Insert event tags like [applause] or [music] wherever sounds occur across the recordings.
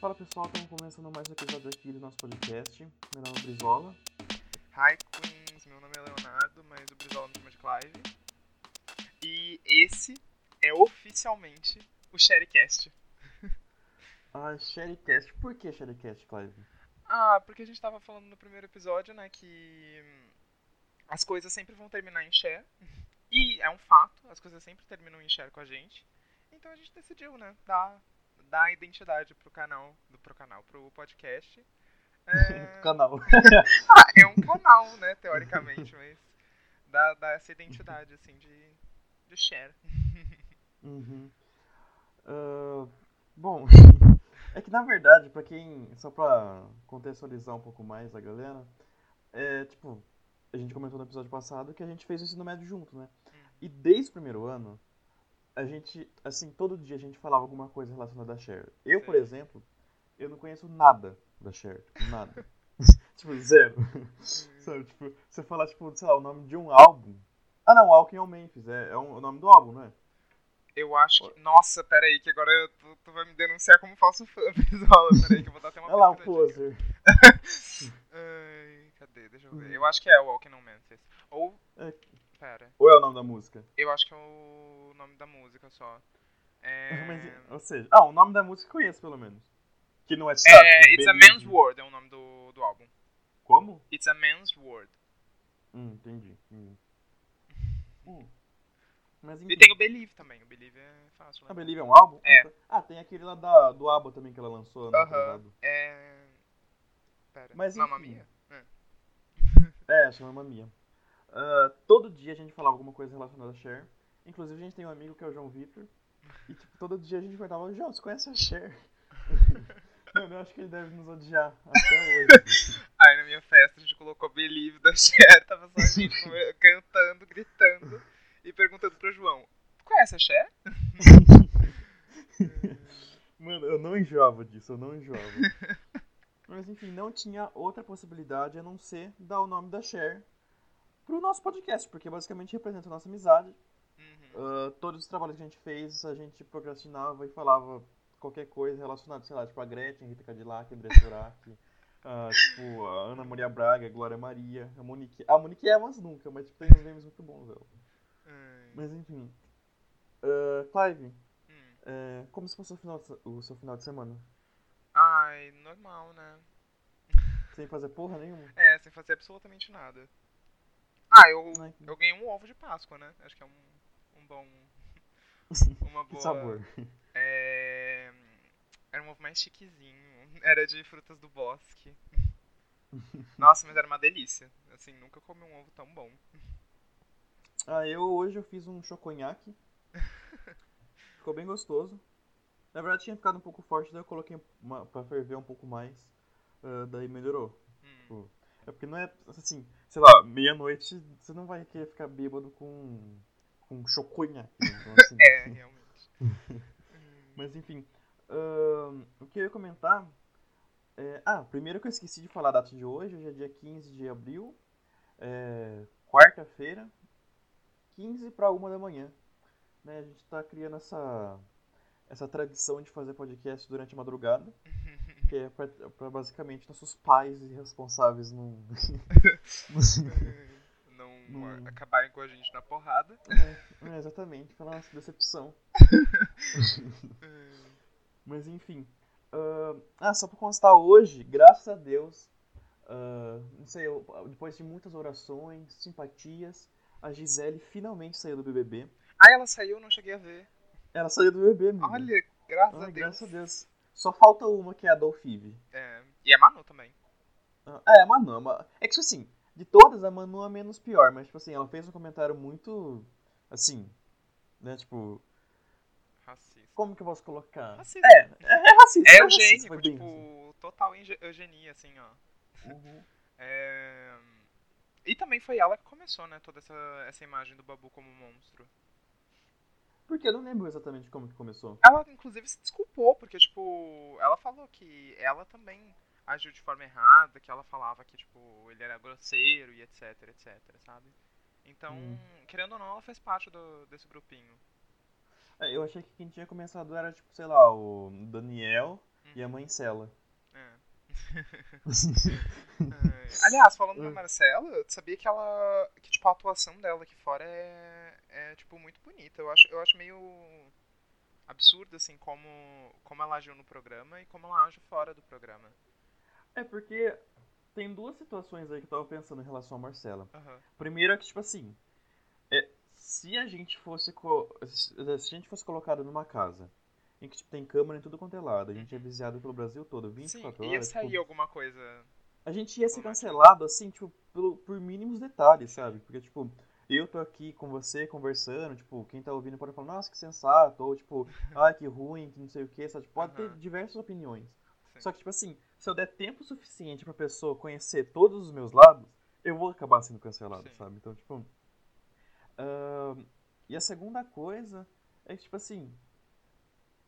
Fala pessoal, estamos começando mais um episódio aqui do nosso podcast. Meu nome é Brizola. Hi Queens, meu nome é Leonardo, mas o Brizola me chama de Clive. E esse é oficialmente o Sharecast. [laughs] Ah, Sharecast. Por que Sharecast, Clive? Ah, porque a gente tava falando no primeiro episódio, né, que hum, as coisas sempre vão terminar em share. [laughs] E é um fato, as coisas sempre terminam em share com a gente. Então a gente decidiu, né, dar, dar identidade pro canal, do, pro canal, pro podcast. É, [laughs] Canal. [laughs] ah, é um canal, né, teoricamente, mas dá, dá essa identidade, assim, de, de share. [laughs] Uhum. Ah, bom, é que na verdade, pra quem. Só pra contextualizar um pouco mais a galera, é tipo, a gente comentou no episódio passado que a gente fez o ensino médio junto, né? E desde o primeiro ano, a gente, assim, todo dia a gente falava alguma coisa relacionada a Cher. Eu, por exemplo, eu não conheço nada da Cher, tipo, nada. [laughs] tipo, zero. Sabe, tipo, você falar, tipo, sei lá, o nome de um álbum. Ah não, Walking on Memphis, é, é um- o nome do álbum, não é? Eu acho que. Nossa, peraí, que agora tu, tu vai me denunciar como falso fã, [laughs] Brizola. Peraí, que eu vou dar até uma Olha lá o poser. [laughs] Ai, cadê? Deixa eu ver. Uhum. Eu acho que é Walking on Memphis. Ou. É. Pera. Ou é o nome da música? Eu acho que é o nome da música só. É. [laughs] Mas, ou seja, ah, o nome da música eu conheço pelo menos. Que não é sabe, É, It's a. Man's World é o nome do, do álbum. Como? It's a Man's World. Hum, entendi. entendi. [laughs] Hum. Mas E tem o Believe também. O Believe é fácil, A né? Believe é um álbum? É. Ah. Ah, tem aquele lá da, do ABBA também que ela lançou ano Aham. atrasado. É. Pera. Mas Mamma. Mia? É. É, chama Mamia. Ah, todo dia a gente falava alguma coisa relacionada a Cher. Inclusive a gente tem um amigo que é o João Vitor. E tipo, todo dia a gente perguntava, João, você conhece a Cher? [laughs] Mano, eu acho que ele deve nos odiar até hoje. Aí na minha festa a gente colocou Believe da Cher, tava só a gente [laughs] cantando, gritando e perguntando pro João: Conhece a Cher? [laughs] Mano, eu não enjoava disso, eu não enjoava. Mas enfim, não tinha outra possibilidade a não ser dar o nome da Cher pro nosso podcast, porque basicamente representa a nossa amizade. Uhum. Ah, todos os trabalhos que a gente fez, a gente procrastinava e falava qualquer coisa relacionada, sei lá, tipo a Gretchen, Rita Cadillac, André Surak, [laughs] ah, tipo a Ana Maria Braga, a Glória Maria, a Monique. A Monique Evans nunca, mas tipo, tem uns memes muito bons dela. Ai. Mas enfim. Ah, Clive, Hum. é, como se fosse o, final de o seu final de semana? Ai, normal, né? Sem fazer porra nenhuma? É, sem fazer absolutamente nada. Ah, eu, eu ganhei um ovo de Páscoa, né? Acho que é um, um bom. [laughs] Uma boa. sabor. É, Era um ovo mais chiquezinho. [laughs] Era de frutas do bosque. [laughs] Nossa, mas era uma delícia. Assim, nunca comi um ovo tão bom. Ah, eu hoje eu fiz um choconhaque. Ficou bem gostoso. Na verdade tinha ficado um pouco forte, daí eu coloquei uma, pra ferver um pouco mais. ah, daí melhorou. Hum. É porque não é assim, sei lá, meia-noite você não vai querer ficar bêbado com, com choconhaque. né? Então, assim, [laughs] É, realmente. Hum. Mas enfim, ahn, o que eu ia comentar é... Ah, primeiro que eu esqueci de falar a data de hoje, hoje é dia 15 de abril, é... quarta-feira, 15 para uma da manhã. Né? A gente tá criando essa, essa tradição de fazer podcast durante a madrugada, que é pra, pra basicamente nossos pais e responsáveis [laughs] não... [laughs] Não Não- acabarem com a gente na porrada. é, é, exatamente, foi nossa decepção. [laughs] Mas enfim. ahn, ah, só pra constar hoje, graças a Deus, ah, não sei, eu- depois de muitas orações, simpatias, a Gisele finalmente saiu do BBB. Ah, ela saiu, eu não cheguei a ver. Ela saiu do BBB, amigo. Olha, graças a Deus. graças a Deus. Só falta uma, que é a Dolphive. É, e a Manu também. Ah, é, a Manu. a Ma- É que, tipo assim, de todas, a Manu é a menos pior, mas, tipo assim, ela fez um comentário muito, assim, né, tipo, Racista. como que eu posso colocar? Racista. É, é, é racista. É é eugênico, foi tipo, assim. total eugenia, assim, ó. Uhum. [laughs] É... E também foi ela que começou, né, toda essa, essa imagem do Babu como monstro. Porque eu não lembro exatamente como que começou. Ela, inclusive, se desculpou, porque, tipo, ela falou que ela também agiu de forma errada, que ela falava que, tipo, ele era grosseiro e etc, etc, sabe? Então, Hum. querendo ou não, ela faz parte do, desse grupinho. É, eu achei que quem tinha começado era, tipo, sei lá, o Daniel. e a mãe Cela. É. [laughs] Aliás, falando da Marcela, tu sabia que ela. que tipo, a atuação dela aqui fora é. é tipo, muito bonita. Eu acho, eu acho meio absurdo, assim, como, como ela agiu no programa e como ela age fora do programa. É porque tem duas situações aí que eu tava pensando em relação a Marcela. Aham. Primeiro é que, tipo assim, é, se a gente fosse se a gente fosse colocado numa casa em que tipo, tem câmera em tudo quanto é lado, a gente é vigiado pelo Brasil todo, Sim, 24 ia horas, sair tipo, alguma coisa. a gente ia ser cancelado, assim, tipo, pelo, por mínimos detalhes, sabe? Porque, tipo, eu tô aqui com você conversando, tipo, quem tá ouvindo pode falar, nossa, que sensato, ou tipo, [laughs] ai, que ruim, que não sei o que, sabe? Pode ter Aham. diversas opiniões. Sim. Só que, tipo assim, se eu der tempo suficiente pra pessoa conhecer todos os meus lados, eu vou acabar sendo cancelado, Sim. sabe? Então, tipo. ahn, e a segunda coisa é que, tipo assim.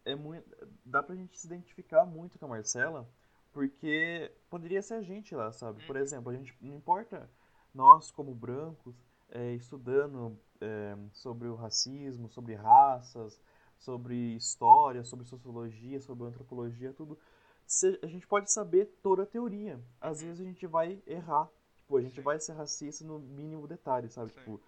É muito, dá pra gente se identificar muito com a Marcela, porque poderia ser a gente lá, sabe? Por Uhum. exemplo, a gente não importa nós como brancos é, estudando é, sobre o racismo, sobre raças, sobre história, sobre sociologia, sobre antropologia, tudo. Se- a gente pode saber toda a teoria. Às vezes a gente vai errar. Tipo, a gente Sim. vai ser racista no mínimo detalhe, sabe? Sim. Tipo,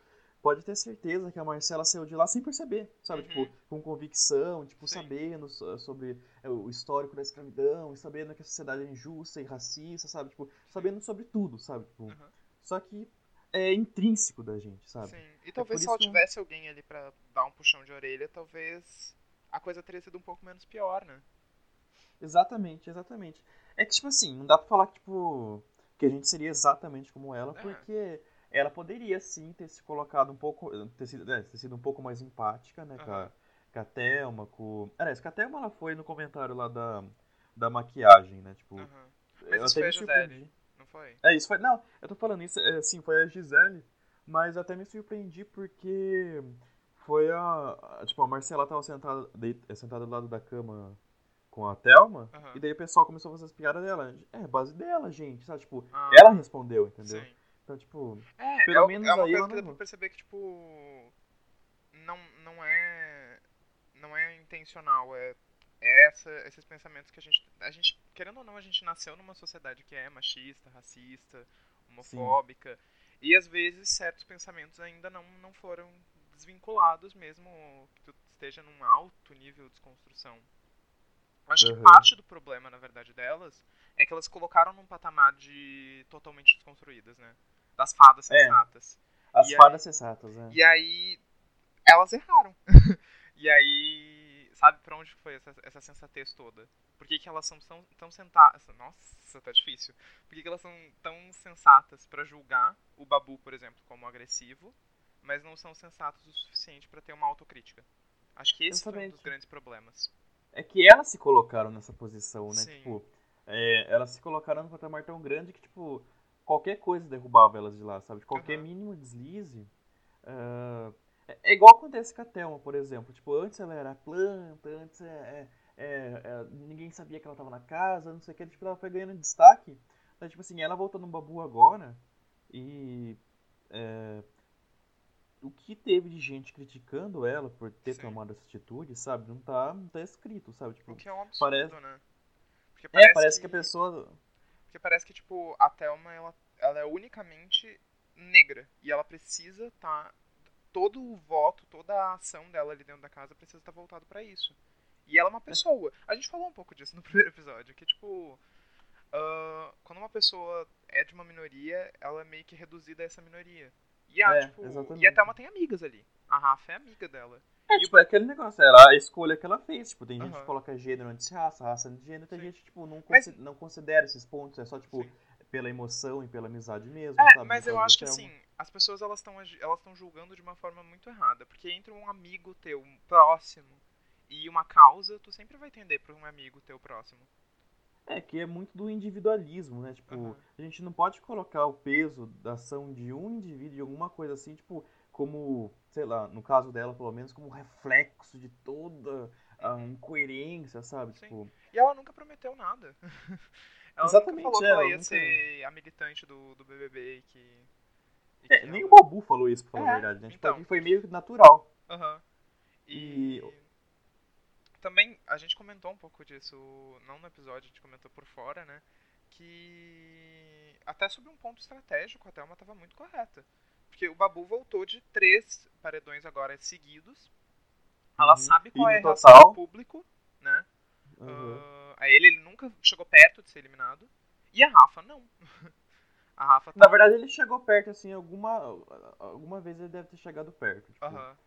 pode ter certeza que a Marcela saiu de lá sem perceber, sabe? Uhum. Tipo, com convicção, tipo, Sim. sabendo so- sobre é, o histórico da escravidão, sabendo que a sociedade é injusta e racista, sabe? Tipo, sabendo sobre tudo, sabe? Tipo, Aham. só que é intrínseco da gente, sabe? Sim. E talvez por se ela isso que tivesse alguém ali pra dar um puxão de orelha, talvez a coisa teria sido um pouco menos pior, né? Exatamente, exatamente. É que, tipo assim, não dá pra falar que, tipo, que a gente seria exatamente como ela, É. porque ela poderia, sim, ter se colocado um pouco, ter sido, é, ter sido um pouco mais empática, né, com, a, Aham. com a Thelma, com... Aliás, com a Thelma ela foi no comentário lá da, da maquiagem, né, tipo... Eu Mas isso até foi me a Gisele, não foi? É, isso foi... Não, eu tô falando isso, é, sim, foi a Gisele, mas eu até me surpreendi porque foi a... tipo, a Marcela tava sentada, deit- sentada do lado da cama com a Thelma, Aham. e daí o pessoal começou a fazer as piadas dela. É, base dela, gente, sabe? Tipo, Ah, ela respondeu, entendeu? Sim. Então, tipo, É, Pelo é, menos é uma aí coisa que dá não- pra perceber que, tipo, não, não é não é intencional, é, é essa, esses pensamentos que a gente, a gente, querendo ou não, a gente nasceu numa sociedade que é machista, racista, homofóbica, e às vezes certos pensamentos ainda não, não foram desvinculados mesmo que tu esteja num alto nível de desconstrução. Acho que Uhum. parte do problema, na verdade, delas é que elas colocaram num patamar de totalmente desconstruídas, né? Das fadas É. sensatas. as E fadas sensatas, né? E aí elas erraram. [laughs] e aí, sabe pra onde foi essa, essa sensatez toda? Por que, que elas são tão, tão sentadas? Nossa, tá difícil. Por que, que elas são tão sensatas pra julgar o Babu, por exemplo, como agressivo, mas não são sensatos o suficiente pra ter uma autocrítica? Acho que esse foi um dos Exatamente. grandes problemas. É que elas se colocaram nessa posição, né? Sim. Tipo, é, elas se colocaram num patamar tão grande que, tipo, qualquer coisa derrubava elas de lá, sabe? Qualquer Aham. mínimo deslize. ah, é, igual acontece com a Thelma, por exemplo. Tipo, antes ela era planta, antes é, é- é- é, ninguém sabia que ela tava na casa, não sei o que. Tipo, ela foi ganhando destaque. Então, tipo assim, ela voltou no Babu agora e. é, o que teve de gente criticando ela por ter Sim. tomado essa atitude, sabe? Não tá, não tá escrito, sabe? Tipo, O que é um absurdo, parece- né? Porque é, parece que a pessoa. Porque parece que, tipo, a Thelma, ela, ela é unicamente negra. E ela precisa estar. todo o voto, toda a ação dela ali dentro da casa precisa estar voltado pra isso. E ela é uma pessoa. A gente falou um pouco disso no [laughs] primeiro episódio, que, tipo. ah, quando uma pessoa é de uma minoria, ela é meio que reduzida a essa minoria. E a, É, tipo, exatamente. e a Thelma tem amigas ali. A Rafa é amiga dela. É, E tipo, é aquele negócio, era a escolha que ela fez. Tipo, tem gente Aham. que coloca gênero antes de raça, raça antes de gênero, tem Sim. gente que, tipo, não, Mas- consi- não considera esses pontos, é só, tipo, Sim. pela emoção e pela amizade mesmo, É, sabe? mas No eu acho que Thelma. assim, as pessoas elas estão elas estão julgando de uma forma muito errada, porque entre um amigo teu, um próximo e uma causa, tu sempre vai tender para um amigo teu próximo. É, que é muito do individualismo, né? Tipo, Aham. a gente não pode colocar o peso da ação de um indivíduo, de alguma coisa assim, tipo, como, sei lá, no caso dela, pelo menos, como reflexo de toda a incoerência, sabe? Sim. Tipo, E ela nunca prometeu nada. [laughs] ela Exatamente, nunca falou que é, ela ela ia nunca- ser a militante do, do BBB e que. e é, nem o Babu falou isso, pra falar É, a verdade, né? Tipo, então. foi meio que natural. Aham. E. E- também, a gente comentou um pouco disso, não no episódio, a gente comentou por fora, né? Que até sobre um ponto estratégico, a Thelma estava muito correta. Porque o Babu voltou de três paredões agora seguidos. Ela Uhum. sabe qual E é a reação total- do público, né? Uhum. Ah, a ele, ele nunca chegou perto de ser eliminado. E a Rafa, não. [laughs] a Rafa tá... Na verdade, ele chegou perto, assim, alguma, alguma vez ele deve ter chegado perto. Tipo, Aham.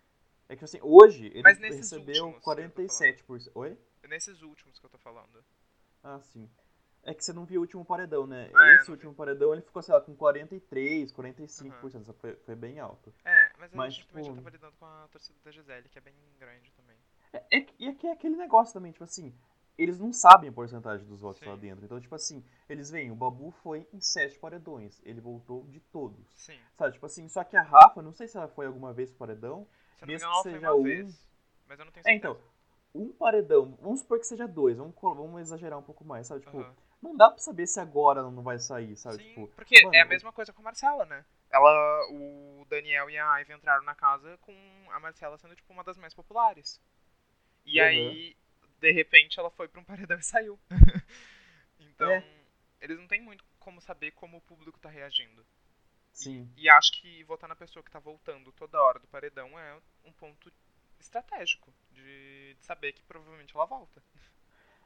É que, assim, hoje ele recebeu últimos que eu tô 47%. Oi? Nesses últimos que eu tô falando. Ah, sim. É que você não viu o último paredão, né? Ah, é, Esse não último paredão ele ficou, sei lá, com 43, 45%. Só foi, foi bem alto. É, mas, Mas, a gente também já tipo- tava lidando com a torcida da Gisele, que é bem grande também. É, é, e aqui é aquele negócio também, tipo assim, eles não sabem a porcentagem dos votos Sim. lá dentro. Então, tipo assim, eles veem, o Babu foi em sete paredões. Ele voltou de todos. Sim. Sabe, tipo assim, só que a Rafa, não sei se ela foi alguma vez pro paredão. Se não Mesmo ela que seja uma um- vez. Mas eu não tenho É, certeza. então, um paredão, vamos supor que seja dois, vamos, vamos exagerar um pouco mais, sabe? Tipo, Aham. Não dá pra saber se agora ela não vai sair, sabe? Sim, Tipo, porque mano, é a mesma coisa com a Marcela, né? Ela, o Daniel e a Ivy entraram na casa com a Marcela sendo, tipo, uma das mais populares. E Uhum. aí, de repente, ela foi pra um paredão e saiu. [laughs] então, É. eles não têm muito como saber como o público tá reagindo. sim. E acho que votar na pessoa que tá voltando toda hora do paredão é um ponto estratégico de, de saber que provavelmente ela volta. [laughs]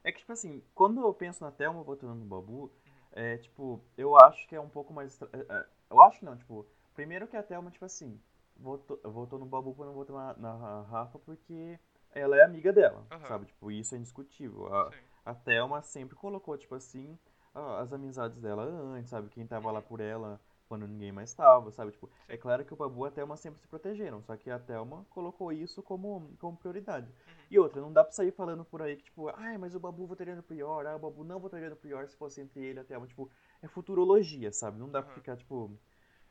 É que, tipo assim, quando eu penso na Thelma votando no Babu, é, tipo, eu acho que é um pouco mais. é, é, Eu acho não, tipo, primeiro que a Thelma, tipo assim, votou, votou no Babu quando votou na, na Rafa porque ela é amiga dela, Aham. sabe? Tipo, isso é indiscutível. A, Sim. a Thelma sempre colocou, tipo assim, a- as amizades dela antes, sabe? Quem tava lá por ela quando ninguém mais tava, sabe? Tipo, é claro que o Babu e a Thelma sempre se protegeram, só que a Thelma colocou isso como, como prioridade. Uhum. E outra, não dá pra sair falando por aí que, tipo, ai, mas o Babu votaria no Prior, ah, o Babu não votaria no Prior se fosse entre ele e a Thelma. Tipo, é futurologia, sabe? Não dá pra Aham. ficar, tipo,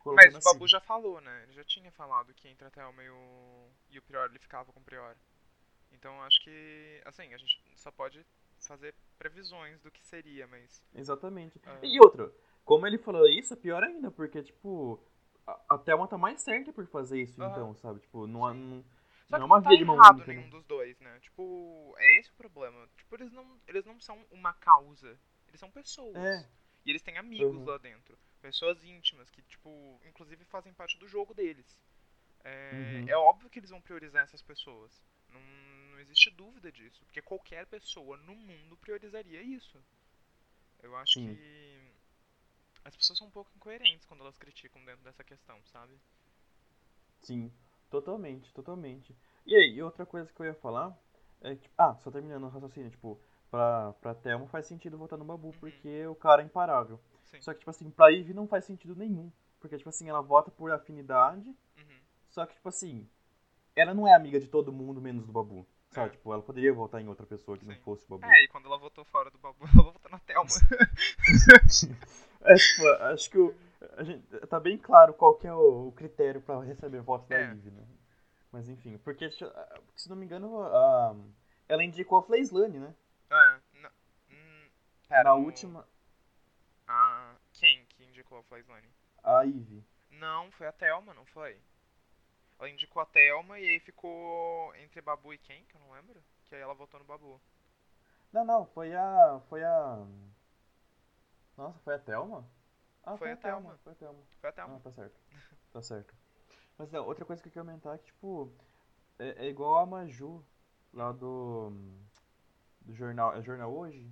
Mas o Babu assim. já falou, né? Ele já tinha falado que entre a Thelma e o, e o Prior ele ficava com o Prior. Então eu acho que, assim, a gente só pode fazer previsões do que seria, mas. Exatamente. Ah. E outra, como ele falou isso, é pior ainda, porque, tipo, a, a Thelma tá mais certa por fazer isso, Aham. então, sabe? Tipo, não, há- não, Só não é uma tá via de mão errado única, nenhum né? dos dois, né? Tipo, é esse o problema. Tipo, eles não, eles não são uma causa. Eles são pessoas. É. E eles têm amigos Uhum. lá dentro. Pessoas íntimas que, tipo, inclusive fazem parte do jogo deles. É, Uhum. é óbvio que eles vão priorizar essas pessoas. Não, não existe dúvida disso. Porque qualquer pessoa no mundo priorizaria isso. Eu acho Sim. que as pessoas são um pouco incoerentes quando elas criticam dentro dessa questão, sabe? Sim, totalmente, totalmente. E aí, outra coisa que eu ia falar é, tipo, ah, só terminando o raciocínio, tipo, pra, pra Thelma faz sentido votar no Babu, porque o cara é imparável. Sim. Só que, tipo assim, pra Ivy não faz sentido nenhum. Porque, tipo assim, ela vota por afinidade, Uhum. só que, tipo assim, ela não é amiga de todo mundo, menos do Babu. Sabe? É. Tipo, ela poderia votar em outra pessoa que não Sim. fosse o Babu. É, e quando ela votou fora do Babu, [laughs] ela votou na Thelma. [laughs] É, tipo, acho que o, a gente, tá bem claro qual que é o, o critério pra receber votos da É. Ivy, né? Mas enfim, porque, deixa- se não me engano, a- ela indicou a Fleislane, né? É, na, hum, pera, Na o- última, A, quem que indicou a Flyslane? a Ivy. Não, foi a Thelma, não foi? Ela indicou a Thelma e aí ficou entre Babu e quem, que eu não lembro? Que aí ela votou no Babu. Não, não, foi a. Foi a. Nossa, foi a Thelma? Ah, Foi a Thelma. Foi a Thelma. Foi a Thelma. Ah, tá certo. Tá certo. Mas não, outra coisa que eu queria comentar é que, tipo, é, é igual a Maju lá do. Do jornal. É jornal hoje?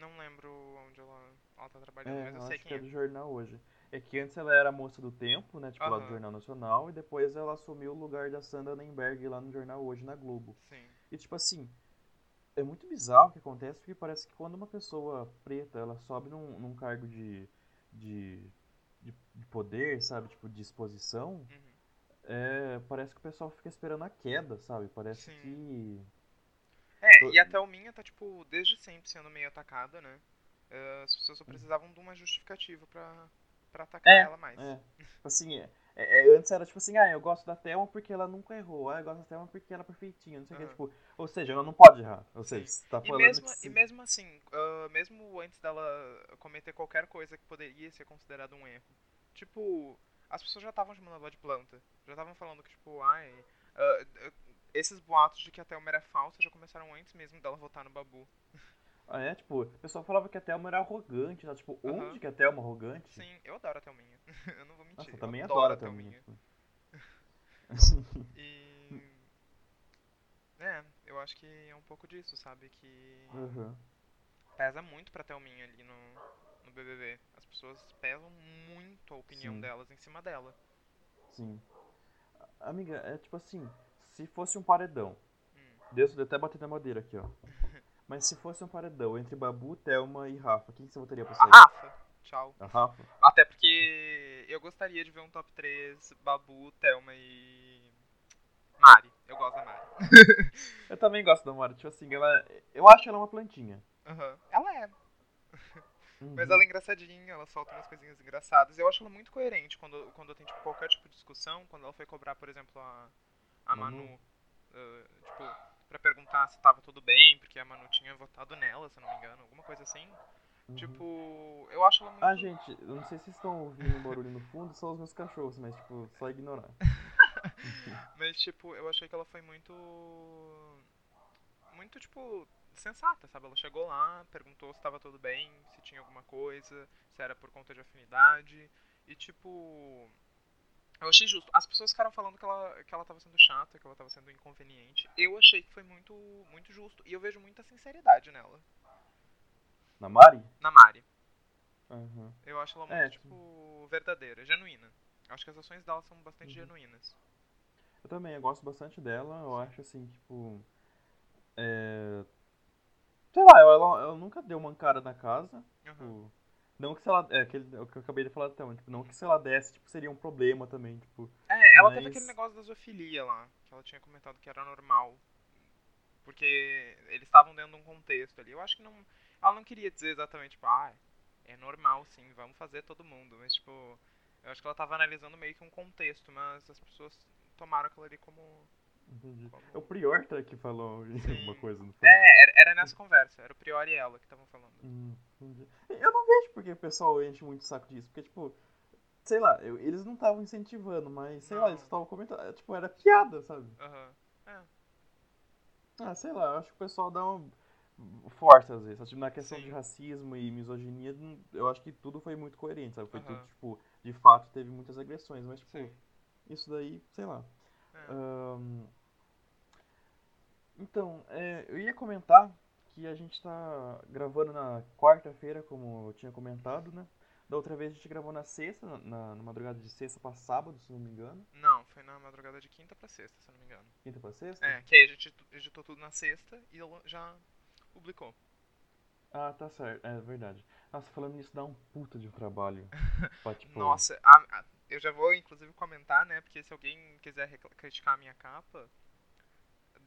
Não lembro onde ela, ela tá trabalhando, É, mas eu sei que quem é é. do jornal hoje. É que antes ela era moça do tempo, né? Tipo, lá do. Jornal Nacional, e depois ela assumiu o lugar da Sandra Nemberg lá no jornal hoje na Globo. Sim. E tipo assim, é muito bizarro o que acontece, porque parece que quando uma pessoa preta ela sobe num, num cargo de, de, de, de poder, sabe? Tipo, de exposição, Uhum. é, parece que o pessoal fica esperando a queda, sabe? Parece Sim. que. É, Tô- e a Thelminha tá, tipo, desde sempre sendo meio atacada, né? Eh, As pessoas só precisavam de uma justificativa pra, pra atacar É, ela mais. É. [laughs] Tipo assim, é, é, antes era tipo assim, ah, eu gosto da Thelma porque ela nunca errou, ah, eu gosto da Thelma porque ela é perfeitinha, não sei o que, Aham. tipo, ou seja, ela não pode errar. Ou seja, Sim. você tá E falando mesmo, que e se- mesmo assim, ah, mesmo antes dela cometer qualquer coisa que poderia ser considerado um erro, tipo, as pessoas já estavam chamando ela de planta. Já estavam falando que, tipo, ai. ah, esses boatos de que a Thelma era falsa já começaram antes mesmo dela votar no Babu. [laughs] Ah, é? Tipo, o pessoal falava que a Thelma era arrogante, né? Tipo, onde que a Thelma é arrogante? Sim, eu adoro a Thelminha. [laughs] eu não vou mentir. Nossa, eu também adoro adoro a Thelminha. [laughs] E. É, eu acho que é um pouco disso, sabe? Que pesa muito pra Thelminha ali no, no BBB. As pessoas pesam muito a opinião Sim. delas em cima dela. Sim. Amiga, é tipo assim, se fosse um paredão, Hum. Deus, eu até bater na madeira aqui, ó. [laughs] Mas se fosse um paredão entre Babu, Thelma e Rafa, quem que você votaria pra A sair? Rafa, tchau. A Rafa? Até porque eu gostaria de ver um top 3 Babu, Thelma e. Mari. Eu gosto da Mari. [laughs] Eu também gosto da Mari, tipo assim, ela. Eu acho ela uma plantinha. Aham. Ela é. Uhum. Mas ela é engraçadinha, ela solta umas coisinhas engraçadas. Eu acho ela muito coerente quando, quando tem tipo, qualquer tipo de discussão. Quando ela foi cobrar, por exemplo, a, a Manu. Manu, eh, tipo, pra perguntar se tava tudo bem, porque a Manu tinha votado nela, se eu não me engano, alguma coisa assim. Uhum. Tipo, eu acho ela muito. Ah, gente, eu não sei se vocês estão ouvindo um barulho no fundo, são os meus cachorros, mas, tipo, só ignorar. [laughs] Mas, tipo, eu achei que ela foi muito. Muito, tipo, sensata, sabe? Ela chegou lá, perguntou se tava tudo bem, se tinha alguma coisa, se era por conta de afinidade. E, tipo. Eu achei justo. As pessoas ficaram falando que ela, que ela tava sendo chata, que ela tava sendo inconveniente. Eu achei que foi muito, muito justo. E eu vejo muita sinceridade nela. Na Mari? Na Mari. Aham. Eu acho ela muito, É, tipo, verdadeira, genuína. Acho que as ações dela são bastante Uhum. genuínas. Eu também, eu gosto bastante dela, eu acho assim, tipo. É. Sei lá, ela, ela nunca deu mancada na casa. Aham. Tipo, não que se ela. É aquele, é o que eu acabei de falar até, tipo, não que se ela desse, tipo, seria um problema também, tipo. É, ela teve Mas- aquele negócio da zoofilia lá, que ela tinha comentado que era normal. Porque eles estavam dentro de um contexto ali. Eu acho que não. Ela não queria dizer exatamente, tipo, ah, é normal sim, vamos fazer todo mundo. Mas, tipo, eu acho que ela tava analisando meio que um contexto, mas as pessoas tomaram aquilo ali como. Entendi. como... É o Prior tá, que falou [laughs] alguma coisa, não foi? É, era, era nessa conversa, era o Prior e ela que estavam falando. Hum, entendi. Eu não vejo porque o pessoal enche muito o saco disso, porque, tipo, sei lá, eu- eles não estavam incentivando, mas, sei lá, Não. eles estavam comentando, é, tipo, era piada, sabe? Aham. Ah, sei lá, eu acho que o pessoal dá uma força às vezes, tipo, na questão Sim. de racismo e misoginia, eu acho que tudo foi muito coerente, sabe? Foi Aham. tudo, tipo, de fato teve muitas agressões, mas, tipo, Sim. isso daí, sei lá. É. Ahn, Então, é, eu ia comentar que a gente tá gravando na quarta-feira, como eu tinha comentado, né? Da outra vez a gente gravou na sexta, na, na- madrugada de sexta pra sábado, se não me engano. Não, foi na madrugada de quinta pra sexta, se não me engano. Quinta pra sexta? É, que aí a gente editou tudo na sexta e já publicou. Ah, tá certo, é verdade. Nossa, falando nisso, dá um puta de um trabalho. [laughs] pra, tipo, Nossa, a- a- eu já vou inclusive comentar, né? Porque se alguém quiser criticar a minha capa,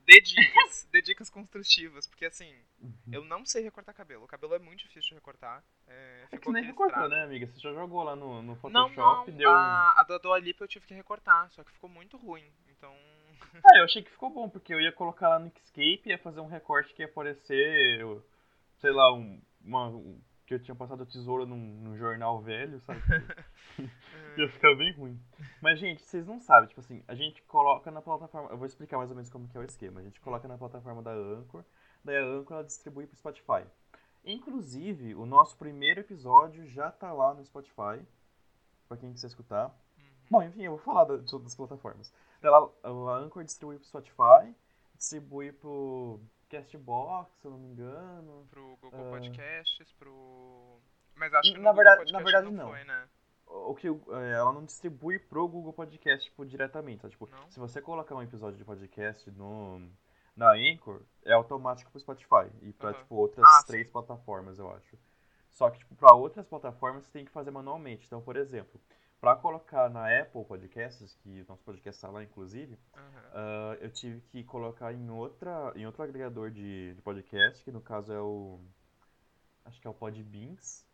dê dicas, [laughs] dê dicas construtivas. Porque assim, uhum. eu não sei recortar cabelo. O cabelo é muito difícil de recortar. É, É que nem recortou, né, amiga? Você já jogou lá no, no Não, Photoshop não, e deu. um- a, a da Dua Lipa eu tive que recortar, só que ficou muito ruim. Então, Ah, eu achei que ficou bom, porque eu ia colocar lá no Inkscape e ia fazer um recorte que ia aparecer, sei lá, um, uma, um- que eu tinha passado a tesoura num, num jornal velho, sabe? [laughs] Ia ficar bem ruim. Mas, gente, vocês não sabem, tipo assim, a gente coloca na plataforma. Eu vou explicar mais ou menos como que é o esquema. A gente coloca na plataforma da Anchor, daí a Anchor ela distribui pro Spotify. Inclusive, o nosso primeiro episódio já tá lá no Spotify, pra quem quiser escutar. uhum, Bom, enfim, eu vou falar da- de todas as plataformas. Ela, a Anchor distribui pro Spotify, distribui pro Castbox, se eu não me engano. pro Google Ah. Podcasts, pro. Mas acho que Na Google verdade- na verdade, não, não. foi, né? O que é, ela não distribui pro Google Podcast tipo, diretamente. Tá? Tipo, Não? se você colocar um episódio de podcast no, na Anchor, é automático pro Spotify e pra Aham. tipo, outras Ah, sim. três plataformas, eu acho. Só que tipo, para outras plataformas você tem que fazer manualmente. Então, por exemplo, para colocar na Apple Podcasts, que nosso podcast está lá inclusive, Aham. Ah, eu tive que colocar em outra em outro agregador de, de podcast, que no caso é o acho que é o Podbeans.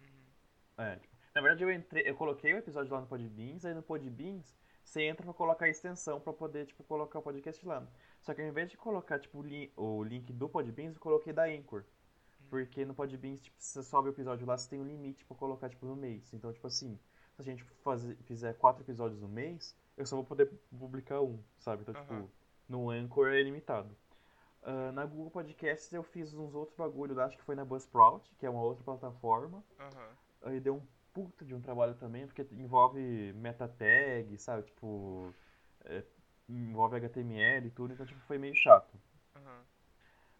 Uhum. É, tipo, na verdade eu entrei, eu coloquei o episódio lá no Podbeans, aí no Podbeans você entra pra colocar a extensão pra poder tipo colocar o podcast lá. Só que ao invés de colocar tipo o, li- o link do Podbeans, eu coloquei da Anchor. Porque no Podbeans, tipo, você sobe o episódio lá, você tem um limite pra colocar tipo no mês. Então, tipo assim, se a gente fazer, fizer quatro episódios no mês, eu só vou poder publicar um, sabe? Então, Aham. tipo, No Anchor é ilimitado. Uh, na Google Podcasts eu fiz uns outros bagulhos, acho que foi na Buzzsprout, que é uma outra plataforma. Aham. Aí deu um puta de um trabalho também, porque envolve meta tag, sabe? Tipo, é, envolve HTML e tudo, então tipo, foi meio chato. Aham.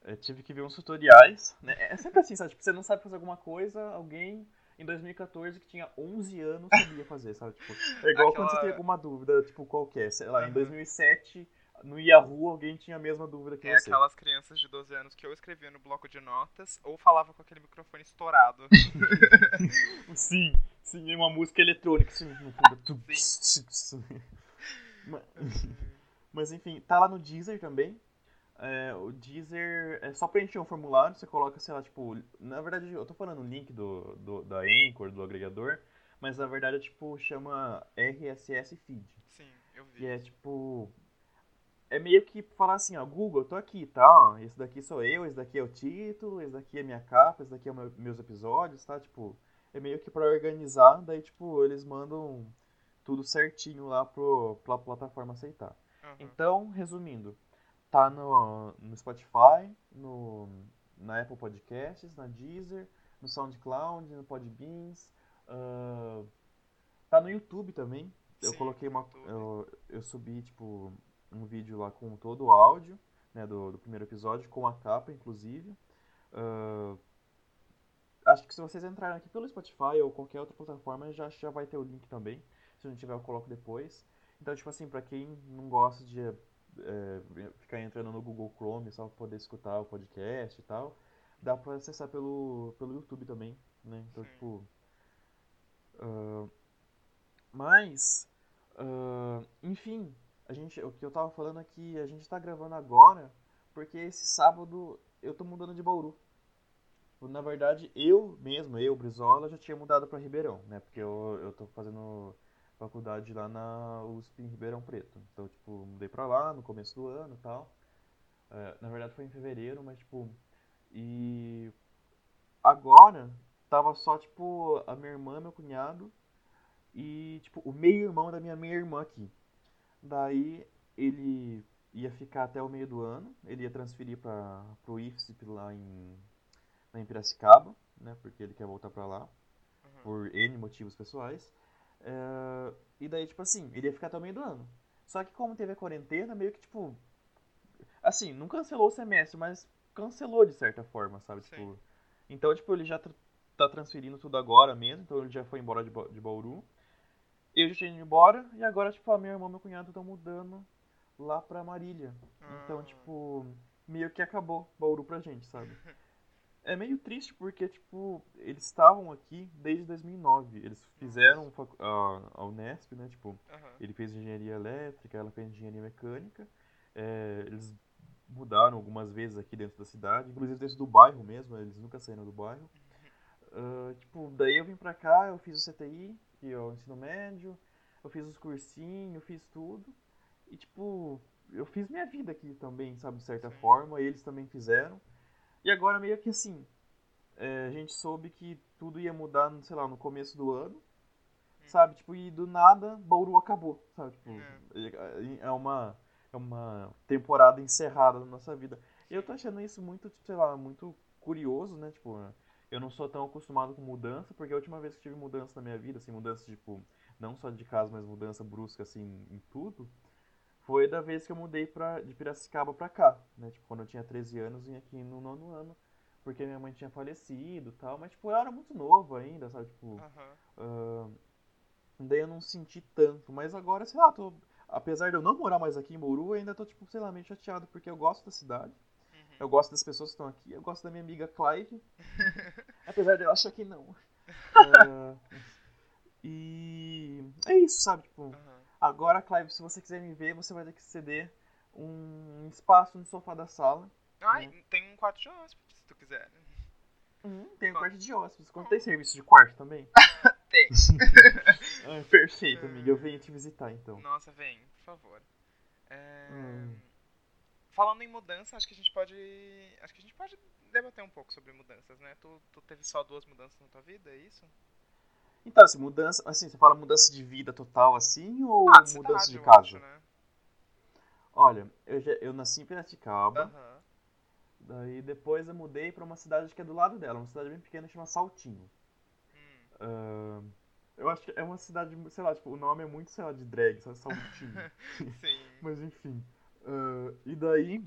Eu tive que ver uns tutoriais, né? É sempre assim, sabe? Tipo, você não sabe fazer alguma coisa, alguém em 2014 que tinha 11 anos [laughs] sabia fazer, sabe? Tipo, é igual quando você Aquela- tem alguma dúvida, tipo, qualquer. Sei lá, em Aham. 2007, no Yahoo, alguém tinha a mesma dúvida que É você. aquelas crianças de 12 anos que ou escrevia no bloco de notas ou falava com aquele microfone estourado. [laughs] Sim, sim, é uma música eletrônica, assim, no fundo. Mas- [laughs] Mas enfim, tá lá no Deezer também. É, o Deezer é só preencher um formulário, você coloca, sei lá, tipo. Na verdade, eu tô falando o link do, do, da Anchor, do agregador, mas na verdade é tipo, chama RSS Feed. Sim, eu vi. Que é tipo. É meio que falar assim, ó, Google, eu tô aqui, tá? Esse daqui sou eu, esse daqui é o título, esse daqui é minha capa, esse daqui é meu- meus episódios, tá? Tipo, é meio que pra organizar, daí, tipo, eles mandam tudo certinho lá pro, pra plataforma aceitar. Aham. Então, resumindo, tá no, no Spotify, no, na Apple Podcasts, na Deezer, no SoundCloud, no Podbeans, ah, tá no YouTube também. Eu Sim, coloquei uma. Eu, eu subi, tipo, um vídeo lá com todo o áudio, né, do, do primeiro episódio, com a capa, inclusive. Ah, acho que se vocês entrarem aqui pelo Spotify ou qualquer outra plataforma, já, já vai ter o link também. Se não tiver, eu coloco depois. Então, tipo assim, pra quem não gosta de é, ficar entrando no Google Chrome só pra poder escutar o podcast e tal, dá pra acessar pelo, pelo YouTube também, né? Então, Sim. tipo. ah, mas, ah, enfim, a gente, o que eu tava falando aqui, a gente tá gravando agora porque esse sábado eu tô mudando de Bauru. Na verdade, eu mesmo, eu, Brizola, já tinha mudado pra Ribeirão, né? Porque eu, eu tô fazendo faculdade lá na USP em Ribeirão Preto. Então, tipo, mudei pra lá no começo do ano e tal. É, na verdade foi em fevereiro, mas tipo. E agora tava só, tipo, a minha irmã, meu cunhado e, tipo, o meio-irmão da minha meia-irmã aqui. Daí ele ia ficar até o meio do ano, ele ia transferir para pro IFSP lá em, lá em Piracicaba, né? Porque ele quer voltar pra lá Uhum. por N motivos pessoais. É, e daí, tipo assim, ele ia ficar até o meio do ano. Só que como teve a quarentena, meio que, tipo. Assim, não cancelou o semestre, mas cancelou de certa forma, sabe? Sim. Tipo, então, tipo, ele já tá transferindo tudo agora mesmo, então ele já foi embora de, Ba- de Bauru. Eu já tinha ido embora, e agora, tipo, a minha irmã e meu cunhado estão mudando lá pra Marília. Então, Ah. tipo, meio que acabou Bauru pra gente, sabe? [laughs] É meio triste porque, tipo, eles estavam aqui desde 2009. Eles fizeram a, a Unesp, né? Tipo, Aham. ele fez engenharia elétrica, ela fez engenharia mecânica. É, eles mudaram algumas vezes aqui dentro da cidade, inclusive dentro do bairro mesmo, eles nunca saíram do bairro. Ah, tipo, daí eu vim pra cá, eu fiz o CTI, que é o ensino médio, eu fiz os cursinhos, eu fiz tudo. E, tipo, eu fiz minha vida aqui também, sabe, de certa forma, eles também fizeram. E agora meio que assim, é, a gente soube que tudo ia mudar, sei lá, no começo do ano, sabe? Tipo, e do nada, Bauru acabou, sabe? Tipo, é, é uma, é uma temporada encerrada na nossa vida. E eu tô achando isso muito, tipo, sei lá, muito curioso, né? Tipo, eu não sou tão acostumado com mudança, porque a última vez que tive mudança na minha vida, assim, mudança, tipo, não só de casa, mas mudança brusca, assim, em tudo, foi da vez que eu mudei pra, de Piracicaba pra cá, né? Tipo, quando eu tinha 13 anos, vim aqui no nono ano, porque minha mãe tinha falecido e tal, mas, tipo, eu era muito novo ainda, sabe? Tipo, Aham. ah, daí eu não senti tanto, mas agora, sei lá, tô, apesar de eu não morar mais aqui em eu ainda tô, tipo, sei lá, meio chateado, porque eu gosto da cidade, Uhum. eu gosto das pessoas que estão aqui, eu gosto da minha amiga Clive, [laughs] apesar de eu achar que não. [laughs] Ah, e é isso, sabe? Tipo, Aham. Agora, Clive, se você quiser me ver, você vai ter que ceder um espaço no sofá da sala. Ai, tem um quarto de hóspede, se tu quiser. tem um quarto de hóspedes. Quando tem serviço de quarto também? [laughs] Tem. [laughs] Ah, perfeito, amiga. Eu venho te visitar, então. Nossa, vem, por favor. É, Hum. Falando em mudança, acho que a gente pode. Acho que a gente pode debater um pouco sobre mudanças, né? Tu, tu teve só duas mudanças na tua vida, é isso? Então, assim, mudança, assim, você fala mudança de vida total, assim, ou Ah, de mudança de casa? acho, né? Olha, eu, já, eu nasci em Piracicaba. Aham. Daí depois eu mudei pra uma cidade que é do lado dela, uma cidade bem pequena chama Saltinho. Hum. Ah, eu acho que é uma cidade, sei lá, tipo, o nome é muito, sei lá, de drag, só Saltinho. [laughs] Sim. [laughs] Mas enfim. Ah, e daí.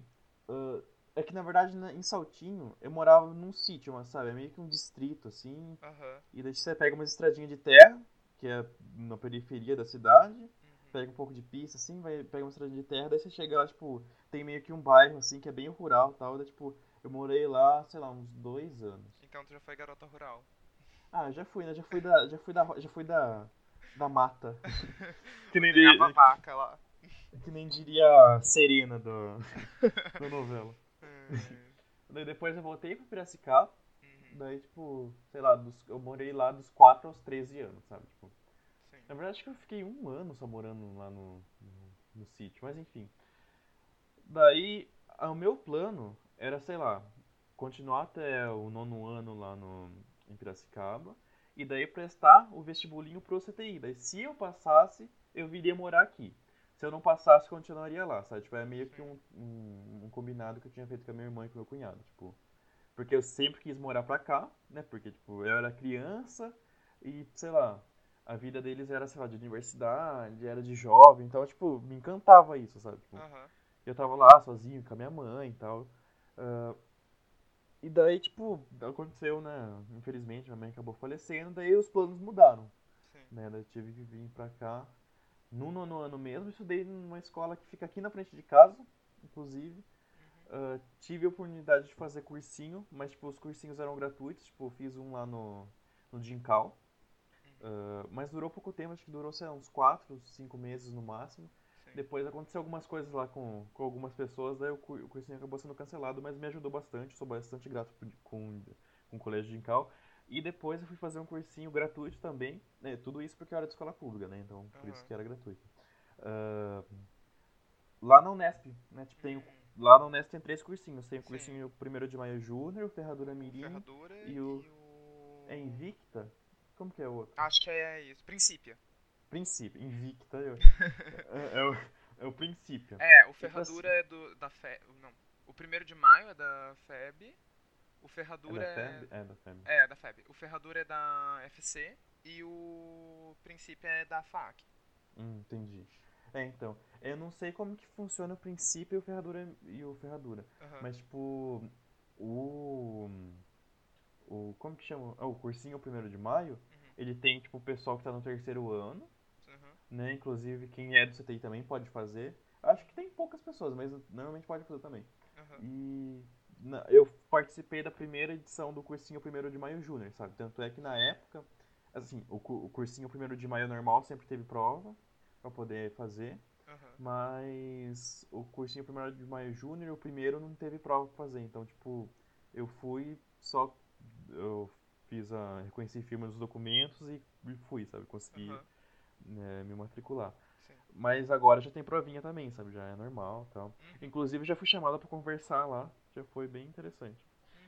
ah, é que na verdade na- em Saltinho eu morava num sítio, mas sabe? É meio que um distrito assim. Aham. E daí você pega uma estradinha de terra, que é na periferia da cidade. Uhum. Pega um pouco de pista assim, vai, pega uma estradinha de terra. Daí você chega lá, tipo, tem meio que um bairro assim que é bem rural e tal. Daí, tipo, eu morei lá, sei lá, uns dois anos. Então tu já foi garota rural. Ah, já fui, né? Já fui da. Já fui da. Já fui da. Da mata. [laughs] que, nem, Pegava vaca lá. que nem diria Serena do, [laughs] da novela. [laughs] Daí depois eu voltei pra Piracicaba. Uhum. Daí, tipo, sei lá, dos- eu morei lá dos 4 aos 13 anos, sabe? Tipo, Sim. na verdade, acho que eu fiquei um ano só morando lá no, no, no sítio, mas enfim. Daí, o meu plano era, sei lá, continuar até o nono ano lá no, em Piracicaba e daí prestar o vestibulinho pro CTI. Daí, se eu passasse, eu viria morar aqui. Se eu não passasse, continuaria lá, sabe? Tipo, é meio que um, um, um combinado que eu tinha feito com a minha irmã e com o meu cunhado, tipo... Porque eu sempre quis morar pra cá, né? Porque, tipo, eu era criança e, sei lá, a vida deles era, sei lá, de universidade, era de jovem, então, tipo, me encantava isso, sabe? Tipo, Aham. eu tava lá sozinho com a minha mãe e tal. ah, e daí, tipo, aconteceu, né? Infelizmente, minha mãe acabou falecendo, daí os planos mudaram, Sim. né? Daí eu tive que vir pra cá. No nono ano mesmo, estudei numa escola que fica aqui na frente de casa, inclusive. Ah, tive a oportunidade de fazer cursinho, mas tipo, os cursinhos eram gratuitos, tipo, eu fiz um lá no, no Jincal. Ah, mas durou pouco tempo, acho que durou, sei lá, uns 4, 5 meses no máximo. Sim. Depois aconteceu algumas coisas lá com, com algumas pessoas, daí o, o cursinho acabou sendo cancelado, mas me ajudou bastante, sou bastante grato por- com, com o colégio Jincal. E depois eu fui fazer um cursinho gratuito também, né, tudo isso porque eu era de escola pública, né, então por isso Aham. que era gratuito. Ah, lá na Unesp, né, tipo, tem o Hum. Lá na Unesp tem três cursinhos. Tem o Sim. cursinho 1 de Maio Júnior, o Ferradura O Mirim. Ferradura e e o- o... É Invicta? Como que é o outro? Acho que é isso. Princípio. Princípio. Invicta. eu- [laughs] é, é o, é o princípio. É, o Tipo Ferradura é do, da FEB. Não. O primeiro de maio é da FEB. O É Ferradura da é. FEB? É da FEB. É, da FEB. O Ferradura é da FC. E o Princípio é da FAC. Hum, entendi. É, então. Eu não sei como que funciona o princípio e o Ferradura. E o Ferradura. Aham. Mas, tipo, o. O. Como que chama? Ah, o cursinho 1 de maio. Uhum. Ele tem, tipo, o pessoal que tá no terceiro ano. Uhum. né? Inclusive, quem é do CTI também pode fazer. Acho que tem poucas pessoas, mas normalmente pode fazer também. E na- eu participei da primeira edição do cursinho 1 de Maio Júnior, sabe? Tanto é que na época, assim, o, o cursinho 1 de Maio normal sempre teve prova pra poder fazer, Aham. mas o cursinho 1 de Maio Júnior, o primeiro não teve prova pra fazer. Então, tipo, eu fui só. Eu fiz a. reconheci firma dos documentos e, fui, sabe? Consegui Aham. né, me matricular. Sim. Mas agora já tem provinha também, sabe? Já é normal e tal. Uhum. Inclusive já fui chamada pra conversar lá, já foi bem interessante. Uhum.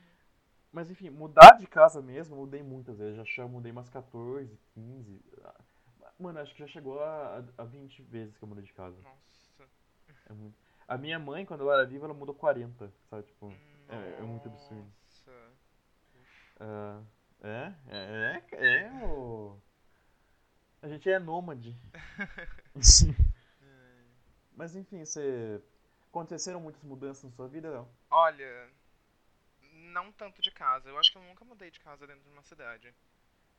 Mas enfim, mudar de casa mesmo, eu mudei muitas vezes. Já já mudei umas 14, 15. ah, Mano, acho que já chegou a, a 20 vezes que eu mudei de casa. Nossa. É muito. A minha mãe, quando ela era viva, ela mudou 40, sabe? Tipo, É- é muito absurdo. Nossa. ah, é, é, é, é o. A gente é nômade. [laughs] [laughs] Mas enfim, você. Aconteceram muitas mudanças na sua vida, Léo? Olha, não tanto de casa. Eu acho que eu nunca mudei de casa dentro de uma cidade.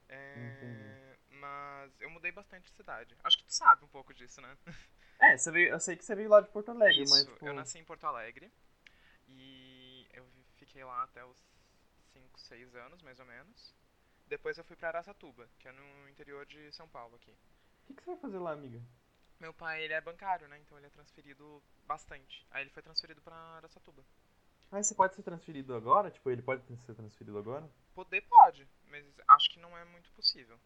É, mas eu mudei bastante de cidade. Acho que tu sabe um pouco disso, né? É, você veio, eu sei que você veio lá de Porto Alegre, Isso, mas tipo, eu nasci em Porto Alegre e eu fiquei lá até os 5, 6 anos, mais ou menos. Depois eu fui pra Araçatuba, que é no interior de São Paulo aqui. o que, que você vai fazer lá, amiga? Meu pai, ele é bancário, né? Então ele é transferido bastante. Aí ele foi transferido pra Araçatuba. Ah, você pode ser transferido agora? Tipo, ele pode ser transferido agora? Poder pode, mas acho que não é muito possível.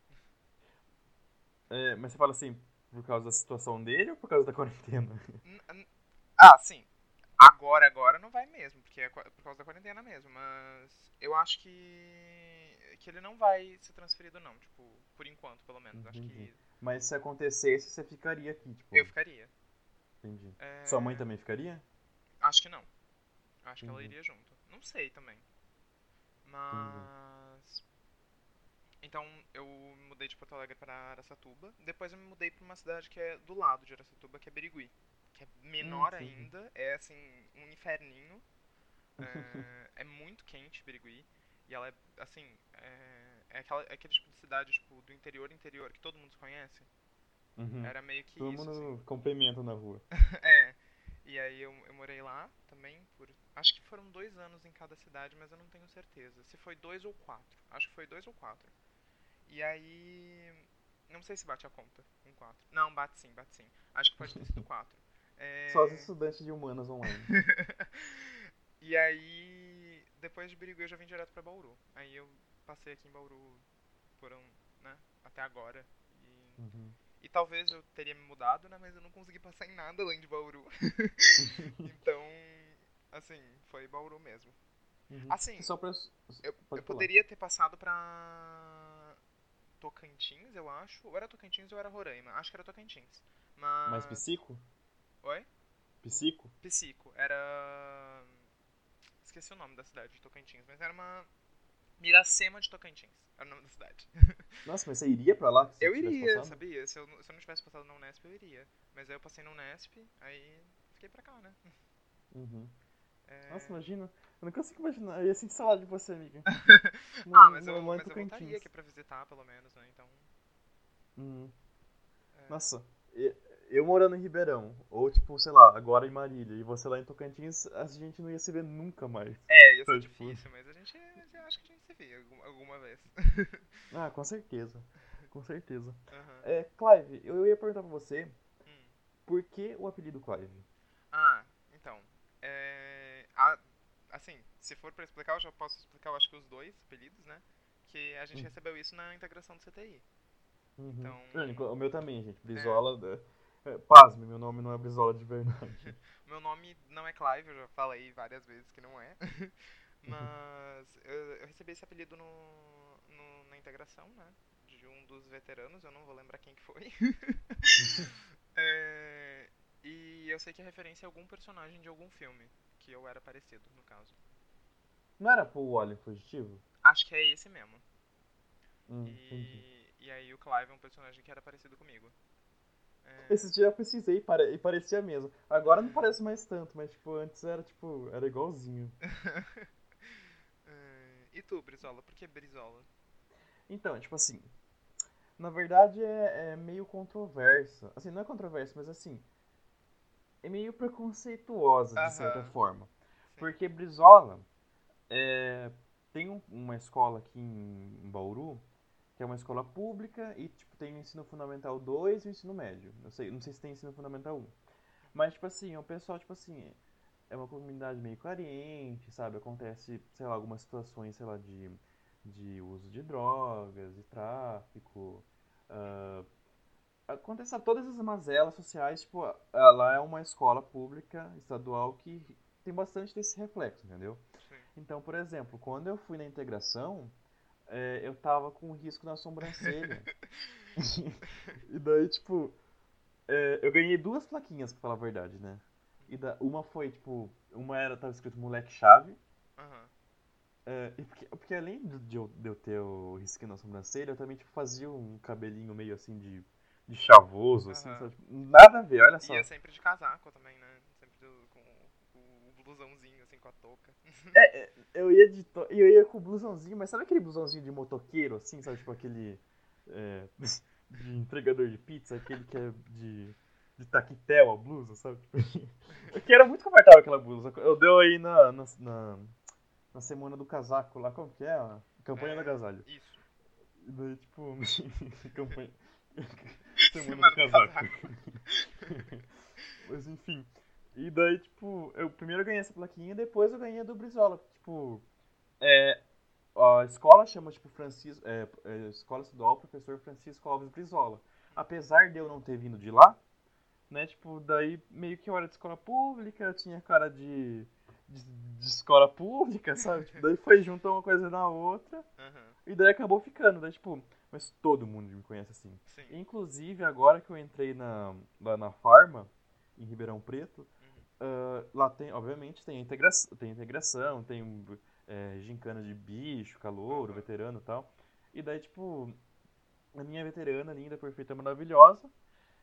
É, mas você fala assim, por causa da situação dele ou por causa da quarentena? Ah, sim. Agora, agora não vai mesmo, porque é por causa da quarentena mesmo. Mas eu acho que que ele não vai ser transferido não, tipo, por enquanto, pelo menos. Acho que Mas se acontecesse, você ficaria aqui, tipo. eu ficaria. Entendi. É, Sua mãe também ficaria? Acho que não. Acho que ela iria junto. Não sei também. Mas. Então eu mudei de Porto Alegre para Aracatuba. Depois eu me mudei para uma cidade que é do lado de Aracatuba, que é Birigui. Que é menor Hum, entendi. ainda. É assim, um inferninho. [laughs] É, é muito quente Birigui. E ela é assim. É, é, aquela, é aquele tipo de cidade tipo, do interior interior que todo mundo se conhece. Uhum. Era meio que Todo isso. mundo assim. com pimenta na rua. [laughs] É. E aí eu, eu morei lá também por. Acho que foram dois anos em cada cidade, mas eu não tenho certeza. Se foi dois ou quatro. Acho que foi dois ou quatro. E aí. Não sei se bate a conta com quatro. Não, bate sim, bate sim. Acho que pode ter sido [laughs] quatro. É... Só os estudantes de humanas online. [laughs] e aí. Depois de Birigui eu já vim direto pra Bauru. Aí eu passei aqui em Bauru por um. né? Até agora. E. Uhum. E talvez eu teria me mudado, né? Mas eu não consegui passar em nada além de Bauru. [laughs] então, assim, foi Bauru mesmo. Uhum. Assim, Só pra. Eu, eu poderia ter passado pra Tocantins, eu acho. Ou era Tocantins ou era Roraima. Acho que era Tocantins. Mas. Mas psico? Oi? Psico? Psico. Era. Esqueci o nome da cidade de Tocantins, mas era uma. Miracema de Tocantins. Era o nome da cidade. [laughs] Nossa, mas você iria pra lá? Eu iria, sabia? Se eu, não- se eu não tivesse passado na Unesp, eu iria. Mas aí eu passei na Unesp, aí fiquei pra cá, né? Uhum. [laughs] É... Nossa, imagina. Eu não consigo imaginar. Eu ia sentir saudade de você, amiga. [laughs] ah, mas, eu, é mas eu voltaria aqui pra visitar, pelo menos, né? Então. Uhum. é. Nossa, e- eu morando em Ribeirão, ou tipo, sei lá, agora em Marília, e você lá em Tocantins, a gente não ia se ver nunca mais. É, ia ser tipo- difícil, mas a gente. Eu acho que a gente se vê algum- alguma vez. Ah, com certeza. Com certeza. Aham. É, Clive, eu ia perguntar pra você, Hum. por que o apelido Clive? Ah, então. É, a- assim, se for pra explicar, eu já posso explicar, eu acho que os dois apelidos, né? Que a gente Hum. recebeu isso na integração do CTI. Uhum. Então- É, O meu também, gente. Brizola. É. é, pasme, meu nome não é Brizola de verdade. [laughs] Meu nome não é Clive, eu já falei várias vezes que não é. [laughs] Mas eu, eu recebi esse apelido no, no- na integração, né? De um dos veteranos, eu não vou lembrar quem que foi. [laughs] É, e eu sei que é referência a algum personagem de algum filme, que eu era parecido, no caso. Não era pro Alien Fugitivo? Acho que é esse mesmo. Hum, entendi. E, e aí o Clive é um personagem que era parecido comigo. É, Esse dia eu pesquisei e parecia mesmo. Agora não parece mais tanto, mas tipo, antes era tipo, era igualzinho. [laughs] e tu, Brizola? Por que Brizola? Então, tipo assim, na verdade é, é meio controversa. Assim, não é controversa, mas assim, é meio preconceituosa de certa forma. Porque Brizola é, tem um- uma escola aqui em, em Bauru, que é uma escola pública e tipo, tem o ensino fundamental 2 e o ensino médio. Eu sei, não sei se tem ensino fundamental 1. Mas, tipo assim, o pessoal, tipo assim, é uma comunidade meio carente, sabe? Acontece, sei lá, algumas situações, sei lá, de, de uso de drogas, de tráfico. ah, acontece todas as mazelas sociais, tipo, ela é uma escola pública estadual que tem bastante desse reflexo, entendeu? Sim. Então, por exemplo, quando eu fui na integração, é, eu tava com risco na sobrancelha. [laughs] [laughs] e daí, tipo, é, eu ganhei duas plaquinhas, pra falar a verdade, né? E da, uma foi, tipo, uma era, tava escrito moleque chave. É, e porque, porque além de eu, de eu ter o risquinho na sobrancelha, eu também, tipo, fazia um cabelinho meio assim de, de chavoso, assim, Aham. sabe? Tipo, Nada a ver, olha só. Ia sempre de casaco também, né? Sempre do- com o blusãozinho, assim, com a touca. Eu ia de to... eu ia com o blusãozinho, mas sabe aquele blusãozinho de motoqueiro, assim, sabe? Tipo aquele. é, [laughs] de entregador de pizza, aquele que é de. De taquetel a blusa, sabe? Tipo, que era muito confortável aquela blusa. Eu dei aí na, na, na, na semana do casaco lá, como que é? A campanha É, do agasalho. Isso. E daí, tipo. [laughs] campanha. semana [laughs] Semana do do casaco. [laughs] Mas enfim. E daí, tipo, eu primeiro ganhei essa plaquinha, depois eu ganhei a do Brizola. Tipo, é, a escola chama, tipo, Francisco, é, é, Escola Estadual Professor Francisco Alves Brizola. Apesar de eu não ter vindo de lá, né, tipo, daí meio que eu era de escola pública, eu tinha cara de, de, de escola pública, sabe? Tipo, daí foi junto uma coisa na outra, Aham. e daí acabou ficando, daí, tipo, mas todo mundo me conhece assim. Sim. Inclusive, agora que eu entrei na, lá na Farma, em Ribeirão Preto. Uh, lá tem, obviamente, tem integração, tem, integração, tem é, gincana de bicho, calouro, veterano e tal. E daí, tipo, a minha veterana, linda, perfeita, maravilhosa,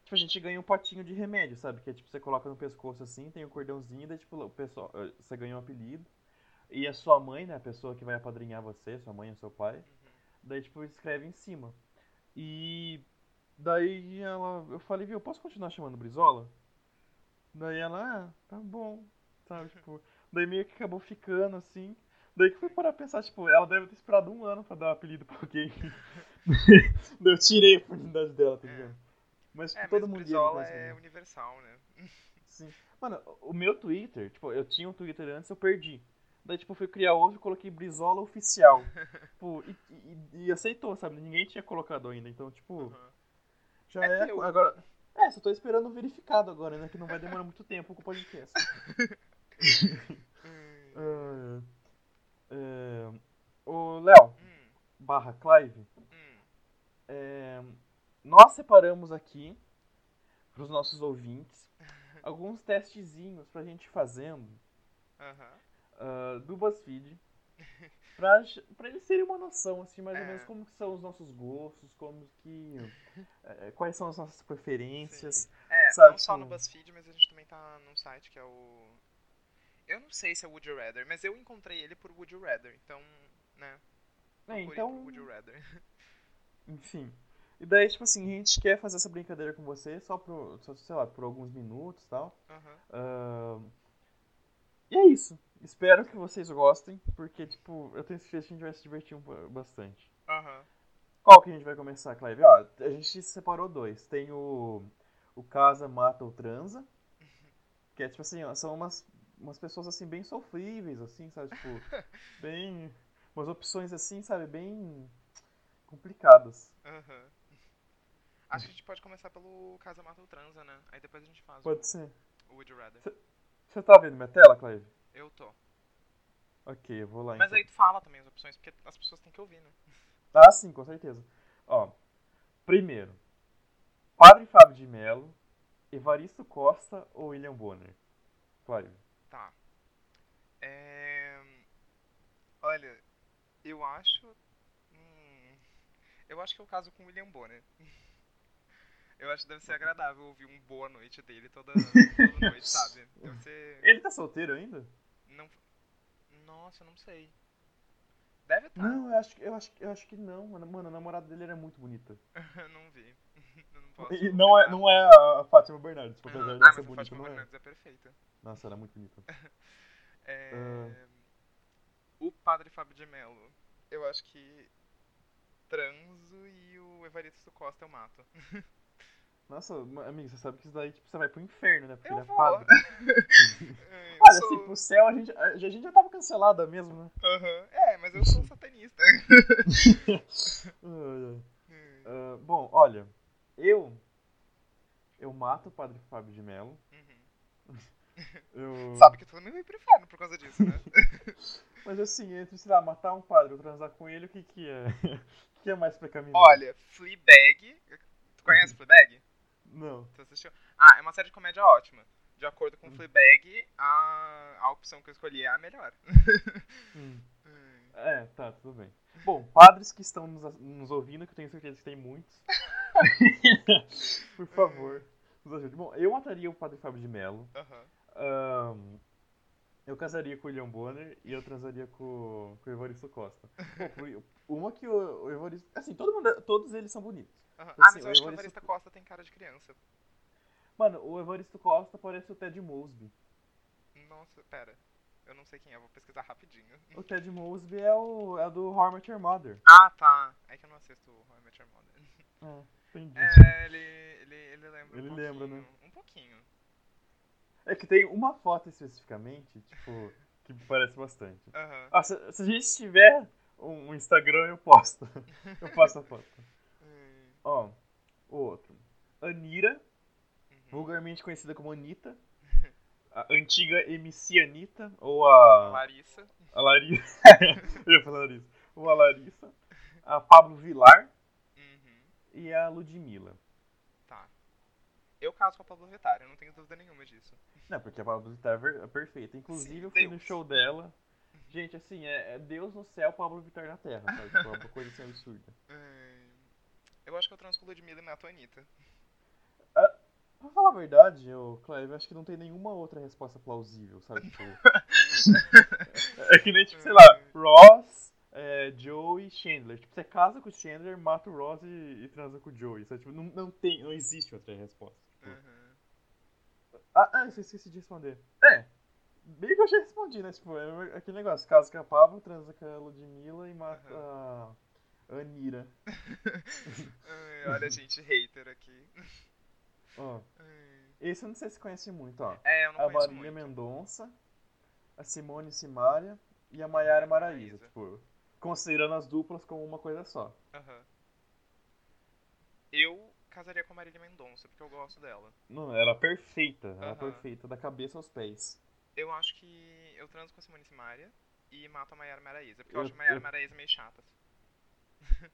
tipo, a gente ganha um potinho de remédio, sabe? Que é tipo, você coloca no pescoço assim, tem um cordãozinho, daí, tipo, o pessoal, eh, você ganha um apelido. E a sua mãe, né, a pessoa que vai apadrinhar você, sua mãe ou seu pai, uhum. daí, tipo, escreve em cima. E daí ela, eu falei, viu, eu posso continuar chamando Brizola? Daí ela, ah, tá bom, sabe, tipo, daí meio que acabou ficando assim. Daí que fui parar pra pensar, tipo, ela deve ter esperado um ano pra dar um apelido pra alguém. [laughs] eu tirei a oportunidade dela, tá ligado? Mas é, todo mas mundo é universal, né? Sim. Mano, o meu Twitter, tipo, eu tinha um Twitter antes, eu perdi. Daí, tipo, fui criar outro e coloquei Brizola Oficial. [laughs] tipo, e, e, e, aceitou, sabe? Ninguém tinha colocado ainda. Então, tipo, uhum. já é. é agora. É, só tô esperando verificado agora, né? Que não vai demorar muito tempo com o podcast. uh, uh, o Léo, hum. barra Clive, hum. é, nós separamos aqui para os nossos ouvintes [laughs] alguns testezinhos pra gente fazendo uh, do BuzzFeed [laughs] pra eles terem uma noção, assim, mais é. ou menos como que são os nossos gostos, como que. É, quais são as nossas preferências. Sim. É, sabe, não só no BuzzFeed, mas a gente também tá num site que é o. Eu não sei se é Would You Rather, mas eu encontrei ele por Would You Rather, então, né? É, então. Would You Rather. [laughs] Enfim. E daí, tipo assim, a gente quer fazer essa brincadeira com você só por, só, sei lá, por alguns minutos e tal. Uhum. Uh, e é isso. Espero que vocês gostem, porque, tipo, eu tenho certeza que a gente vai se divertir bastante. Uhum. Qual que a gente vai começar, Clive? Ó, a gente separou dois. Tem o, o Casa Mata ou Transa, que é, tipo assim, ó, são umas, umas pessoas, assim, bem sofríveis, assim, sabe? Tipo, [laughs] bem... Umas opções, assim, sabe? Bem complicadas. Uhum. Acho que a gente pode começar pelo Casa Mata ou Transa, né? Aí depois a gente faz pode o, ser. o Would You Rather. Você tá vendo minha tela, Clive? Eu tô. Ok, eu vou lá Mas então. aí tu fala também as opções, porque as pessoas têm que ouvir, né? Ah, sim, com certeza. Ó, primeiro, Padre Fábio de Mello, Evaristo Costa ou William Bonner? Clive. Tá. É... Olha, eu acho... Hum... Eu acho que é o caso com William Bonner. Eu acho que deve ser agradável ouvir um boa noite dele toda, [laughs] toda noite, sabe? Deve ser... Ele tá solteiro ainda? Não. Nossa, não sei. Deve estar. Tá. Não, eu acho, eu, acho, eu acho que não. Mano, a namorada dele era muito bonita. [laughs] não vi. [laughs] não posso. E não é, não é a Fátima Bernardes, tipo, apesar uhum. de ah, ser bonita. A Fátima não é. Bernardes é. é perfeita. Nossa, ela é muito bonita. é... Uh... O Padre Fábio de Mello. Eu acho que transo e o Evaristo Costa eu mato. Nossa, amigo, você sabe que isso daí tipo, você vai pro inferno, né? Porque eu ele é vou. padre. [laughs] [laughs] Olha, sou... assim, pro céu a gente, a gente já tava cancelada mesmo, né? Uhum. É, mas eu sou satanista. [laughs] uh, bom, olha, eu. Eu mato o padre Fábio de Mello. Uhum. Eu... Sabe que tu também vai pro inferno por causa disso, né? mas assim, entre, sei lá, matar um padre ou transar com ele, o que que é? o que é mais pecaminoso? Olha, Fleabag. Tu conhece Fleabag? Não. Você assistiu? Ah, é uma série de comédia ótima. De acordo com o hum. Fleabag, a, a opção que eu escolhi é a melhor. Hum. [laughs] É, tá, tudo bem. Bom, padres que estão nos, nos ouvindo, que eu tenho certeza que tem muitos. [laughs] Por favor, nos ajude. Bom, eu mataria o padre Fábio de Mello. Uhum. Um, eu casaria com o William Bonner e eu transaria com, com o Evaristo Costa. [laughs] uma que o, o Evaristo. Assim, todo mundo, todos eles são bonitos. Uhum. Assim, ah, mas eu acho que o Evaristo Costa tem cara de criança. Mano, o Evaristo Costa parece o Ted Mosby. Nossa, pera. Eu não sei quem é, vou pesquisar rapidinho. O Ted Mosby é o é do How Your Mother. Ah, tá. É que eu não assisto o How Your Mother. É, entendi. É, ele, ele, ele lembra Ele um lembra, né? Um pouquinho. É que tem uma foto especificamente, tipo, que parece bastante. Uhum. Ah, se, se, a gente tiver um Instagram, eu posto. [laughs] eu posto a foto. Ó, o outro. Anira, uhum. vulgarmente conhecida como Anitta. [laughs] A antiga MC Anitta, ou a. Larissa. A Larissa. [laughs] eu ia falar Larissa. Ou a Larissa. A Pablo Vilar. Uhum. E a Ludmilla. Tá. eu caso com a Pablo Vittar, eu não tenho dúvida nenhuma disso. Não, porque a Pablo Vittar é é perfeita. Inclusive, Sim, eu fui no Deus. show dela. Gente, assim, é, é Deus no céu, Pablo Vittar na terra, sabe? Tipo, é uma coisa assim absurda. [laughs] É, Eu acho que eu transo com Ludmilla e mato a Anitta. Pra falar a verdade, eu, Clive, eu acho que não tem nenhuma outra resposta plausível, sabe? [laughs] Tipo, é que nem, tipo, sei lá, Ross, é, Joey, Chandler. Tipo, você casa com o Chandler, mata o Ross e, e transa com o Joey. Sabe? Tipo, não, não tem, não existe outra resposta. Tipo, Uhum. Ah, ah, eu esqueci de responder. É, bem que eu já respondi, né? Tipo, é aquele negócio, casa com a Pablo, transa com a Ludmilla e mata a Anira. [laughs] Ai, olha, gente, hater aqui. Ó, esse eu não sei se conhece muito, ó. É, eu não a conheço Marília muito. Mendonça, a Simone Simaria e a Maiara Maraíza. Tipo, considerando as duplas como uma coisa só. Aham. Eu casaria com a Marília Mendonça, porque eu gosto dela. Não, ela é perfeita. Ela é Aham. perfeita, da cabeça aos pés. Eu acho que eu transo com a Simone Simaria e mato a Maiara Maraíza, porque eu, Eu- acho a Maiara eu- Maraíza meio chata.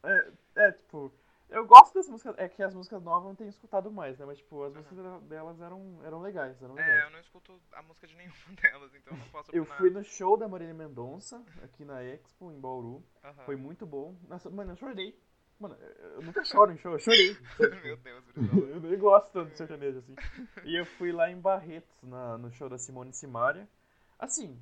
É, é, tipo, eu gosto das músicas. É que as músicas novas eu não tenho escutado mais, né? Mas, tipo, as músicas dela- delas eram, eram legais, eram legais. É, eu não escuto a música de nenhuma [laughs] delas, então eu não posso Eu opinar. fui no show da Marília Mendonça, aqui na Expo, em Bauru. Aham. Foi muito bom. Nossa, mano, eu chorei. Mano, eu nunca choro em show, eu chorei. [laughs] Meu Deus. Eu nem gosto tanto de sertanejo assim. E eu fui lá em Barretos, na, no show da Simone Simaria. Assim,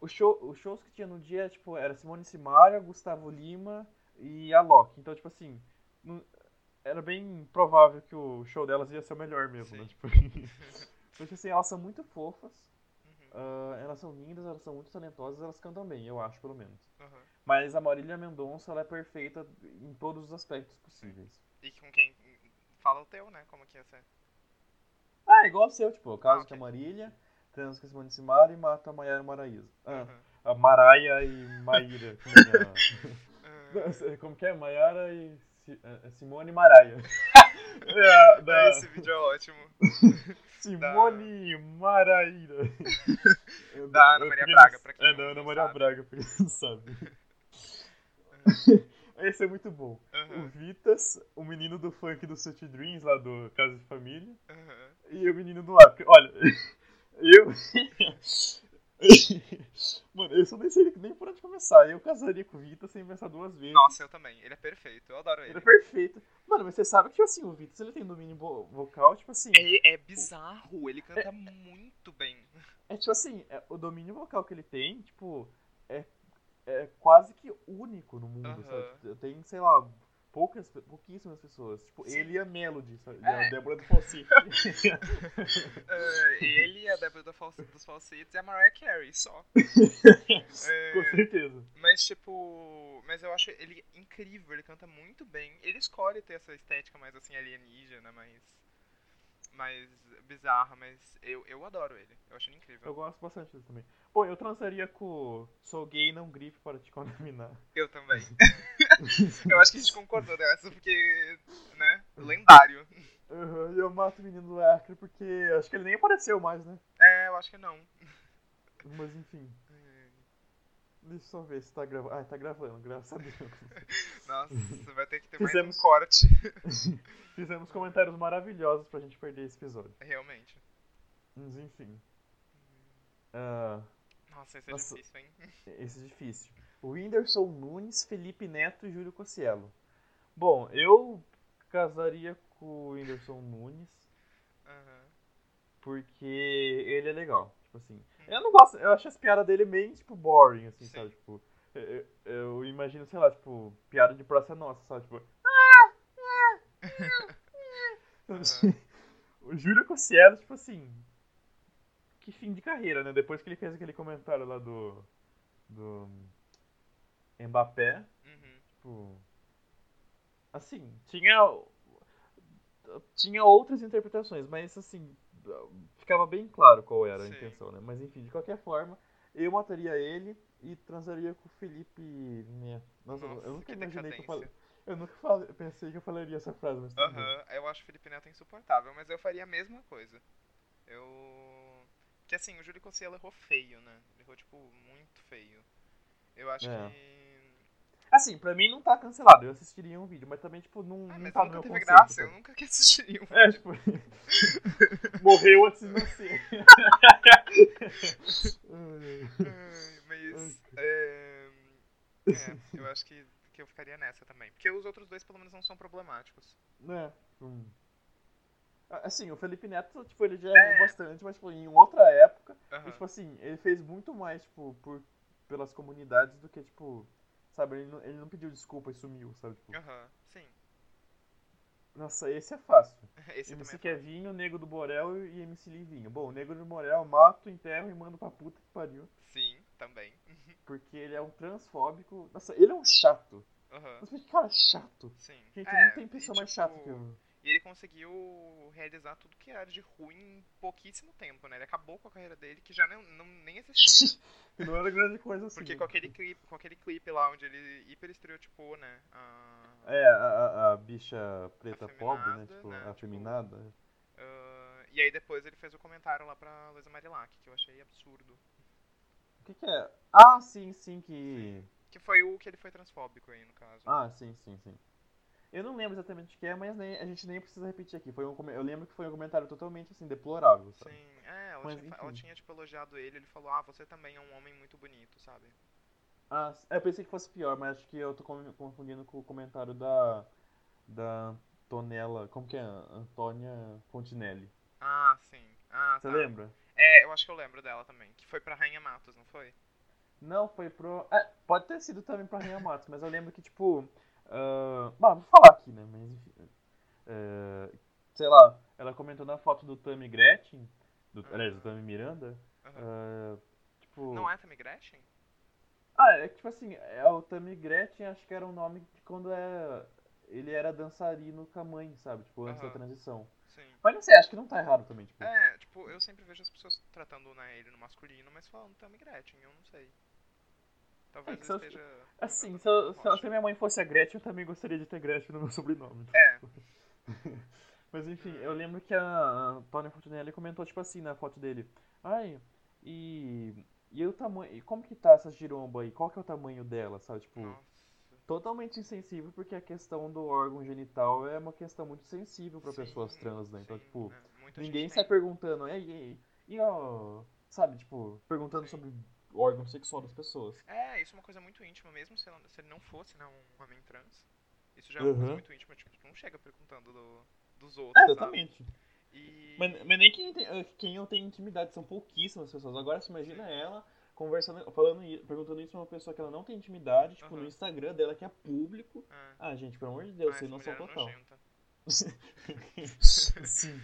o show, os shows que tinha no dia, tipo, era Simone Simaria, Gustavo Lima e a Loki. Então, tipo assim, não- era bem provável que o show delas ia ser o melhor mesmo, né? Sim. Tipo, [laughs] porque assim, elas são muito fofas, Uhum, ah, elas são lindas, elas são muito talentosas, elas cantam bem, eu acho, pelo menos. aham. Mas a Marília Mendonça, ela é perfeita em todos os aspectos possíveis. E com quem fala o teu, né? Como que ia ser? Ah, igual o seu, tipo, caso Ah, com a. Marília, transo com Simone Simara e mato a Maiara Maraíza. Ah, Aham. a Maraia e Maíra. [laughs] [laughs] Como é, que é? Maiara e Si- é, Simone Maraia. [laughs] É, da Esse vídeo é ótimo. [laughs] Simone Maraíra. É Da Ana é, Maria Braga, pra quem É, não- da Ana Maria sabe. Braga, pra quem não sabe. Esse é muito bom. O Aham, Vitas, o menino do funk do City Dreams, lá do Casa de Família. aham. E o menino do Acre. Olha, eu. [laughs] Mano, eu só nem sei nem por onde começar. Eu casaria com o Vitas sem pensar duas vezes. Nossa, eu também. Ele é perfeito, eu adoro Ele ele. é perfeito. Mano, mas você sabe que, tipo assim, o Vitas ele tem domínio vo- vocal, tipo assim. É, é bizarro, ele canta muito bem. É tipo assim, é, o domínio vocal que ele tem, tipo, é, é quase que único no mundo, Aham. sabe? Tem, sei lá, poucas, pouquíssimas pessoas. Tipo, Sim. ele e a Melody, sabe? E É. [laughs] a Débora do Falsete. Ah, ele, a Débora do Fal- dos Falsetes e a Mariah Carey, só. [laughs] É, Com certeza. Mas, tipo. Mas eu acho ele incrível, ele canta muito bem. Ele escolhe ter essa estética mais assim alienígena, mais. mais bizarra, mas eu, eu adoro ele. Eu acho ele incrível. Eu gosto bastante dele também. Pô, eu transaria com Sou gay, não grife para te contaminar. Eu também. [laughs] eu acho que a gente concordou nessa, porque. né? Lendário. Uhum, eu mato o menino do Acre porque acho que ele nem apareceu mais, né? É, eu acho que não. Mas enfim, deixa eu só ver se tá gravando. Ah, tá gravando, graças a Deus. Nossa, você vai ter que ter mais Fizemos- um corte. [laughs] Fizemos comentários maravilhosos pra gente perder esse episódio. Realmente. Mas enfim. Ah, Nossa, esse é Nossa. difícil, hein? esse é difícil. O Whindersson Nunes, Felipe Neto e Júlio Cossielo. Bom, eu casaria com o Whindersson Nunes. Aham. porque ele é legal. Tipo assim, eu não gosto, eu acho as piadas dele meio, tipo, boring, assim, Sim. sabe? Tipo, eu, eu- imagino, sei lá, tipo, piada de Praça Nossa, sabe? Tipo, [laughs] Aham. [laughs] o Júlio Cossielo, tipo assim, que fim de carreira, né? Depois que ele fez aquele comentário lá do, do Mbappé, Uhum. tipo, assim, tinha tinha outras interpretações, mas assim, ficava bem claro qual era a Sim. intenção, né? Mas enfim, de qualquer forma, eu mataria ele e transaria com o Felipe Neto. Nossa, Nossa, eu nunca imaginei que eu falei. Eu nunca falei, pensei que eu falaria essa frase, mas. Aham, eu acho o Felipe Neto insuportável, mas eu faria a mesma coisa. Eu. Que assim, o Júlio Cossielo errou feio, né? Ele errou, tipo, muito feio. Eu acho É. que. Assim, pra mim não tá cancelado, eu assistiria um vídeo, mas também, tipo, não, Ah, não mas tá no meu teve conceito. graça, sabe? eu nunca quis assistir um. É, tipo. [laughs] Morreu antes de nascer. Ai, Mas. É, é, eu acho que, que eu ficaria nessa também. Porque os outros dois, pelo menos, não são problemáticos. né? Hum. Assim, o Felipe Neto, tipo, ele já É. errou bastante, mas, tipo, em outra época, e, Aham. tipo assim, ele fez muito mais, tipo, por, pelas comunidades do que, tipo, sabe, ele não, ele não pediu desculpa e sumiu, sabe? Tipo, Aham, sim. nossa, esse é fácil. [laughs] Esse MC é Kevinho, Nego do Borel e MC Livinho. Bom, o Nego do Borel mato, enterro e mando pra puta que pariu. Sim, também. [laughs] Porque ele é um transfóbico. Nossa, ele é um chato. Aham, Mas que cara chato. sim. Gente, É, não tem pessoa e, mais tipo, chata que eu. E ele conseguiu realizar tudo que era de ruim em pouquíssimo tempo, né? Ele acabou com a carreira dele, que já não, não- nem existia. [laughs] Não era grande coisa assim. Porque com aquele clipe, com aquele clipe lá onde ele hiper estereotipou, né? A, É, a, a- bicha preta pobre, né? Tipo, né, tipo, afeminada. ah, e aí depois ele fez o comentário lá pra Luísa Marilac, que eu achei absurdo. O que que é? Ah, sim, sim, que. Que foi o que ele foi transfóbico aí, no caso. Ah, sim, sim, sim. Eu não lembro exatamente o que é, mas nem- a gente nem precisa repetir aqui. Foi um, eu lembro que foi um comentário totalmente, assim, deplorável, sabe? Sim, é, ela, Mas, tinha, ela tinha, tipo, elogiado ele, ele falou, ah, você também é um homem muito bonito, sabe? Ah, eu pensei que fosse pior, mas acho que eu tô confundindo com o comentário da. Da Antonella. Como que é? Antônia Fontinelli. Ah, sim. Ah, Você tá. lembra? É, eu acho que eu lembro dela também. Que foi pra Rainha Matos, não foi? Não, foi pro. É, pode ter sido também pra Rainha Matos, mas eu lembro que, tipo. Ah, Bom, vou falar aqui, né? Mas enfim. é, sei lá, ela comentou na foto do Tammy Gretchen. Do, aliás, do Tammy Miranda. Aham. ah, tipo. Não é Tammy Gretchen? Ah, é que, tipo assim, é o Tammy Gretchen, acho que era um nome de quando é. Ele era dançarino com a mãe, sabe? Tipo, antes da Aham. transição. Sim. Mas não sei, acho que não tá errado também, tipo. É, tipo, eu sempre vejo as pessoas tratando né, ele no masculino, mas falando Tammy Gretchen, eu não sei. Talvez É eu- esteja. Assim, se, eu- se, se minha mãe fosse a Gretchen, eu também gostaria de ter Gretchen no meu [laughs] sobrenome. É, [laughs] Mas enfim, eu lembro que a Antônia Fontinelli comentou, tipo assim, na foto dele. Ai, e. E o tamanho. E como que tá essa giromba aí? Qual que é o tamanho dela, sabe? Tipo, nossa. totalmente insensível, porque a questão do órgão genital é uma questão muito sensível pra Sim, pessoas trans, né? Então, sim, tipo, né, ninguém sai tem. perguntando, e aí, e ó. Sabe, tipo, perguntando Sim. sobre órgão sexual das pessoas. É, isso é uma coisa muito íntima, mesmo se, ela- se ele não fosse né, um homem trans. Isso já é uma coisa Uhum. muito íntima, tipo, tu não chega perguntando do- dos outros. É, exatamente. E... Mas, mas nem quem, tem, eh, quem não tem intimidade, são pouquíssimas pessoas. Agora você imagina ela conversando, falando, perguntando isso pra uma pessoa que ela não tem intimidade, tipo, no Aham. Instagram dela, que é público. É. Ah, gente, pelo amor de Deus, Ah, sem noção mulher é total. [laughs] Sim.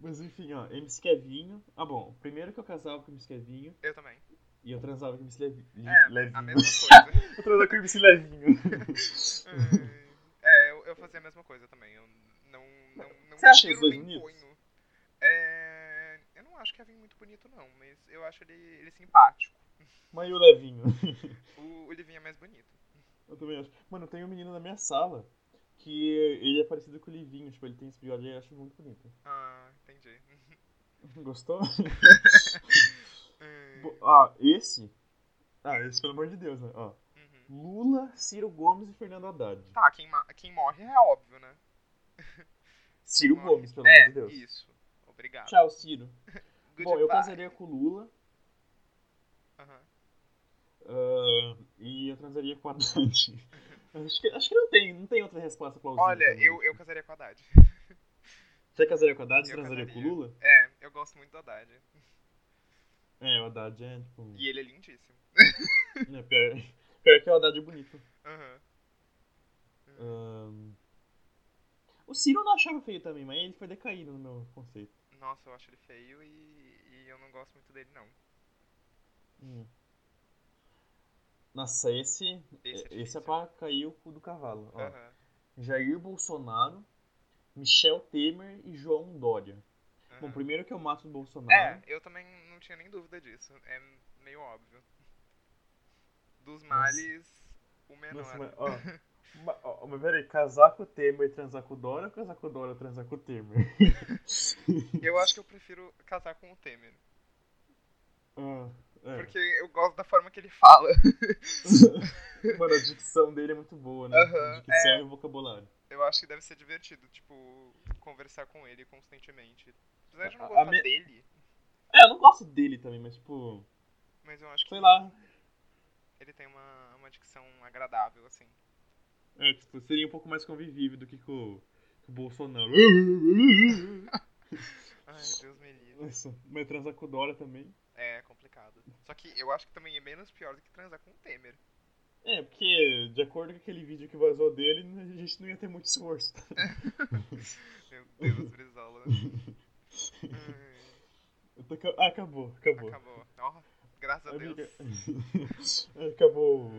Mas enfim, ó, MC Kevinho. Ah, bom, primeiro que eu casava com o MC Kevinho Eu também. E eu transava com o MC Levi, É, Levinho. a mesma coisa. [laughs] eu transava com o MC Levinho. é, eu, eu fazia a mesma coisa também. Eu não, não, não Você acha os dois bonitos? ponho. É, eu não acho Kevin muito bonito, não, mas eu acho ele, ele simpático. Mas e o Levinho? [laughs] O, o Livinho é mais bonito. Eu também acho. Mano, tem um menino na minha sala que ele é parecido com o Livinho, tipo, ele tem esse bigode aí, eu acho muito bonito. Ah, entendi. Gostou? [laughs] É, Bo- Ah, esse. Ah, esse pelo amor de Deus, né? Ó. uhum. Lula, Ciro Gomes e Fernando Haddad. Tá, quem, quem morre é óbvio, né? [laughs] Ciro morre- Gomes, pelo é, amor de Deus. isso. Obrigado. Tchau, Ciro. [laughs] Bom, eu casaria com o Lula Aham. ah, e eu transaria com o Haddad. [laughs] acho, que, acho que não tem, não tem outra resposta plausível. Olha, também. eu, eu casaria com a Haddad. Você casaria com o Haddad e eu transaria com o casaria. Lula? É, eu gosto muito do Haddad. É, o Haddad é, tipo... E ele é lindíssimo. [laughs] É, pior, pior que o Haddad é bonito. Aham. Ahn, O Ciro eu não achava feio também, mas ele foi decaindo no meu conceito. Nossa, eu acho ele feio e, e eu não gosto muito dele, não. Hum. Nossa, esse, Esse é esse é pra cair o cu do cavalo. Ó. Aham. Jair Bolsonaro, Michel Temer e João Dória. Bom, primeiro que eu mato o Bolsonaro. É, eu também não tinha nem dúvida disso. É meio óbvio. Dos males, o menor. Nossa, mas, ó, [laughs] ma- ó, mas peraí, casar com o Temer e transar com o Dória ou casar com o Dória e transar com o Temer? [laughs] Eu acho que eu prefiro casar com o Temer. Ah, É. Porque eu gosto da forma que ele fala. [laughs] Mano, a dicção dele é muito boa, né? A dicção é. e o vocabulário. Eu acho que deve ser divertido, tipo, conversar com ele constantemente. Apesar de não A- a gostar me- dele, É, eu não gosto dele também, mas tipo, mas eu acho que sei lá. ele tem uma, uma dicção agradável, assim. É, tipo, seria um pouco mais convivível do que com, com o Bolsonaro. [laughs] Ai, Deus me livre. Nossa, mas transar com o Dória também. É complicado. Só que eu acho que também é menos pior do que transar com o Temer. É, porque de acordo com aquele vídeo que vazou dele, a gente não ia ter muito esforço. [laughs] Meu Deus, Brizola. [laughs] Ai, Ah, acabou, acabou. Acabou. Ó, graças a Amiga, Deus. [laughs] acabou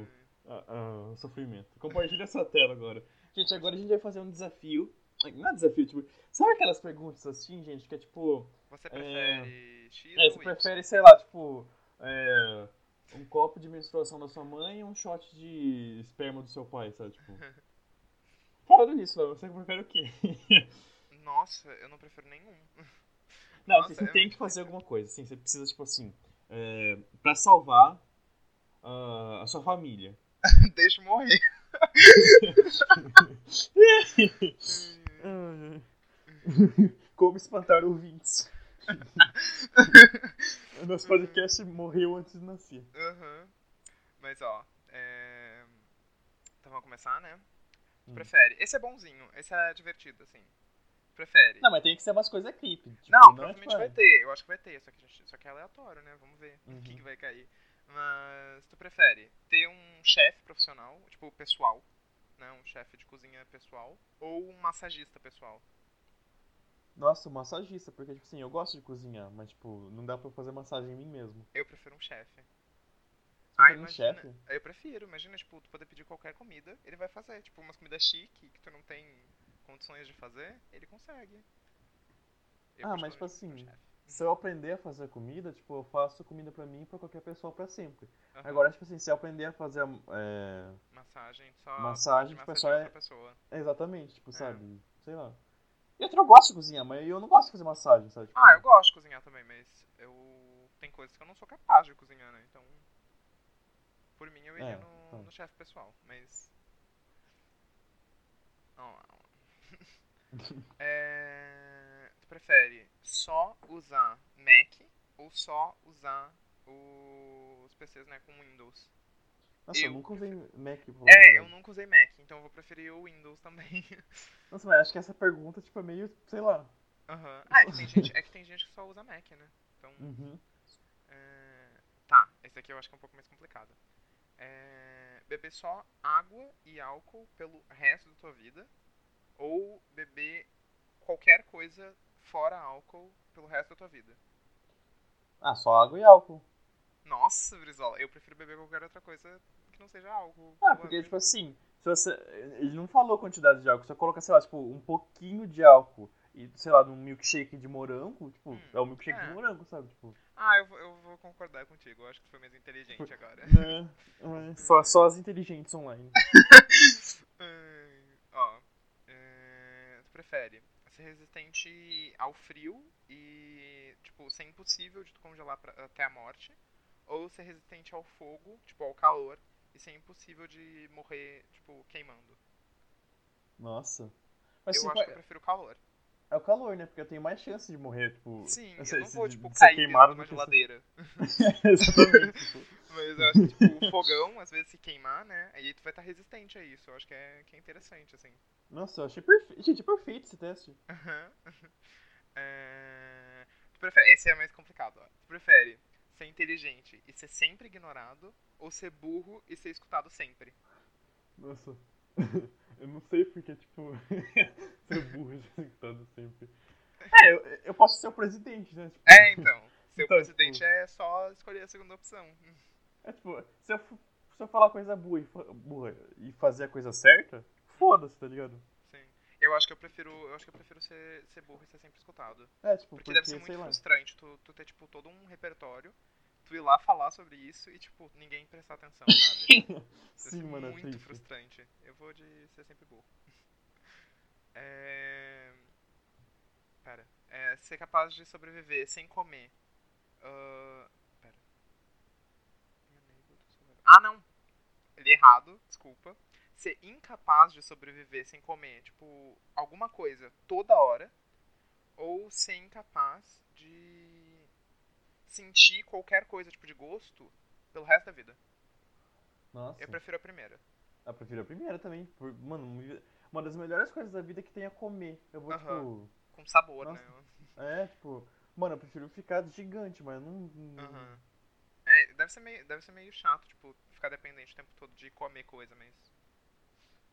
o sofrimento. Compartilha essa tela agora. Gente, agora a gente vai fazer um desafio. Não é desafio, tipo. Sabe aquelas perguntas assim, gente, que é tipo. Você prefere X É, você prefere, sei lá, tipo. É, um copo de menstruação da sua mãe e um shot de esperma do seu pai, sabe? Tipo. [laughs] Falando nisso, você prefere o quê? Nossa, eu não prefiro nenhum. Não, Nossa, você é tem que fazer alguma coisa, assim, você precisa, tipo assim, é, pra salvar ah, a sua família. [laughs] Deixa eu morrer. [laughs] Como espantar ouvintes. [laughs] Nosso podcast morreu antes de nascer. Aham. Mas ó, é... Então vamos começar, né? Hum. Prefere. Esse é bonzinho, esse é divertido, assim. Prefere. Não, mas tem que ser umas coisas creepy. Tipo, Não, é, provavelmente tipo, vai ter, eu acho que vai ter, só que, gente- só que é aleatório, né? Vamos ver o que, Uhum. que vai cair. Mas tu prefere ter um chefe profissional, tipo pessoal, né? Um chefe de cozinha pessoal, ou um massagista pessoal? Nossa, massagista, porque, tipo assim, eu gosto de cozinhar, mas, tipo, não dá pra fazer massagem em mim mesmo. Eu prefiro um chefe. Ah, um imagina. chefe? Eu prefiro, imagina, tipo, tu poder pedir qualquer comida, ele vai fazer. Tipo, umas comidas chique que tu não tem condições de fazer, ele consegue. Eu Ah, mas, tipo assim. Se eu aprender a fazer comida, tipo, eu faço comida pra mim e pra qualquer pessoa pra sempre. Aham. Agora, tipo assim, se eu aprender a fazer é, Massagem só. massagem, tipo, é só é- pessoa. exatamente, tipo, É. sabe? Sei lá. Eu gosto de cozinhar, mas eu não gosto de fazer massagem, sabe? Tipo, Ah, eu gosto de cozinhar também, mas eu. Tem coisas que eu não sou capaz de cozinhar, né? Então. Por mim eu iria É, no, tá. no chefe pessoal, mas. Lá. [laughs] É, Tu prefere só usar Mac ou só usar os PCs né, com Windows? Nossa, eu, eu nunca usei Mac. É, eu nunca usei Mac, então eu vou preferir o Windows também. [laughs] Nossa, mas acho que essa pergunta, tipo, é meio, sei lá. Aham. Ah, é que, tem [laughs] gente, é que tem gente que só usa Mac, né? Então. Uhum. É, Tá, esse aqui eu acho que é um pouco mais complicado. É, Beber só água e álcool pelo resto da tua vida. Ou beber qualquer coisa fora álcool pelo resto da tua vida. Ah, só água e álcool. Nossa, Brizola, eu prefiro beber qualquer outra coisa que não seja álcool. Ah, porque, água. tipo assim, se você. Ele não falou a quantidade de álcool, só coloca, sei lá, tipo, um pouquinho de álcool e, sei lá, num milkshake de morango, tipo, Hum, é o milkshake é. de morango, sabe? Tipo, Ah, eu, vou- eu vou concordar contigo. Eu acho que foi mais inteligente agora. né? É, só, só as inteligentes online. [laughs] É, prefere ser resistente ao frio e, tipo, ser impossível de tu congelar pra- até a morte, ou ser resistente ao fogo, tipo, ao calor, e ser impossível de morrer, tipo, queimando. Nossa. Mas eu tipo, acho que eu prefiro o calor. é o calor, né? Porque eu tenho mais chance de morrer, tipo. Sim, eu sei, não se- vou, tipo, cair queimado de uma do que ser- geladeira. [laughs] [laughs] Exatamente. tipo, Mas eu acho que, tipo, o fogão, às vezes, se queimar, né, aí tu vai estar resistente a isso. Eu acho que é, que é interessante, assim. Nossa, eu achei perfeito. Gente, é perfeito esse teste. Aham. É, Tu prefere... Esse é mais complicado, ó. Tu prefere ser inteligente e ser sempre ignorado ou ser burro e ser escutado sempre? Nossa. [laughs] eu não sei porque, tipo. [laughs] ser burro já todo sempre. É, eu, eu posso ser o presidente, né? Tipo, É, então. [laughs] Ser o Então, presidente tipo- é só escolher a segunda opção. É tipo, se eu, se eu falar coisa burra e, burra e fazer a coisa certa, foda-se, tá ligado? Sim. Eu acho que eu prefiro, eu acho que eu prefiro ser, ser burro e ser sempre escutado. É, tipo, porque, porque deve ser muito frustrante tu, tu ter, tipo, todo um repertório, tu ir lá falar sobre isso e, tipo, ninguém prestar atenção, [laughs] sabe? Sim, mano, é muito frustrante. Eu vou de ser sempre burro. [laughs] É... Pera. É, ser capaz de sobreviver sem comer. Uh... Pera. Tá ah, não! Ele é errado, desculpa. Ser incapaz de sobreviver sem comer, tipo, alguma coisa toda hora. Ou ser incapaz de sentir qualquer coisa, tipo, de gosto pelo resto da vida. Nossa. Eu prefiro a primeira. Eu prefiro a primeira também. Por, mano, uma das melhores coisas da vida é que tem a comer. Eu vou, Aham. tipo. Com sabor, Nossa. né? É, tipo. Mano, eu prefiro ficar gigante, mas não. É, deve ser, meio, deve ser meio chato, tipo, ficar dependente o tempo todo de comer coisa, mas.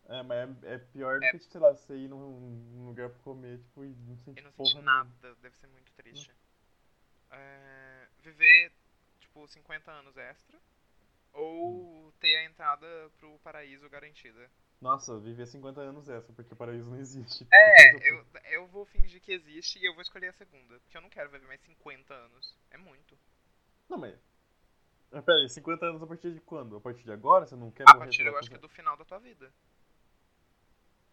É, mas é, é pior do É. que, sei lá, você ir num, num lugar pra comer, tipo, e não sentir não porra nada, deve ser muito triste. É, viver, tipo, 50 anos extra. Ou ter a entrada pro paraíso garantida. Nossa, viver 50 anos essa, porque o paraíso não existe. É, [laughs] eu, eu vou fingir que existe e eu vou escolher a segunda. Porque eu não quero viver mais 50 anos. É muito. Não, mas. Mas peraí, 50 anos a partir de quando? A partir de agora? Você não quer A morrer? partir, sei lá, eu acho que é do final da tua vida.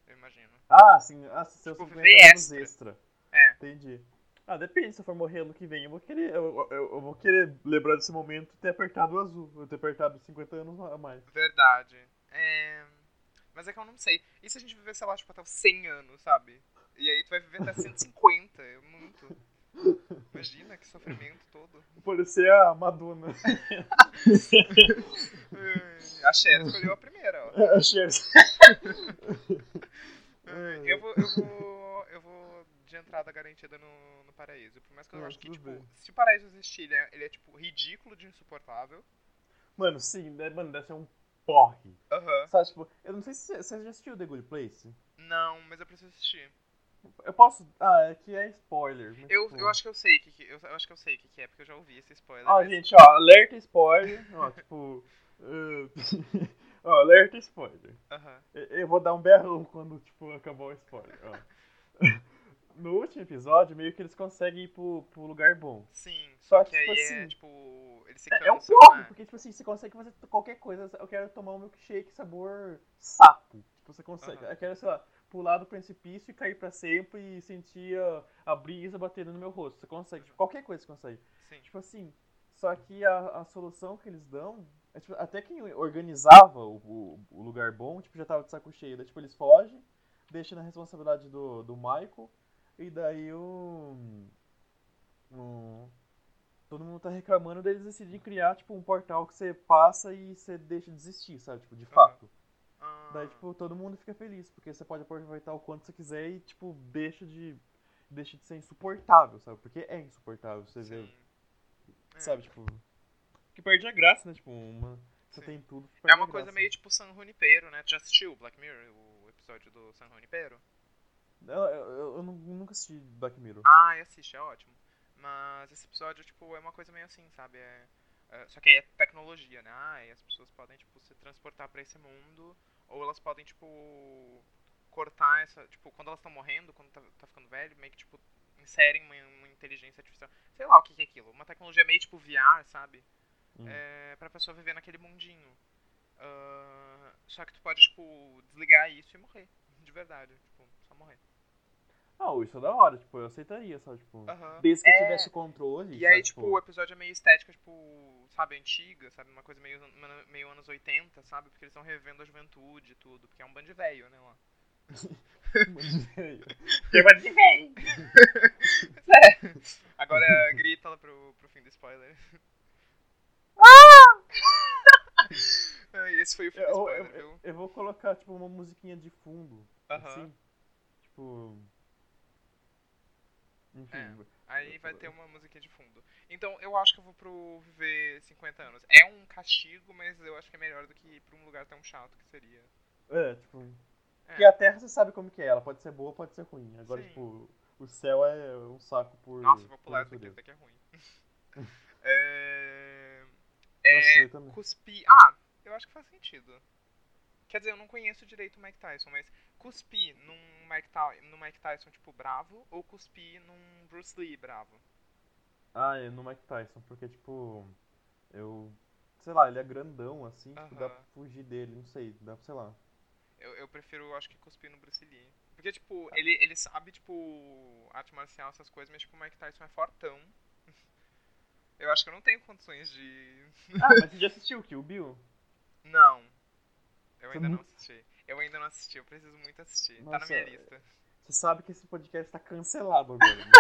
Eu imagino. Ah, sim, ah, seus Tipo, 50 viver anos extra. extra. É. Entendi. Ah, depende, se eu for morrer ano que vem, eu vou querer. Eu, eu, eu vou querer lembrar desse momento e ter apertado o azul. Eu ter apertado 50 anos a mais. Verdade. É... Mas é que eu não sei. E se a gente viver, sei lá, tipo, até os 100 anos, sabe? E aí tu vai viver até [laughs] 150. É muito. Imagina que sofrimento todo. Parecer a Madonna. [laughs] A Cher escolheu a primeira, ó. a Cher. Ai, Eu vou, eu vou, eu vou de entrada garantida no, no paraíso. Por mais que eu acho que, tipo, bem. se o paraíso existir, ele é, ele é, tipo, ridículo de insuportável. Mano, sim, deve, mano, deve ser um porre. Aham. Sabe, tipo, eu não sei se você já assistiu The Good Place. Não, mas eu preciso assistir. Eu posso. Ah, é que é spoiler. mas, Eu, tipo- eu acho que eu sei que, que- eu, eu acho que eu sei o que, que é, porque eu já ouvi esse spoiler. Ó, mas- gente, ó, alerta spoiler. ó, [laughs] tipo. uh, [laughs] ó, alerta spoiler. Aham. Eu- Eu vou dar um berrão quando, tipo, acabar o spoiler, ó. [laughs] No último episódio, meio que eles conseguem ir pro, pro lugar bom. Sim, Só que, que aí tipo é, assim, tipo, eles se É, é um porre, né? porque, tipo assim, você consegue fazer qualquer coisa. Eu quero tomar um milkshake sabor sapo. Tipo, você consegue. Aham. Eu quero, sei lá, pular do precipício e cair pra sempre e sentir a, a brisa batendo no meu rosto. Você consegue. Tipo, qualquer coisa você consegue. Sim. Tipo assim, só que a, a solução que eles dão. é, tipo, até quem organizava o, o, o lugar bom, tipo, já tava de saco cheio. Daí, tipo, eles fogem, deixam na responsabilidade do, do Michael, e daí o. o- todo mundo tá reclamando deles decidirem criar, tipo, um portal que você passa e você deixa de existir, sabe? Tipo, de fato. Daí, tipo, todo mundo fica feliz, porque você pode aproveitar o quanto você quiser e, tipo, deixa de. Deixa de ser insuportável, sabe? Porque é insuportável você ver. É. Sabe, tipo. Que perde a graça, né? Tipo, uma. Você Sim. tem tudo. É uma coisa graça. meio tipo San Junipero, né? Tu já assistiu Black Mirror, o episódio do San Junipero? Eu, eu, eu- eu nu- nunca assisti Black Mirror. Ah, assiste, é ótimo. Mas esse episódio, tipo, é uma coisa meio assim, sabe? É, é- só que aí é tecnologia, né? Ah, e as pessoas podem, tipo, se transportar pra esse mundo, ou elas podem, tipo, cortar essa. Tipo, quando elas estão morrendo, quando tá, tá ficando velho, meio que, tipo, inserem uma, uma inteligência artificial. Sei lá o que, que é aquilo. Uma tecnologia meio tipo VR, sabe? Hum. É, pra pessoa viver naquele mundinho. Ah, só que tu pode, tipo, desligar isso e morrer. [laughs] De verdade. Tipo, só morrer. Ah, isso é da hora, tipo, eu aceitaria, sabe? Tipo, desde que eu É. tivesse o controle. E aí, sabe? tipo, o episódio é meio estética, tipo, sabe, antiga, sabe? Uma coisa meio, meio anos 80, sabe? Porque eles estão revendo a juventude e tudo. Porque é um bando de velho, né, lá. [laughs] Tem mais de velho. [laughs] É. Agora grita lá pro, pro fim do spoiler. Ah! Esse foi o fim do Eu, spoiler, eu, viu? eu, eu vou colocar, tipo, uma musiquinha de fundo. Aham. Assim. Tipo. Enfim. É. Aí vai ter uma musiquinha de fundo. Então eu acho que eu vou pro viver 50 anos. É um castigo, mas eu acho que é melhor do que ir pra um lugar tão chato que seria. É, tipo. É. Porque a Terra você sabe como que é, ela pode ser boa, pode ser ruim. Agora, Sim. tipo, o céu é um saco por. Nossa, vou pular essa daqui, daqui é ruim. [laughs] é... Nossa, é eu também. cuspir. Ah, eu acho que faz sentido. Quer dizer, eu não conheço direito o Mike Tyson, mas cuspir num Mike, Ty no Mike Tyson, tipo, bravo, ou cuspir num Bruce Lee bravo? Ah, é no Mike Tyson, porque, tipo, eu. Sei lá, ele é grandão, assim, tipo, dá pra fugir dele, não sei, dá pra, sei lá. Eu, eu prefiro, acho que cuspir no Bruce Lee. Porque, tipo, ele, ele sabe, tipo, arte marcial, essas coisas, mas, tipo, o Mike Tyson é fortão. [laughs] Eu acho que eu não tenho condições de... Ah, mas você já assistiu o Kill Bill? [laughs] Não. Eu ainda nu- não assisti. Eu ainda não assisti, eu preciso muito assistir. tá na Nossa, minha lista. Você sabe que esse podcast tá cancelado [laughs] agora. né?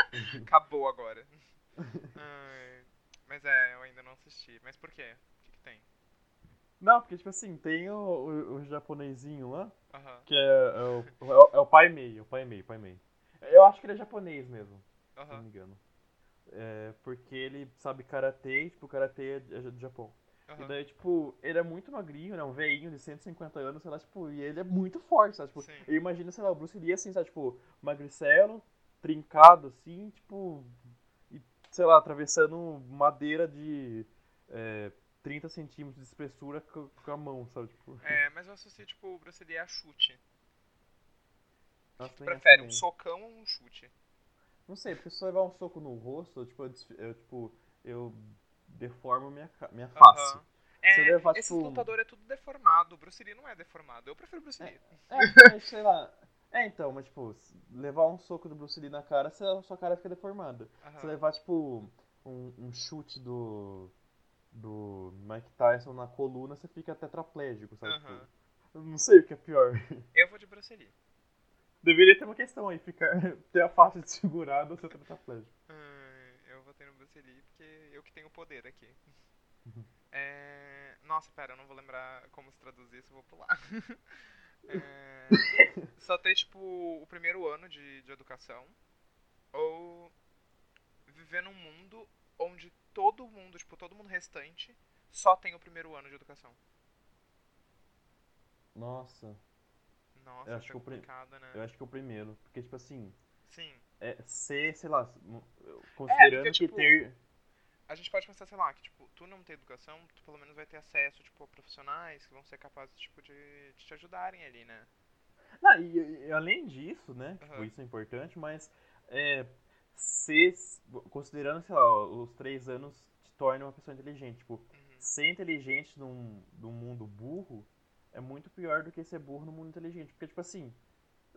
Acabou agora. Ai, mas é, eu ainda não assisti. Mas por quê? O que, que tem? Não, porque, tipo assim, tem o, o, o japonesinho lá, Aham, que é, é o, é o- é Pai Mei, o Pai Mei, o Pai Mei. Eu acho que ele é japonês mesmo, se não me engano. É, porque ele sabe karatê, e, tipo, karatê é é do Japão. E aham. daí, tipo, ele é muito magrinho, né? Um veinho de 150 anos, sei lá, tipo, e ele é muito forte, sabe? Tipo, Sim. eu imagino, sei lá, o Bruce Lee assim, sabe? Tipo, magricelo, trincado, assim, tipo, e, sei lá, atravessando madeira de é, 30 centímetros de espessura com, a mão, sabe? Tipo, É, mas eu associo, tipo, o Bruce Lee a chute. nossa, nem Prefere acho um socão ou um chute? Não sei, porque se eu levar um soco no rosto, eu, tipo, eu, eu, tipo, eu deformo minha, minha face. Aham. É, levar, tipo- lutadores é tudo deformado. O Bruce Lee não é deformado. Eu prefiro Bruce Lee. É, mas sei lá. É, então, mas tipo, levar um soco do Bruce Lee na cara, sua sua cara fica deformada. Aham. Se levar, tipo, um, um chute do. do Mike Tyson na coluna, você fica tetraplégico, sabe? Tipo, eu não sei o que é pior. [laughs] Eu vou de Bruce Lee. Deveria ter uma questão aí, ficar, [laughs] ter a face desfigurada ou ser tetraplégico. Votei no Bruce Lee porque eu que tenho o poder aqui. Uhum. [laughs] É... Nossa, pera, eu não vou lembrar como se traduzir isso, vou pular. [laughs] É, Só ter, tipo, o primeiro ano de, de educação. Ou viver num mundo onde todo mundo, tipo, todo mundo restante só tem o primeiro ano de educação. Nossa, Nossa, Eu acho isso que é o complicado, né? eu acho que é o primeiro. Porque, tipo assim, Sim. É ser, sei lá, considerando que tipo, ter. A gente pode pensar, sei lá, que, tipo, tu não ter educação, tu pelo menos vai ter acesso, tipo, a profissionais que vão ser capazes, tipo, de, de te ajudarem ali, né? Não, e, e além disso, né? Tipo, Aham. isso é importante, mas é, ser, considerando, sei lá, os três anos te torna uma pessoa inteligente. Tipo, Uhum. ser inteligente num, num mundo burro é muito pior do que ser burro no mundo inteligente. Porque, tipo assim,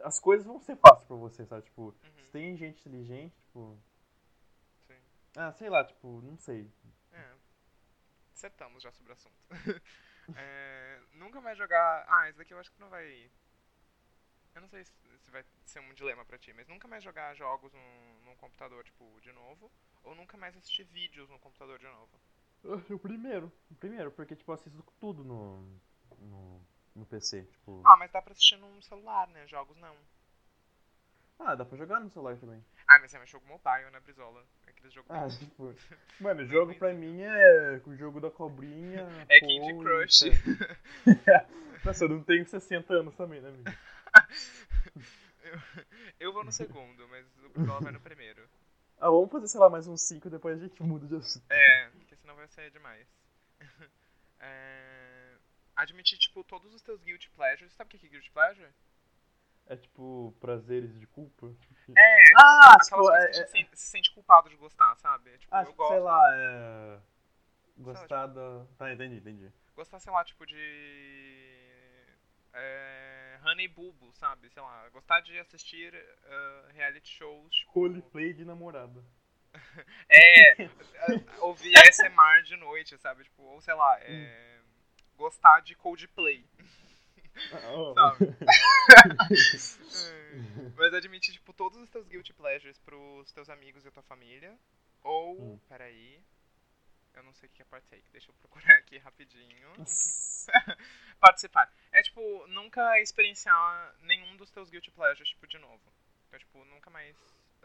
as coisas vão ser fáceis pra você, sabe? Tipo, Uhum. se tem gente inteligente, tipo. Sim. Ah, sei lá, tipo, não sei. É. Acertamos já sobre o assunto. [laughs] É, nunca mais jogar. Ah, esse daqui eu acho que não vai. Eu não sei se se vai ser um dilema pra ti, mas nunca mais jogar jogos num, num computador, tipo, de novo. Ou nunca mais assistir vídeos no computador de novo. O primeiro. O primeiro, porque, tipo, eu assisto tudo no, no, no PC. Tipo. Ah, mas dá pra assistir num celular, né? Jogos não. Ah, dá pra jogar no celular também. Ah, mas é um jogo mobile, né, Brizola? Aqueles jogos. Ah, [laughs] tipo. [laughs] Mano, o jogo pra mim é o jogo da cobrinha. [laughs] É Candy Pou, Crush. e- Nossa, eu não tenho 60 anos também, né, amigo? eu, eu vou no segundo, mas o Brizola vai no primeiro. Ah, vamos fazer, sei lá, mais uns 5, depois a gente muda de assunto. É, porque senão vai ser demais. É, admitir, tipo, todos os teus guilty pleasures. Sabe o que é guilty pleasure? É tipo, prazeres de culpa. É, tipo, Ah, aquelas tipo, coisas é- que a gente se, se sente culpado de gostar, sabe? É, Tipo, Ah, eu tipo, gosto. sei lá, é. Gostar da. Tá, entendi, entendi. Gostar, sei lá, tipo, de. É, Honey Bubu, sabe? Sei lá, gostar de assistir ah, reality shows. Tipo, Roleplay de namorada. [laughs] É, [laughs] a- ouvir ASMR de noite, sabe? Tipo, ou sei lá, é, gostar de Coldplay, ó. sabe? [laughs] Mas admitir, tipo, todos os teus guilty pleasures pros teus amigos e a tua família. Ou, Hum. peraí, eu não sei o que é partake, deixa eu procurar aqui rapidinho. [laughs] Participar. É, tipo, nunca experienciar nenhum dos teus guilty pleasures, tipo, de novo. Então, tipo, nunca mais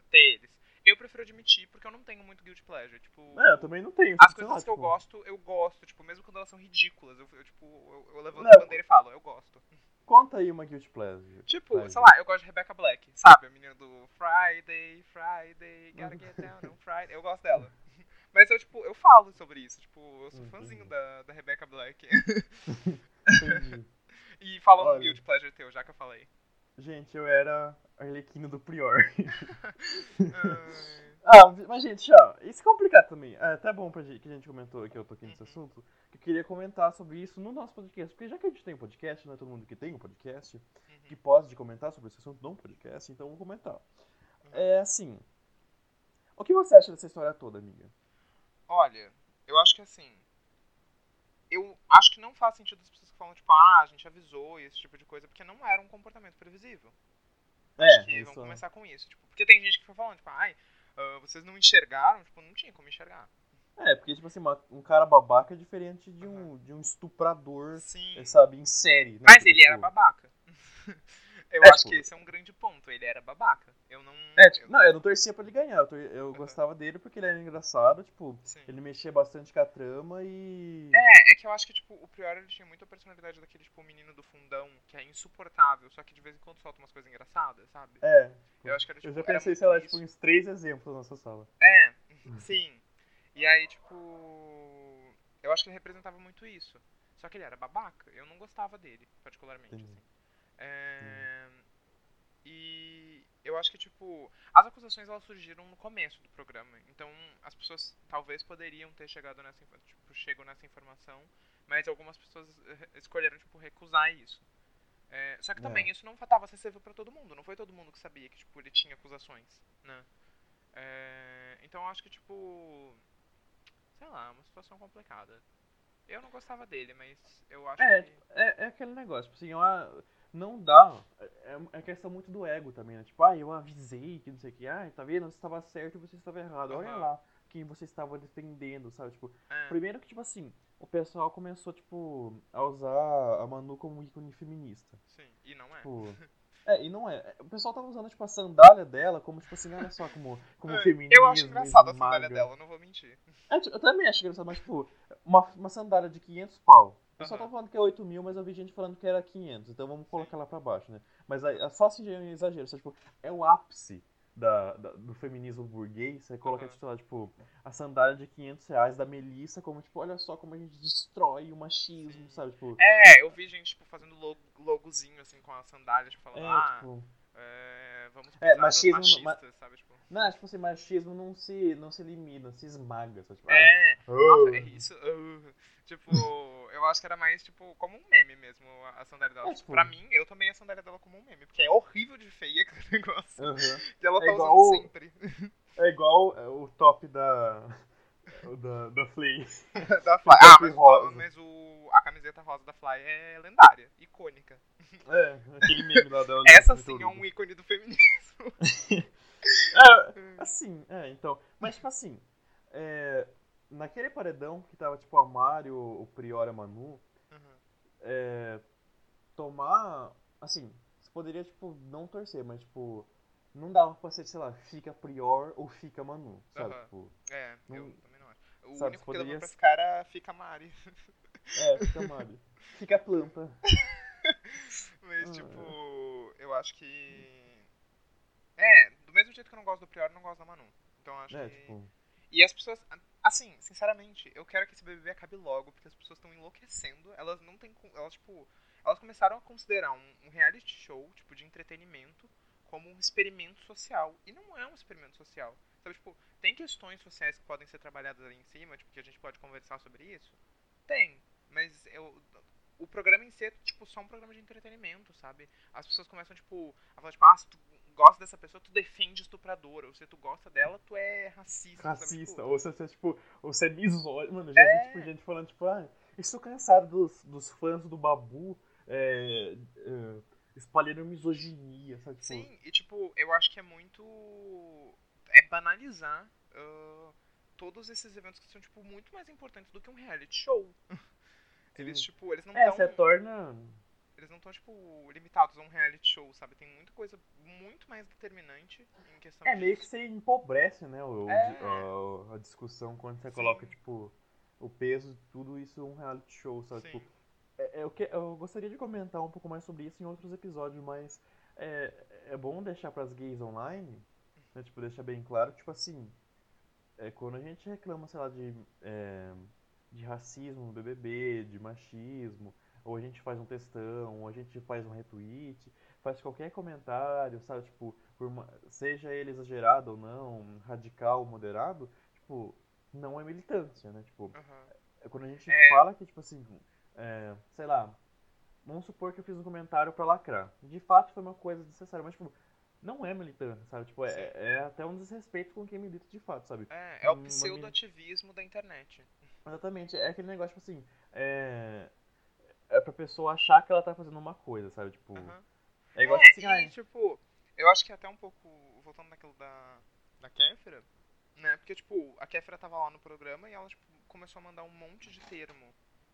ter eles. Eu prefiro admitir, porque eu não tenho muito guilty pleasure. Tipo, É, eu também não tenho. as coisas lá, que eu tipo, gosto, eu gosto, tipo, mesmo quando elas são ridículas. Eu, eu, tipo, eu, eu levanto Não. a bandeira e falo, eu gosto. Conta aí uma Guilty Pleasure. Tipo, Vai, sei lá, eu gosto de Rebecca Black, sabe? A menina do Friday, Friday, gotta get down on Friday. Eu gosto dela. [laughs] Mas eu, tipo, eu falo sobre isso. Tipo, eu sou fãzinho da, da Rebecca Black. [laughs] Entendi. [laughs] e fala um guilty pleasure teu, já que eu falei. Gente, eu era Arlequino do Prior. [laughs] Ah, mas gente, ó, isso é complicado também. É até bom pra gente, que a gente comentou que eu tô aqui nesse Uhum. assunto, que eu queria comentar sobre isso no nosso podcast. Porque já que a gente tem um podcast, não é todo mundo que tem um podcast, que uhum. pode comentar sobre esse assunto num podcast, então eu vou comentar. É assim. O que você acha dessa história toda, amiga? Olha, eu acho que assim. Eu acho que não faz sentido as pessoas que falam, tipo, ah, a gente avisou e esse tipo de coisa, porque não era um comportamento previsível. É, Acho que isso, vamos né? começar com isso. Tipo, porque tem gente que foi falando, tipo, ai, ah, vocês não enxergaram? Tipo, não tinha como enxergar. É, porque, tipo assim, uma- um cara babaca é diferente de um, de um estuprador, Sim. é, sabe, em série. Né? Mas Tipo, ele era babaca. [laughs] Eu É, acho tipo- que esse é um grande ponto. Ele era babaca. Eu não. É, tipo, eu- não, eu não torcia pra ele ganhar, eu, tor- eu Uhum. gostava dele porque ele era engraçado, tipo, Sim. ele mexia bastante com a trama e... É, é que eu acho que, tipo, o Prior ele tinha muita personalidade daquele, tipo, menino do fundão, que é insuportável, só que de vez em quando solta umas coisas engraçadas, sabe? É, Eu acho que era, tipo, eu já pensei, sei lá, isso. tipo, uns três exemplos nessa sala. É, sim. E aí, tipo. Eu acho que ele representava muito isso. Só que ele era babaca. Eu não gostava dele, particularmente, Entendi. assim. É, E eu acho que, tipo, as acusações elas surgiram no começo do programa. Então, as pessoas talvez poderiam ter chegado nessa, tipo, chego nessa informação, mas algumas pessoas eh, escolheram, tipo, recusar isso. É, só que É. também isso não estava acessível pra todo mundo. Não foi todo mundo que sabia que, tipo, ele tinha acusações, né? É, então eu acho que, tipo. Sei lá, é uma situação complicada. Eu não gostava dele, mas eu acho É, que. É, é aquele negócio, tipo assim, eu, não dá, é, é questão muito do ego também, né? Tipo, ah, eu avisei que não sei o que, ah, tá vendo? Você estava certo e você estava errado, olha Aham. lá quem você estava defendendo, sabe? Tipo, É, primeiro que, tipo assim, o pessoal começou, tipo, a usar a Manu como ícone feminista. sim, e não é. Tipo. É, e não é. O pessoal tava usando, tipo, a sandália dela como, tipo assim, olha só como, como É, feminismo. eu acho engraçado a sandália esmaga. dela, não vou mentir. É, tipo, eu também acho engraçado, mas, tipo, uma, uma sandália de 500 pau. O pessoal Aham. tá falando que é 8 mil, mas eu vi gente falando que era 500, então vamos colocar lá pra baixo, né? Mas aí, só assim já é um exagero, só, tipo, é o ápice da, da- do feminismo burguês, você coloca, tipo, lá, tipo, a sandália de 500 reais da Melissa, como, tipo, olha só como a gente destrói o machismo, sabe? Tipo, É, eu vi gente, tipo, fazendo lo- logozinho, assim, com a sandália, tipo, falando, é, ah, tipo... é, vamos É, machismo machistas, sabe? Tipo, Não, tipo assim, machismo não se, não se elimina, se esmaga, sabe? Tipo, é, ah, nossa, é isso. uh, tipo, [laughs] eu acho que era mais, tipo, como um meme mesmo, a sandália dela. É, Tipo, tipo- pra mim, eu tomei a sandália dela como um meme, porque é horrível de feia aquele [laughs] negócio. aham. Que ela É tá igual usando sempre. É igual é, o top da. da, da Flea. [laughs] da [laughs] Fly. Ah, mas, rosa. mas o, a camiseta rosa da Fly é lendária, icônica. É, aquele meme lá da. Essa sim é um ícone do feminismo. É, assim, é, então. Mas, tipo assim, é, naquele paredão que tava, tipo, a Mario, o Prior e a Manu, Uhum. é, tomar. Assim, você poderia, tipo, não torcer, mas, tipo, não dava pra ser, sei lá, fica Prior ou fica Manu, sabe? Aham. Tipo, É, eu Não- também não acho. O sabe, único que dava poderia pra ficar era Fica Mari. é, fica Mario. Fica planta. [laughs] Mas, Ah. tipo, eu acho que. É, do mesmo jeito que eu não gosto do Prior, eu não gosto da Manu. Então eu acho É, que. tipo. E as pessoas. Assim, sinceramente, eu quero que esse BBB acabe logo, porque as pessoas estão enlouquecendo. Elas não têm. Elas, tipo. Elas começaram a considerar um, um reality show, tipo, de entretenimento, como um experimento social. E não é um experimento social. Sabe, tipo, tem questões sociais que podem ser trabalhadas ali em cima, tipo, que a gente pode conversar sobre isso? Tem. Mas eu. O programa em si é, tipo, só um programa de entretenimento, sabe? As pessoas começam, tipo, a falar, tipo, ah, se tu gosta dessa pessoa, tu defende estupradora. Ou se tu gosta dela, tu é racista. sabe? racista, Tipo, ou você, tipo, ou você é misógino. Mano, já É. vi tipo, gente falando, tipo, ah, estou cansado dos, dos fãs do Babu é, é, espalhando misoginia, sabe? Tipo, Sim, e tipo, eu acho que é muito. É banalizar ah, todos esses eventos que são, tipo, muito mais importantes do que um reality show. [laughs] Eles, tipo, eles não É, estão. você torna. Eles não estão, tipo, limitados a um reality show, sabe? Tem muita coisa muito mais determinante em questão É, de. meio que você empobrece, né, o, É. a, a discussão quando você Sim. coloca, tipo, o peso de tudo isso em um reality show, sabe? Sim. Tipo, é, é o que, eu gostaria de comentar um pouco mais sobre isso em outros episódios, mas é, é bom deixar pras gays online, né, tipo, deixar bem claro, tipo assim, é, quando a gente reclama, sei lá, de, é, de racismo no BBB, de machismo, ou a gente faz um textão, ou a gente faz um retweet, faz qualquer comentário, sabe, tipo, uma- seja ele exagerado ou não, radical ou moderado, tipo, não é militância, né, tipo, é quando a gente É. fala que, tipo assim, é, sei lá, vamos supor que eu fiz um comentário pra lacrar. De fato foi uma coisa desnecessária, mas, tipo, não é militância, sabe? Tipo, é, é até um desrespeito com quem milita de fato, sabe? É, é o pseudo-ativismo da internet. Exatamente, é aquele negócio, tipo assim, é, é pra pessoa achar que ela tá fazendo uma coisa, sabe? Tipo, Aham. é igual É, tipo assim, e, tipo, eu acho que até um pouco, voltando naquilo da, da Kéfera, né? Porque, tipo, a Kéfera tava lá no programa e ela, tipo, começou a mandar um monte de termo,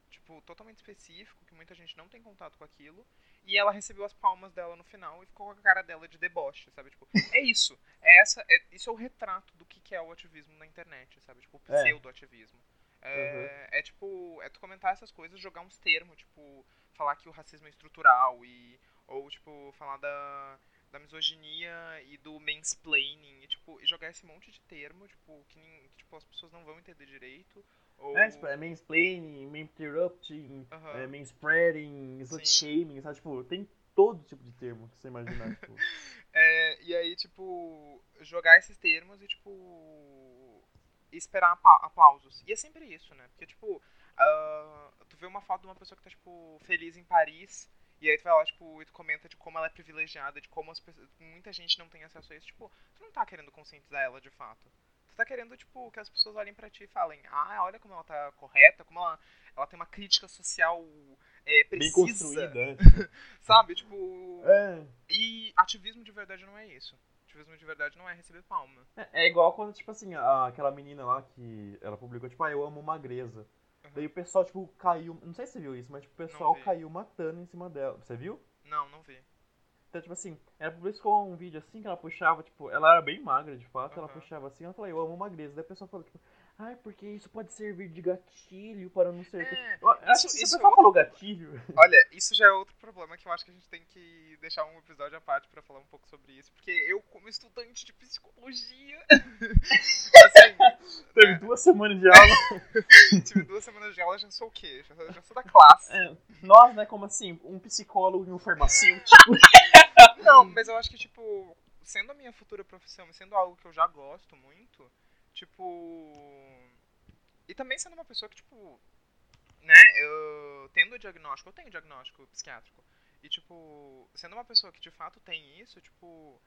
tipo, totalmente específico, que muita gente não tem contato com aquilo. E ela recebeu as palmas dela no final e ficou com a cara dela de deboche, sabe? Tipo, é isso. É essa, é, isso é o retrato do que, que é o ativismo na internet, sabe? Tipo, o É. pseudo-ativismo. É, é tipo, é tu comentar essas coisas, jogar uns termos, tipo, falar que o racismo é estrutural e ou tipo falar da, da misoginia e do mansplaining e tipo, e jogar esse monte de termo, tipo, que, nin- que, tipo, as pessoas não vão entender direito. Ou é, tipo, é mansplaining, maninterrupting, Aham. é manspreading, slut shaming, sabe? Tipo, tem todo tipo de termo que você imaginar, tipo. [laughs] É, e aí, tipo, jogar esses termos e, tipo, esperar apa- aplausos. E é sempre isso, né? Porque, tipo, ah, tu vê uma foto de uma pessoa que tá, tipo, feliz em Paris, e aí tu vai lá, tipo, e tu comenta de como ela é privilegiada, de como as pessoas, muita gente não tem acesso a isso. Tipo, tu não tá querendo conscientizar ela de fato. Tu tá querendo, tipo, que as pessoas olhem pra ti e falem, ah, olha como ela tá correta, como ela, ela tem uma crítica social é, Bem precisa. construída, né? [laughs] Sabe? Tipo, é. e ativismo de verdade não é isso. Ativismo de verdade não é receber palma. É, é igual quando, tipo assim, a- aquela menina lá que ela publicou, tipo, ah, eu amo magreza. Uhum. Daí o pessoal, tipo, caiu. Não sei se você viu isso, mas tipo, o pessoal caiu matando em cima dela. Você viu? Não, não vi. Então, tipo assim, ela publicou um vídeo assim que ela puxava, tipo, ela era bem magra de fato, ela Aham. puxava assim, ela falou, eu amo magreza. Daí a pessoa falou, tipo, ai, porque isso pode servir de gatilho para não ser. É, Eu acho isso- que é pessoa falou gatilho. Olha, isso já é outro problema que eu acho que a gente tem que deixar um episódio à parte pra falar um pouco sobre isso. Porque eu, como estudante de psicologia, [laughs] assim, Teve duas semanas de aula. [laughs] tive duas semanas de aula, já sou o quê? Já, já sou da classe. É, nós, né, como assim, um psicólogo e um farmacêutico. Não, mas eu acho que, tipo, sendo a minha futura profissão e sendo algo que eu já gosto muito, tipo. E também sendo uma pessoa que, tipo. Né, eu tendo o diagnóstico, eu tenho diagnóstico psiquiátrico. E, tipo, sendo uma pessoa que de fato tem isso, tipo.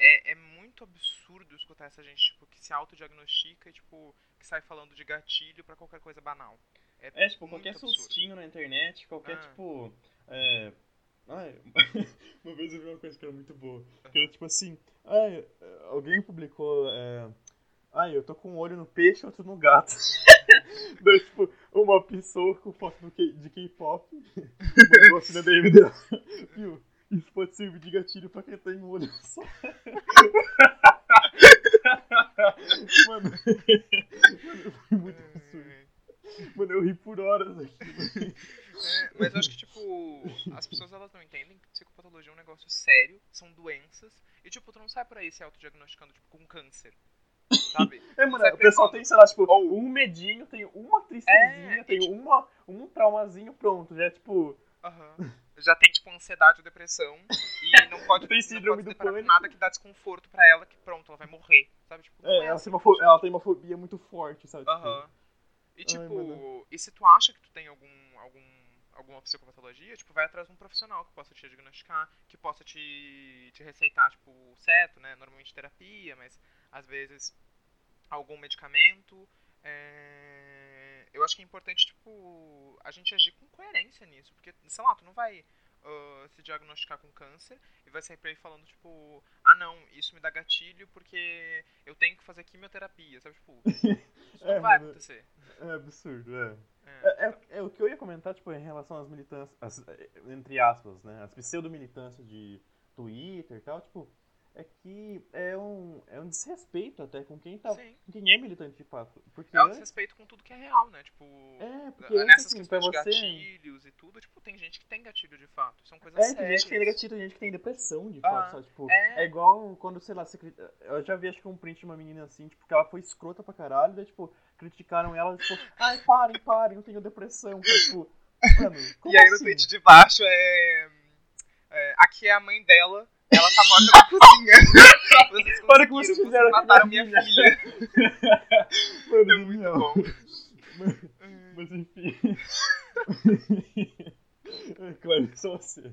É, é muito absurdo escutar essa gente, tipo, que se autodiagnostica e, tipo, que sai falando de gatilho pra qualquer coisa banal. É, tipo, muito qualquer absurdo. sustinho na internet, qualquer, Ah. tipo. É. [laughs] Ai, uma vez eu vi uma coisa que era muito boa. Que era tipo assim, ai, alguém publicou. É, ai, eu tô com um olho no peixe, outro no gato. [laughs] Daí, tipo, uma pessoa com foto de K-pop [laughs] mandou assim na DM dela. Viu? Isso pode servir de gatilho pra quem tem um olho só. [laughs] Mano, mano, foi muito absurdo. Mano, eu ri por horas aqui. É, mas eu acho que, tipo, as pessoas elas não entendem que psicopatologia é um negócio sério, são doenças, e, tipo, tu não sai por aí se autodiagnosticando, tipo, com câncer. Sabe? É, pessoal pensando, tem, sei lá, tipo, um medinho, tem uma tristezinha, É, tem e, tipo- uma, um traumazinho, pronto. Já é tipo. Aham. [laughs] Já tem, tipo, ansiedade ou depressão, e não [laughs] pode, Tem não síndrome pode do nada que dá desconforto pra ela, que pronto, ela vai morrer. Sabe? Tipo, não É, é ela, assim tem fo- ela tem uma fobia muito forte, sabe? Tipo, Aham. E tipo, mano. e se tu acha que tu tem algum, algum, alguma psicopatologia, tipo, vai atrás de um profissional que possa te diagnosticar, que possa te, te receitar, tipo, certo, né? Normalmente terapia, mas às vezes algum medicamento. É, Eu acho que é importante, tipo, a gente agir com coerência nisso, porque, sei lá, tu não vai ah, se diagnosticar com câncer e vai sair por aí falando, tipo, ah não, isso me dá gatilho porque eu tenho que fazer quimioterapia, sabe? Tipo, [laughs] isso não É, vai mano. acontecer. É absurdo, é. É. É, é- é o que eu ia comentar, tipo, em relação às militâncias, as- entre aspas, né? As pseudo-militâncias de Twitter e tal, tipo, é que é um, é um desrespeito até com quem tá. Sim. Com quem é militante de fato. Porque É um desrespeito com tudo que é real, né? Tipo, É, porque nessas assim, pra questões de você. gatilhos e tudo, tipo, tem gente que tem gatilho de fato. São coisas É, tem sérias. gente que tem negativa, tem gente que tem depressão, de Ah, fato, sabe? Tipo, é. é. igual quando, sei lá, eu já vi acho que um print de uma menina assim, tipo, que ela foi escrota pra caralho, daí, tipo, criticaram ela, tipo, [laughs] ai, parem, parem, eu tenho depressão, sabe? tipo, mano, [laughs] como E aí no assim? tweet de baixo é, é, Aqui é a mãe dela, ela tá morta na [laughs] cozinha. Vocês como conseguiram, vocês fizeram mataram minha minha filha. [laughs] Mano, É muito não. bom. [laughs] Mas enfim. é claro que só você.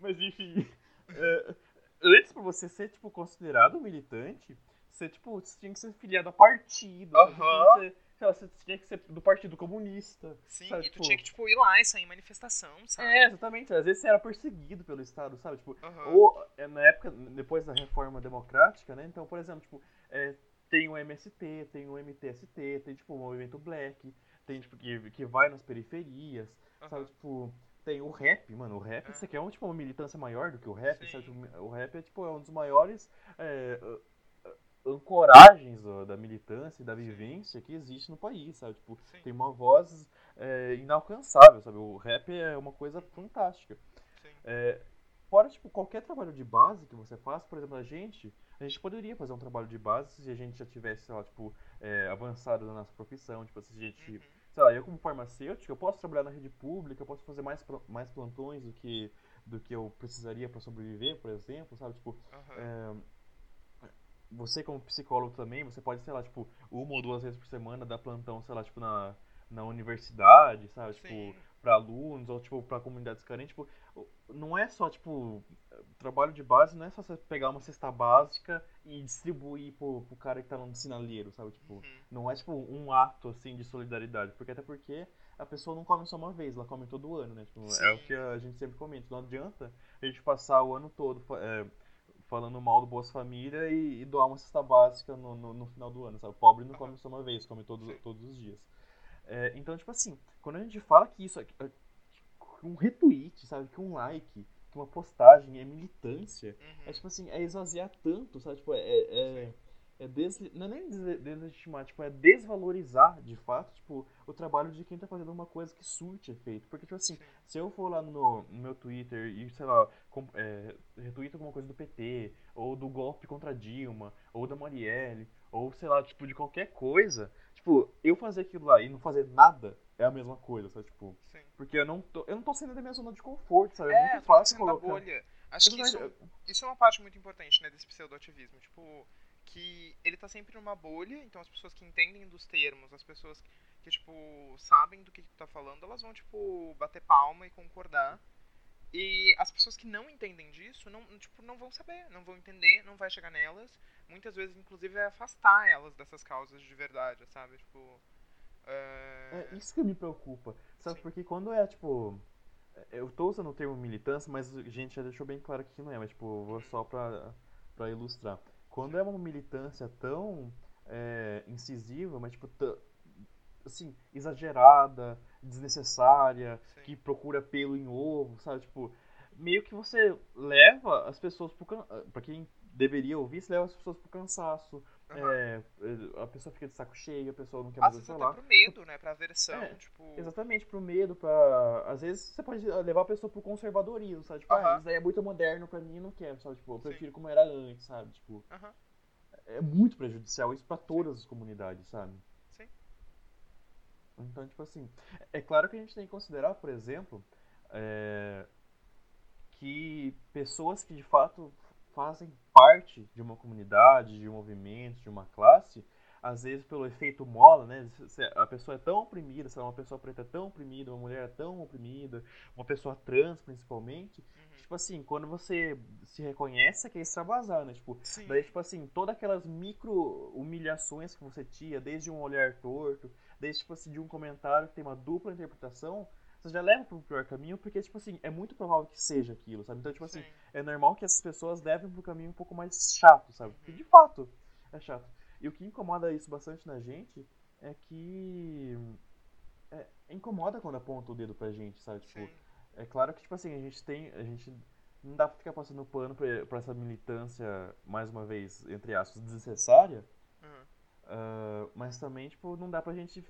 Mas enfim. é, antes pra você ser, tipo, considerado um militante, você, tipo, você tinha que ser filiado a partido. Aham. que sei lá, você tinha que ser do Partido Comunista. Sim, sabe, e tu tipo- tinha que, tipo, ir lá e sair em manifestação, sabe? É, exatamente. Às vezes você era perseguido pelo Estado, sabe? Tipo, Aham. ou é, na época, depois da reforma democrática, né? Então, por exemplo, tipo, é, tem o MST, tem o MTST, tem tipo o movimento Black, tem tipo que, que vai nas periferias, sabe? Aham. Tipo, tem o rap, mano. O rap, É. você quer um, tipo, uma militância maior do que o rap, Sim. sabe? Tipo, O rap é tipo é um dos maiores é, ancoragens ó, da militância e da vivência que existe no país, sabe? Tipo, Sim. tem uma voz é, inalcançável, sabe? O rap é uma coisa fantástica. Sim. É, fora, tipo, qualquer trabalho de base que você faça, por exemplo, a gente, a gente poderia fazer um trabalho de base se a gente já tivesse, sei lá, tipo, é, avançado na nossa profissão, tipo, se a gente, Uhum. sei lá, eu como farmacêutico, eu posso trabalhar na rede pública, eu posso fazer mais, mais plantões do que, do que eu precisaria para sobreviver, por exemplo, sabe, tipo, Aham. Você como psicólogo também, você pode, sei lá, tipo, uma ou duas vezes por semana dar plantão, sei lá, tipo, na, na universidade, sabe, tipo, Sim. para alunos ou tipo para comunidades carentes, tipo, não é só tipo trabalho de base, não é só você pegar uma cesta básica e distribuir pro, pro cara que tá no sinaleiro, sabe? Tipo, Uhum. não é tipo um ato assim de solidariedade, porque até porque a pessoa não come só uma vez, ela come todo ano, né? Tipo, é o que a gente sempre comenta, não adianta a gente passar o ano todo é, falando mal do Bolsa Família e, e doar uma cesta básica no, no, no final do ano, sabe? O pobre não come só uma vez, come todos, todos os dias. É, então, tipo assim, quando a gente fala que isso, é- é- um retweet, sabe, que um like, que uma postagem é militância, Uhum. é tipo assim, é esvaziar tanto, sabe, tipo, é, é, é des, não é nem des- deslegitimar, tipo, é desvalorizar, de fato, tipo, o trabalho de quem tá fazendo uma coisa que surte efeito, porque, tipo assim, Sim. se eu for lá no, no meu Twitter e, sei lá, com, é, retweet alguma coisa do PT, ou do golpe contra a Dilma, ou da Marielle, ou sei lá, tipo, de qualquer coisa, tipo, eu fazer aquilo lá e não fazer nada é a mesma coisa, sabe? Tipo, Sim. porque eu não tô, eu não tô saindo da minha zona de conforto, sabe? É, É, muito fácil colocar. bolha. Acho que isso, isso é uma parte muito importante, né, desse pseudo-ativismo. Tipo, que ele tá sempre numa bolha, então as pessoas que entendem dos termos, as pessoas que, tipo, sabem do que tu tá falando, elas vão, tipo, bater palma e concordar. E as pessoas que não entendem disso, não, tipo, não vão saber, não vão entender, não vai chegar nelas. Muitas vezes, inclusive, vai afastar elas dessas causas de verdade, sabe? Tipo. é, É isso que me preocupa. Sabe, Sim. porque quando é, tipo. Eu tô usando o termo militância, mas a gente já deixou bem claro que não é, mas, tipo, vou só pra, pra ilustrar. Quando é uma militância tão é, incisiva, mas, tipo, assim, exagerada, desnecessária, sim. que procura pelo em ovo, sabe? Tipo, meio que você leva as pessoas pro can... pra quem deveria ouvir, você leva as pessoas pro cansaço. É, a pessoa fica de saco cheio, a pessoa não quer Às mais até falar. pro medo, né? Pra aversão, É, tipo. Exatamente, pro medo, pra. Às vezes você pode levar a pessoa pro conservadorismo, sabe? Tipo, ah, isso daí é muito moderno pra mim, não quero, sabe? Tipo, eu Sim. prefiro como era antes, sabe? Tipo, é muito prejudicial isso pra todas as comunidades, sabe? Sim. Então, tipo assim, é claro que a gente tem que considerar, por exemplo, é, que pessoas que de fato fazem parte de uma comunidade, de um movimento, de uma classe, às vezes pelo efeito mola, né? A pessoa é tão oprimida, se uma pessoa preta é tão oprimida, uma mulher é tão oprimida, uma pessoa trans principalmente, Uhum. tipo assim, quando você se reconhece, é que é extravasar, né? Tipo, Sim. Daí, tipo assim, todas aquelas micro humilhações que você tinha, desde um olhar torto, desde, tipo assim, de um comentário que tem uma dupla interpretação, você já leva pro pior caminho, porque, tipo assim, é muito provável que seja aquilo, sabe? Então, tipo assim, Sim. é normal que essas pessoas levem pro caminho um pouco mais chato, sabe? Porque, de fato, é chato. E o que incomoda isso bastante na gente é que... É, incomoda quando aponta o dedo pra gente, sabe? Tipo, Sim. é claro que, tipo assim, a gente tem. A gente não dá pra ficar passando pano pra, pra essa militância, mais uma vez, entre aspas, desnecessária. Uhum. ah, mas também, tipo, não dá pra gente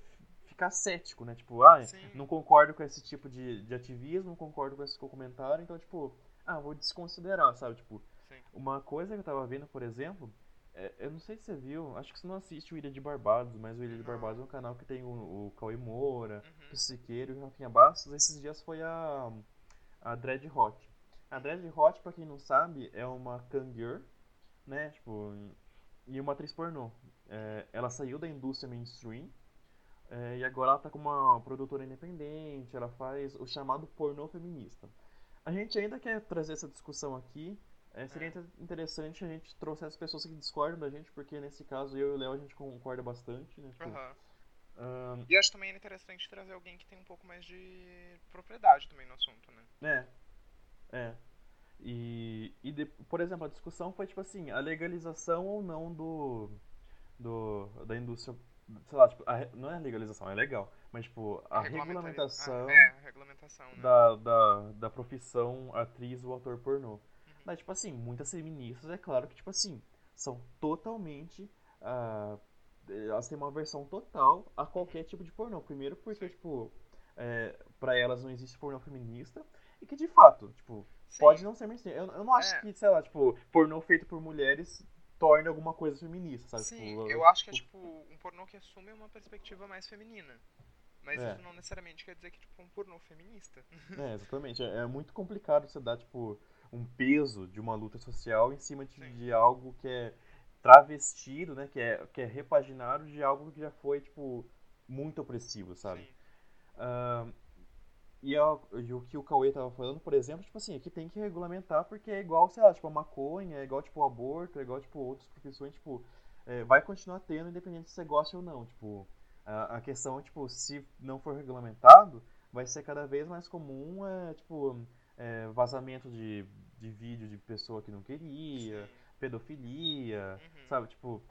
ficar cético, né? Tipo, ah, Sim. não concordo com esse tipo de, de ativismo, não concordo com esse comentário, então, tipo, ah, vou desconsiderar, sabe? Tipo, Sim. uma coisa que eu tava vendo, por exemplo, é- eu não sei se você viu, acho que você não assiste o Ilha de Barbados, mas o Ilha de. Barbados é um canal que tem o, o Cauê Moura, Uhum. o Siqueiro e o Rafinha Bastos. Esses dias foi a, a Dread Hot. A Dread Hot, pra quem não sabe, é uma cangur, né? Tipo, e uma atriz pornô. É, ela saiu da indústria mainstream é, e agora ela tá como uma produtora independente, ela faz o chamado pornô feminista. A gente ainda quer trazer essa discussão aqui. é, seria É. inter- interessante a gente trouxer as pessoas que discordam da gente, porque nesse caso eu e o Léo a gente concorda bastante, né? Tipo, Aham. Ahn, E acho também interessante trazer alguém que tem um pouco mais de propriedade também no assunto, né? É. É. E, e de- por exemplo, a discussão foi tipo assim, a legalização ou não do, do da indústria, sei lá, tipo, a não é a legalização, é legal, mas tipo, a Regulamentari- regulamentação Ah, é, a regulamentação, né? da, da, da profissão atriz ou ator pornô. Uhum. Mas, tipo assim, muitas feministas, é claro que, tipo assim, são totalmente. ah, elas têm uma aversão total a qualquer tipo de pornô. Primeiro porque, Sim. tipo, é, pra elas não existe pornô feminista. E que, de fato, tipo, Sim. pode não ser mainstream. Eu, eu não acho É. que, sei lá, tipo, pornô feito por mulheres torne alguma coisa feminista, sabe? Sim, Tipo, eu acho que é tipo um pornô que assume uma perspectiva mais feminina. Mas É. isso não necessariamente quer dizer que tipo um pornô feminista. É, exatamente. É, é muito complicado você dar, tipo, um peso de uma luta social em cima de, de algo que é travestido, né? Que é, que é repaginado de algo que já foi, tipo, muito opressivo, sabe? Sim. Ahn, e, a- e o que o Cauê tava falando, por exemplo, tipo assim, aqui tem que regulamentar porque é igual, sei lá, tipo, a maconha, é igual, tipo, o aborto, é igual, tipo, outras profissões, tipo, é, vai continuar tendo, independente se você gosta ou não, tipo, a, a questão, tipo, se não for regulamentado, vai ser cada vez mais comum, é, tipo, é, vazamento de, de vídeo de pessoa que não queria, Sim. pedofilia, Uhum. sabe, tipo,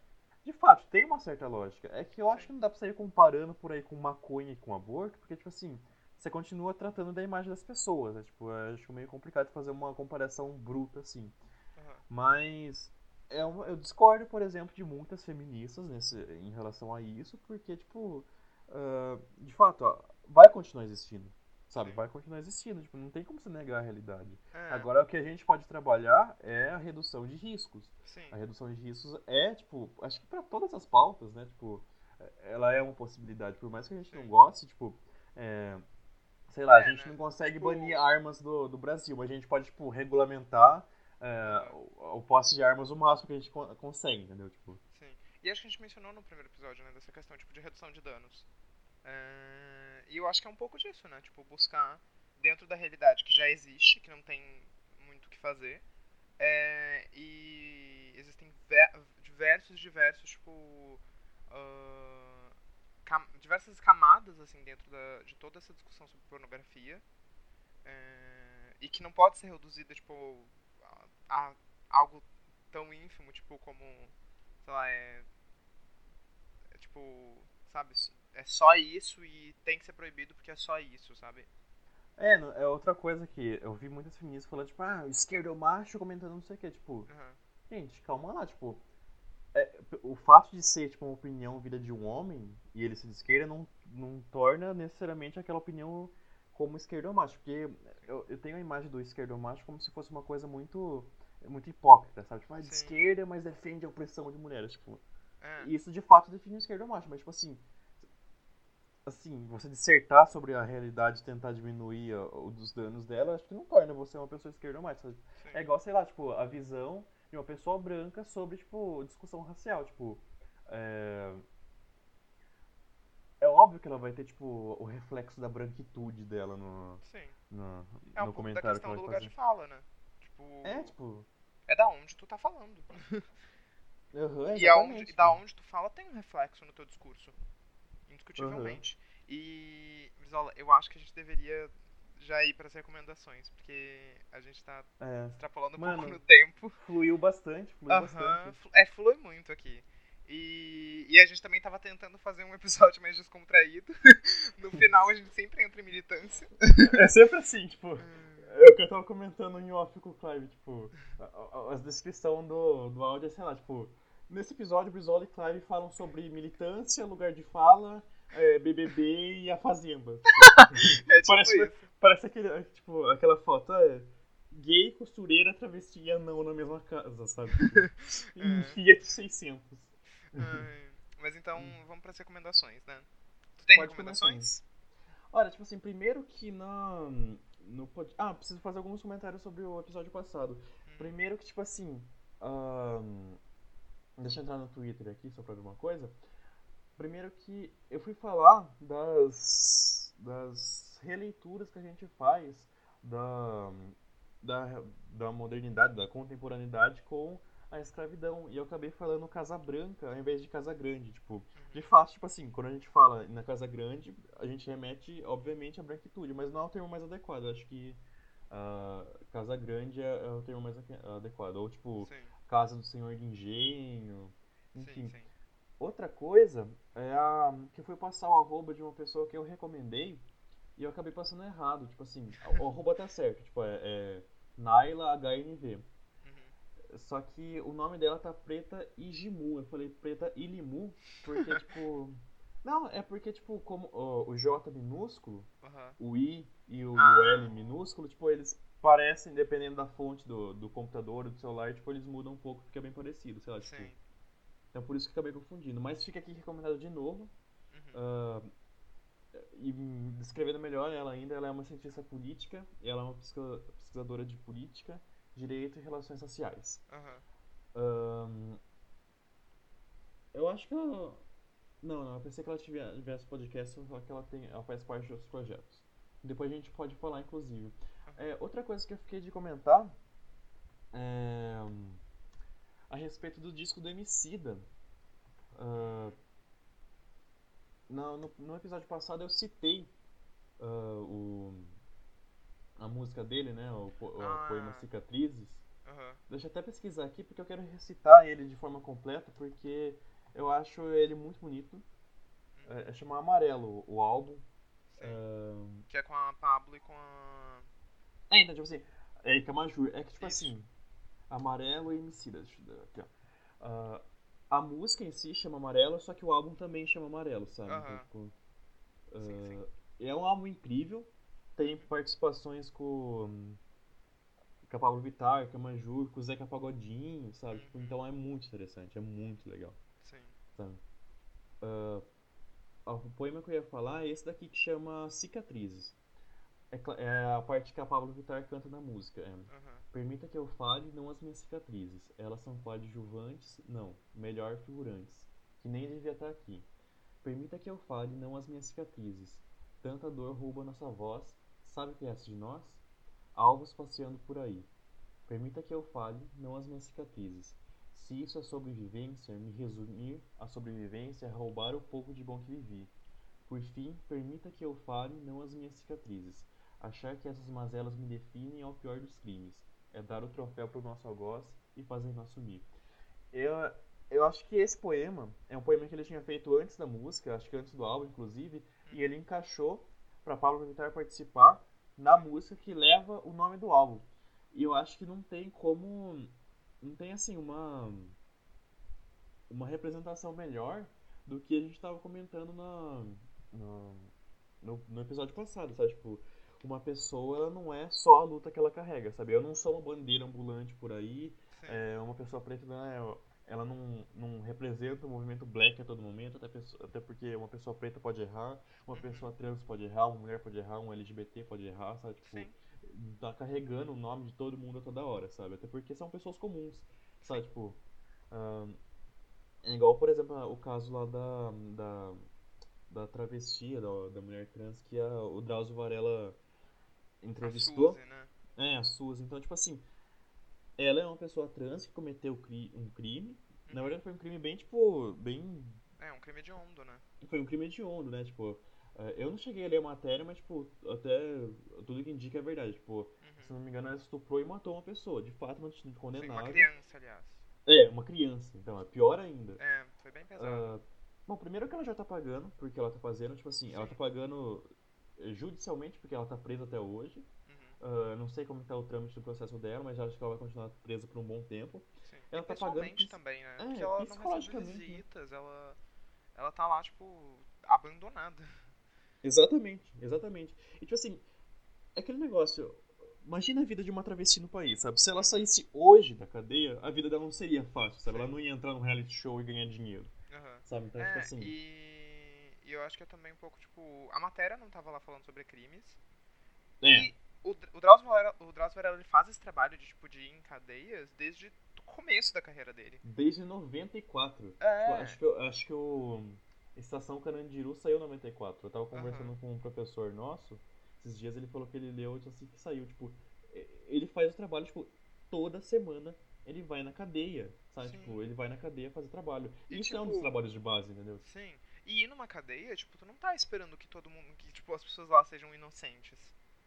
de fato, tem uma certa lógica. É que eu acho que não dá pra sair comparando por aí com maconha e com aborto, porque, tipo assim, você continua tratando da imagem das pessoas, né? Tipo, eu acho meio complicado fazer uma comparação bruta assim. Aham. Mas é um- eu discordo, por exemplo, de muitas feministas nesse, em relação a isso, porque, tipo, ah, de fato, ó, vai continuar existindo, sabe? Vai continuar existindo, tipo, não tem como você negar a realidade. É, Agora, o que a gente pode trabalhar é a redução de riscos. sim. A redução de riscos é, tipo, acho que pra todas as pautas, né? Tipo, é- ela é uma possibilidade. Por mais que a gente não Sim. goste, tipo, é, sei lá, a É, gente né? não consegue Tipo- banir armas do, do Brasil, mas a gente pode, tipo, regulamentar é, o, posse de armas o máximo que a gente con- consegue, entendeu? Tipo, Sim. E acho que a gente mencionou no primeiro episódio, né, dessa questão tipo de redução de danos. É, E eu acho que é um pouco disso, né? Tipo, buscar dentro da realidade que já existe, que não tem muito o que fazer. É, E existem ve- diversos, diversos, tipo. ah, cam- diversas camadas, assim, dentro da, de toda essa discussão sobre pornografia. É, E que não pode ser reduzida, tipo, a, a algo tão ínfimo, tipo, como, sei lá, é, é tipo, sabe, é só isso e tem que ser proibido porque é só isso, sabe? é, é outra coisa que eu vi muitas feministas falando, tipo, ah, esquerdo macho comentando não sei o que, tipo, Aham. Gente, calma lá, tipo. É, o fato de ser, tipo, uma opinião vida de um homem e ele ser de esquerda não, não torna necessariamente aquela opinião como esquerdomacho. Porque eu, eu tenho a imagem do esquerdomacho como se fosse uma coisa muito muito hipócrita, sabe? Tipo, ah, de Sim. esquerda, mas defende a opressão de mulheres. Tipo, É, isso de fato define o esquerdomacho, mas, tipo assim. Assim, você dissertar sobre a realidade tentar diminuir o, dos danos dela, acho que não torna você uma pessoa sim. É igual, sei lá, tipo, a visão de uma pessoa branca sobre, tipo, discussão racial. Tipo, é... é óbvio que ela vai ter, tipo, o reflexo da branquitude dela no, Sim. no, É um no pouco da comentário que questão ela do lugar fazer. de fala, né? Tipo, É, tipo... é da onde tu tá falando. [laughs] Uhum, e, aonde, e da onde tu fala tem um reflexo no teu discurso. Indiscutivelmente. E, Brizola, eu acho que a gente deveria já ir para as recomendações, porque a gente tá É, extrapolando um Mano, pouco no tempo. fluiu bastante, fluiu Aham, bastante. é, flui muito aqui. E, e a gente também tava tentando fazer um episódio mais descontraído. [laughs] No final a gente sempre entra em militância. É sempre assim, tipo... É o que eu tava comentando em off com o Clive, tipo, a, a, a descrição do, do áudio é, sei lá, tipo, nesse episódio, Brizola e Clive falam sobre militância, lugar de fala, é, BBB e a Fazenda. [laughs] É tipo Parece- isso. Parece aquele, tipo, aquela foto, é, gay, costureira, travesti e anão na mesma casa, sabe? [laughs] Em É. Fiat 600. Ai, Mas então vamos pras recomendações, né? Tu tem Pode recomendações? Olha, tipo assim, primeiro que na, no pod... Ah, preciso fazer alguns comentários sobre o episódio passado. Hum, Primeiro que, tipo assim. ahn, deixa eu entrar no Twitter aqui só pra ver uma coisa. Primeiro que eu fui falar das, das releituras que a gente faz da, da, da modernidade, da contemporaneidade com a escravidão. E eu acabei falando Casa Branca ao invés de Casa Grande. Tipo, de fato, tipo assim, quando a gente fala na Casa Grande, a gente remete, obviamente, à branquitude, mas não é o termo mais adequado. Eu acho que uh, Casa Grande é, é, o termo mais adequado. Ou, tipo, sim. Casa do Senhor de Engenho. Enfim. Sim, sim. Outra coisa é a, que foi passar o arroba de uma pessoa que eu recomendei e eu acabei passando errado. Tipo assim, o arroba tá certo. Tipo, é, é Naila HNV. Só que o nome dela tá Preta Ijimu. Eu falei Preta Ilimu, porque, [laughs] tipo. Não, é porque, tipo, como o, o J minúsculo, uhum. o I e o, ah. L minúsculo, tipo, eles parecem, dependendo da fonte do, do computador, do celular, tipo, eles mudam um pouco, fica bem parecido, sei lá, tipo. Então por isso que acabei confundindo. Mas fica aqui recomendado de novo. Uhum. Uh, e descrevendo melhor ela ainda, ela é uma cientista política, ela é uma pesquisadora de política direito e relações sociais. Uhum. Um, eu acho que ela. Não, não, eu pensei que ela tivesse podcast, só que ela, tem, ela faz parte de outros projetos. Depois a gente pode falar, inclusive. Uhum. É, outra coisa que eu fiquei de comentar é a respeito do disco do Emicida. Uh, no, no, no, episódio passado eu citei uh, o a música dele, né? O, o ah. poema Cicatrizes. Uhum. Deixa eu até pesquisar aqui porque eu quero recitar ele de forma completa porque eu acho ele muito bonito. Hum. É, é chamar Amarelo o álbum. Uh... Que é com a Pablo e com a. É, então, tipo assim, é que é uma É que, tipo Isso. assim, Amarelo e Emicida. Aqui, ó. Uh, a música em si chama Amarelo, só que o álbum também chama Amarelo, sabe? Uhum. Então, tipo, uh, sim, sim. É um álbum incrível tem participações com, com a Pablo Vittar, com a Manjur, com o Zeca Pagodinho, sabe? Tipo, então é muito interessante, é muito legal. Sim. Sabe? Uh, o poema que eu ia falar é esse daqui que chama Cicatrizes. É, é a parte que a Pablo Vittar canta na música. É, uhum. Permita que eu fale, não as minhas cicatrizes. Elas são coadjuvantes, não, melhor figurantes, que nem devia estar aqui. Permita que eu fale, não as minhas cicatrizes. Tanta dor rouba nossa voz, Sabe o que é essa de nós? Alvos passeando por aí. Permita que eu fale, não as minhas cicatrizes. Se isso é sobrevivência, me resumir a sobrevivência é roubar o pouco de bom que vivi. Por fim, permita que eu fale, não as minhas cicatrizes. Achar que essas mazelas me definem é o pior dos crimes. É dar o troféu para o nosso algoz e fazer nós sumir. Eu, eu acho que esse poema é um poema que ele tinha feito antes da música, acho que antes do álbum, inclusive, e ele encaixou para Pablo Vittar participar na música que leva o nome do álbum. E eu acho que não tem como. Não tem assim uma. Uma representação melhor do que a gente estava comentando na, no, no, episódio passado, sabe? Tipo, uma pessoa não é só a luta que ela carrega, sabe? Eu não sou uma bandeira ambulante por aí, é, uma pessoa preta não é ela não, não representa o movimento black a todo momento, até, pessoa, até porque uma pessoa preta pode errar, uma uhum. pessoa trans pode errar, uma mulher pode errar, um LGBT pode errar, sabe? Tipo, Sim. tá carregando o nome de todo mundo a toda hora, sabe? Até porque são pessoas comuns, sabe? Tipo, um, é igual, por exemplo, o caso lá da, da, da travestia, da, da mulher trans, que a, o Drauzio Varela entrevistou. A Suzy, né? É, a Suzy. Então, tipo assim, ela é uma pessoa trans que cometeu um crime. Uhum. Na verdade, foi um crime bem, tipo, bem. É, um crime de onda, né? Foi um crime de onda, né? Tipo, é, eu não cheguei a ler a matéria, mas, tipo, até tudo que indica é verdade. Tipo, uhum. se não me engano, ela estuprou e matou uma pessoa. De fato, não condenado. Sim, uma criança, aliás. É, uma criança. Então, é pior ainda. É, foi bem pesado. Uh, bom, primeiro que ela já tá pagando, porque ela tá fazendo, tipo assim, Sim. ela tá pagando judicialmente, porque ela tá presa até hoje. Uh, não sei como está o trâmite do processo dela, mas acho que ela vai continuar presa por um bom tempo. Sim. Ela e tá pagando também, né? É, Porque ela não recebe né? visitas, ela, ela tá lá, tipo, abandonada. Exatamente, exatamente. E tipo assim, é aquele negócio. Imagina a vida de uma travesti no país, sabe? Se ela saísse hoje da cadeia, a vida dela não seria fácil, sabe? Sim. Ela não ia entrar num reality show e ganhar dinheiro. Uhum. Sabe? Então, tipo é, tipo assim. E... e eu acho que é também um pouco, tipo, a matéria não tava lá falando sobre crimes. É. E o, o Drauzio Varela, o Drauzio Varela ele faz esse trabalho de, tipo, de ir em cadeias desde o começo da carreira dele. Desde 94. É. Tipo, acho, que, eu, acho que o Estação Carandiru saiu em 94. Eu tava conversando uhum. com um professor nosso, esses dias ele falou que ele leu assim que saiu, tipo, ele faz o trabalho, tipo, toda semana ele vai na cadeia, sabe? Sim. Tipo, ele vai na cadeia fazer trabalho. E, Isso é um tipo, dos trabalhos de base, entendeu? Sim. E ir numa cadeia, tipo, tu não tá esperando que todo mundo, que tipo, as pessoas lá sejam inocentes.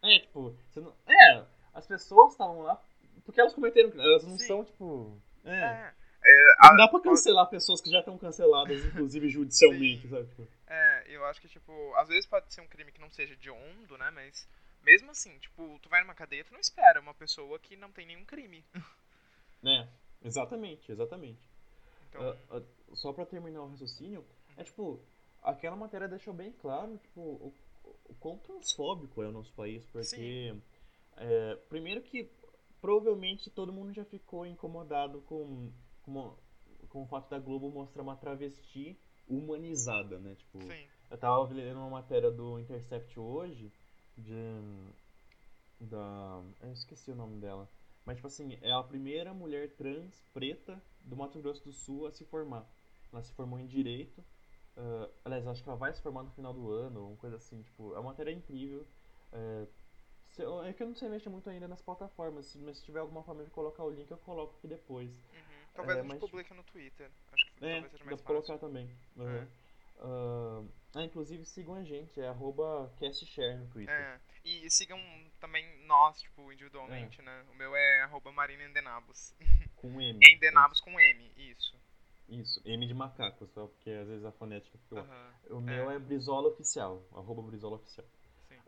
É, tipo, você não... É, as pessoas estavam lá porque elas cometeram, elas não Sim. são, tipo... É. É. É, Não a- dá pra cancelar pessoas que já estão canceladas, inclusive [laughs] judicialmente, Sim. sabe? Tipo, É, eu acho que, tipo, às vezes pode ser um crime que não seja de hondo, né? Mas mesmo assim, tipo, tu vai numa cadeia, tu não espera uma pessoa que não tem nenhum crime. né? [laughs] Exatamente, exatamente. Então, Ah, ah, só pra terminar o raciocínio, é tipo, aquela matéria deixou bem claro, tipo, o, o quão transfóbico é o nosso país, porque é, primeiro que provavelmente todo mundo já ficou incomodado com, com, uma- com o fato da Globo mostrar uma travesti humanizada, né? Tipo, sim. eu tava lendo uma matéria do Intercept hoje, de. Da. Eu esqueci o nome dela. Mas, tipo assim, é a primeira mulher trans preta do Mato Grosso do Sul a se formar. Ela se formou em Direito. Ah, aliás, acho que ela vai se formar no final do ano, uma coisa assim. Tipo, é uma matéria incrível. É, se é que eu não sei mexer muito ainda nas plataformas, mas se tiver alguma forma de colocar o link, eu coloco aqui depois. Uhum. Talvez É, a gente mas- publique no Twitter. Acho que É, talvez seja dá mais pra fácil. colocar também. Uhum. É. Ah, ah, inclusive sigam a gente, é arroba castshare no Twitter. É. E sigam também nós, tipo, individualmente, né? O meu é arroba Marina Endenabos. Com M. [laughs] Endenabos com M, isso. Isso, M de macaco, só porque às vezes a fonética fica lá. Aham, O meu é. Brizola Oficial, arroba Brizola Oficial.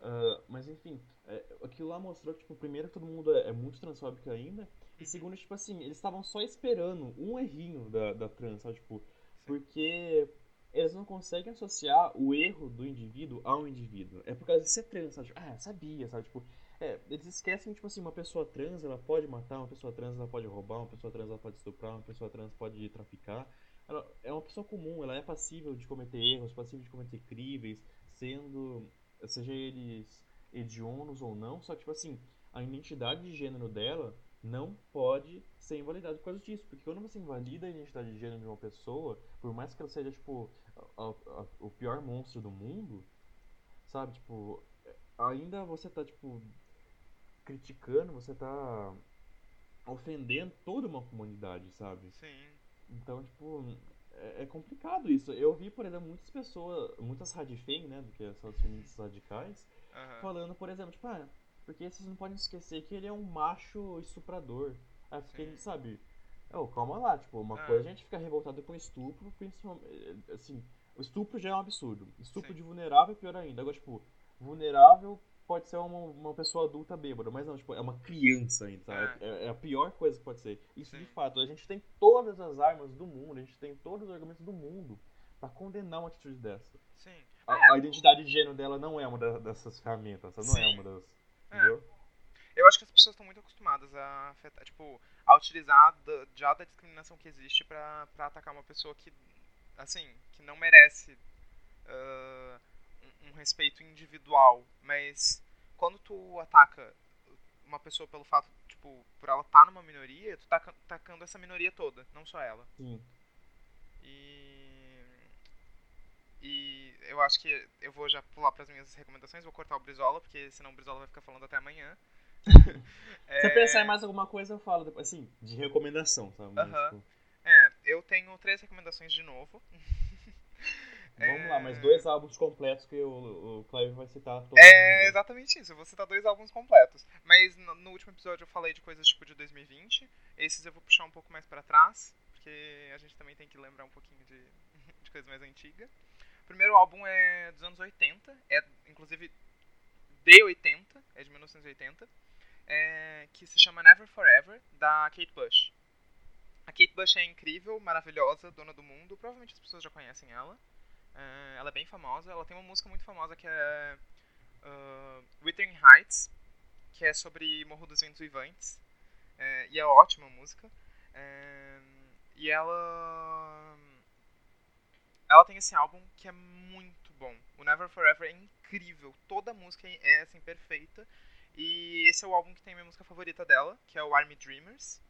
Ah, mas enfim, é, aquilo lá mostrou que, tipo, primeiro todo mundo é, é muito transfóbico ainda, e segundo, tipo assim, eles estavam só esperando um errinho da, da trans, sabe? Tipo, porque eles não conseguem associar o erro do indivíduo ao indivíduo. É por causa de ser trans, sabe? Tipo, ah, sabia, sabe? Tipo, é, eles esquecem, tipo assim, uma pessoa trans, ela pode matar, uma pessoa trans, ela pode roubar, uma pessoa trans, ela pode estuprar, uma pessoa trans pode traficar. Ela é uma pessoa comum, ela é passível de cometer erros, passível de cometer crimes, sendo, seja eles hediondos ou não, só que, tipo assim, a identidade de gênero dela não pode ser invalidada por causa disso. Porque quando você invalida a identidade de gênero de uma pessoa, por mais que ela seja, tipo, a- a- o pior monstro do mundo, sabe? Tipo, ainda você tá, tipo, criticando, você tá ofendendo toda uma comunidade, sabe? Sim. Então, tipo, é, é complicado isso. Eu vi, por exemplo, muitas pessoas, muitas radifem, né, do que são as feministas radicais, Aham. falando, por exemplo, tipo, ah, porque vocês não podem esquecer que ele é um macho estuprador. Ah, porque Sim. ele, sabe? Oh, calma lá, tipo, uma Ah. coisa é a gente ficar revoltado com estupro, principalmente, assim, o estupro já é um absurdo. Estupro Sim. de vulnerável é pior ainda. Agora, tipo, vulnerável pode ser uma, uma pessoa adulta bêbada, mas não, tipo, é uma criança ainda, sabe? É, é a pior coisa que pode ser. Isso de Sim. fato, a gente tem todas as armas do mundo, a gente tem todos os argumentos do mundo pra condenar uma atitude dessa. Sim. A, a identidade de gênero dela não é uma dessas ferramentas, não é Sim. uma das. É. Entendeu? Eu acho que as pessoas estão muito acostumadas a afetar, tipo, a utilizar da- já da discriminação que existe pra atacar uma pessoa que, assim, que não merece ah, um, respeito individual. Mas quando tu ataca uma pessoa pelo fato, tipo, por ela estar numa minoria, tu tá ca- atacando essa minoria toda, não só ela. Sim. E. E eu acho que eu vou já pular pras minhas recomendações, vou cortar o Brizola, porque senão o Brizola vai ficar falando até amanhã. [laughs] Se eu pensar em mais alguma coisa, eu falo depois, assim, de recomendação, sabe? Mas, Aham. tipo, É, eu tenho três recomendações de novo. [laughs] vamos lá, É, mas dois álbuns completos que o, o Clive vai citar todos. É exatamente isso, eu vou citar dois álbuns completos. Mas no, no último episódio eu falei de coisas tipo de 2020. Esses eu vou puxar um pouco mais pra trás, porque a gente também tem que lembrar um pouquinho de, [laughs] de coisa mais antiga. O primeiro álbum é dos anos 80, é inclusive de 80, é de 1980, é, que se chama Never Forever, da Kate Bush. A Kate Bush é incrível, maravilhosa, dona do mundo, provavelmente as pessoas já conhecem ela. É, ela é bem famosa, ela tem uma música muito famosa que é uh, Wuthering Heights, que é sobre Morro dos Ventos Vivantes. É, e é ótima música. É, e ela. Ela tem esse álbum que é muito bom. O Never Forever é incrível. Toda música é assim, perfeita. E esse é o álbum que tem a minha música favorita dela, que é o Army Dreamers.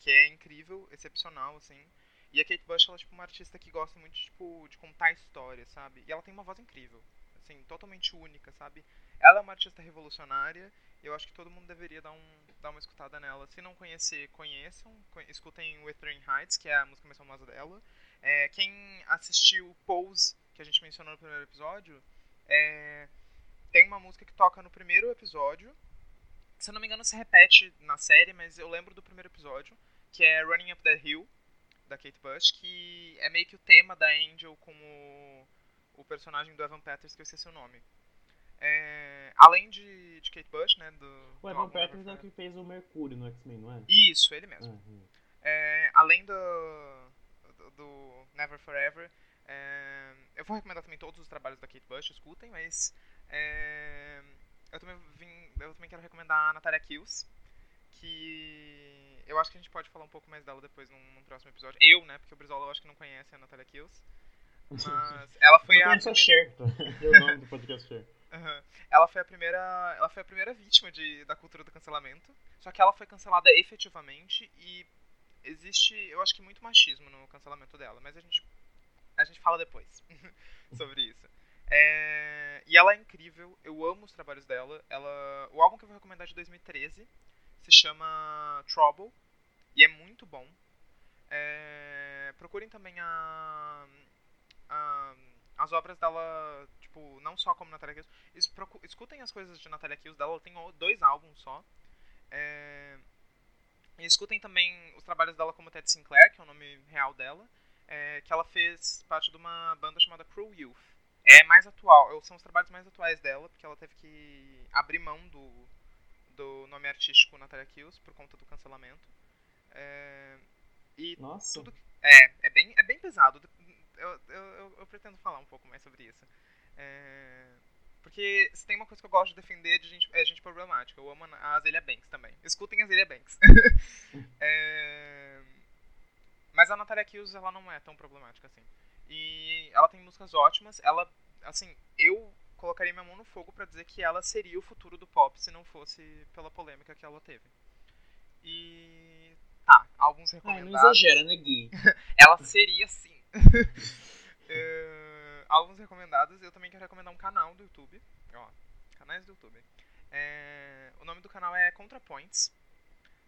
Que é incrível, excepcional, assim. E a Kate Bush, ela é tipo uma artista que gosta muito tipo, de contar histórias, sabe? E ela tem uma voz incrível. Assim, totalmente única, sabe? ela é uma artista revolucionária e eu acho que todo mundo deveria dar, um, dar uma escutada nela. Se não conhecer, conheçam. Escutem Wuthering Heights, que é a música mais famosa dela. É, quem assistiu Pose, que a gente mencionou no primeiro episódio, é, tem uma música que toca no primeiro episódio. Se eu não me engano, se repete na série, mas eu lembro do primeiro episódio, que é Running Up That Hill, da Kate Bush, que é meio que o tema da Angel com o, o personagem do Evan Peters, que eu esqueci o nome. É, além de, de Kate Bush, né? Do, o Evan Peters é o que fez o Mercúrio no X-Men, não é? Isso, ele mesmo. Uhum. É, além do, do, do, Never Forever, é, eu vou recomendar também todos os trabalhos da Kate Bush, escutem, mas é, eu, também vim, eu também quero recomendar a Natalia Kills, que eu acho que a gente pode falar um pouco mais dela depois num, num próximo episódio. Eu, né? Porque o Brizola eu acho que não conhece a Natalia Kills. Mas [laughs] ela foi eu a. Primeira... Cher, é o nome do podcast Cher. Uhum. Ela foi a primeira, ela foi a primeira vítima de, da cultura do cancelamento. Só que ela foi cancelada efetivamente e existe, eu acho que muito machismo no cancelamento dela, mas a gente a gente fala depois [laughs] sobre isso. É, e ela é incrível, eu amo os trabalhos dela. Ela, o álbum que eu vou recomendar é de 2013 se chama Trouble e é muito bom. É, procurem também a, a as obras dela, tipo, não só como Natalia Kills, escutem as coisas de Natalia Kills dela, ela tem dois álbuns só. É, e escutem também os trabalhos dela como Ted Sinclair, que é o nome real dela, é, que ela fez parte de uma banda chamada Cruel Youth. É mais atual, são os trabalhos mais atuais dela, porque ela teve que abrir mão do, do nome artístico Natalia Kills por conta do cancelamento. É, e Nossa. tudo é, é bem, é bem pesado eu, eu, eu, pretendo falar um pouco mais sobre isso. É, porque se tem uma coisa que eu gosto de defender de gente, é gente problemática. Eu amo a Azealia Banks também. Escutem a Azealia Banks. [laughs] é, mas a Natalia Kills, ela não é tão problemática assim. E ela tem músicas ótimas. Ela, assim, eu colocaria minha mão no fogo para dizer que ela seria o futuro do pop se não fosse pela polêmica que ela teve. E. Tá, alguns recomendados. Ah, não exagera, né, Gui? [laughs] ela seria sim [laughs] é, alguns recomendados. Eu também quero recomendar um canal do YouTube. Ó, canais do YouTube. É, o nome do canal é ContraPoints.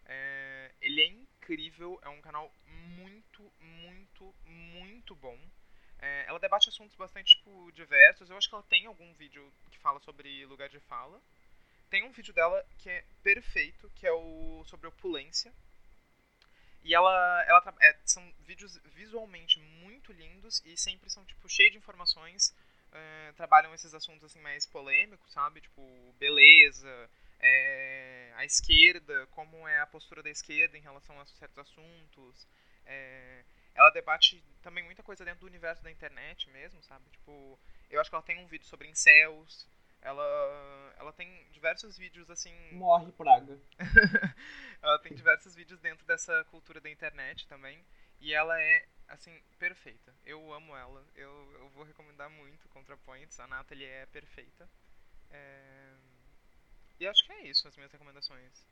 É, ele é incrível, é um canal muito, muito, muito bom. É, ela debate assuntos bastante tipo, diversos. Eu acho que ela tem algum vídeo que fala sobre lugar de fala. Tem um vídeo dela que é perfeito, que é o sobre opulência. E ela, ela é, são vídeos visualmente muito lindos e sempre são tipo cheios de informações. É, trabalham esses assuntos assim mais polêmicos, sabe? Tipo beleza, é, a esquerda, como é a postura da esquerda em relação a certos assuntos. É, ela debate também muita coisa dentro do universo da internet mesmo, sabe? Tipo, eu acho que ela tem um vídeo sobre incels, ela, ela tem diversos vídeos assim. Morre praga. [laughs] ela tem diversos vídeos dentro dessa cultura da internet também. E ela é, assim, perfeita. Eu amo ela. Eu, eu vou recomendar muito ContraPoints. A Natalie é perfeita. É... E acho que é isso, as minhas recomendações.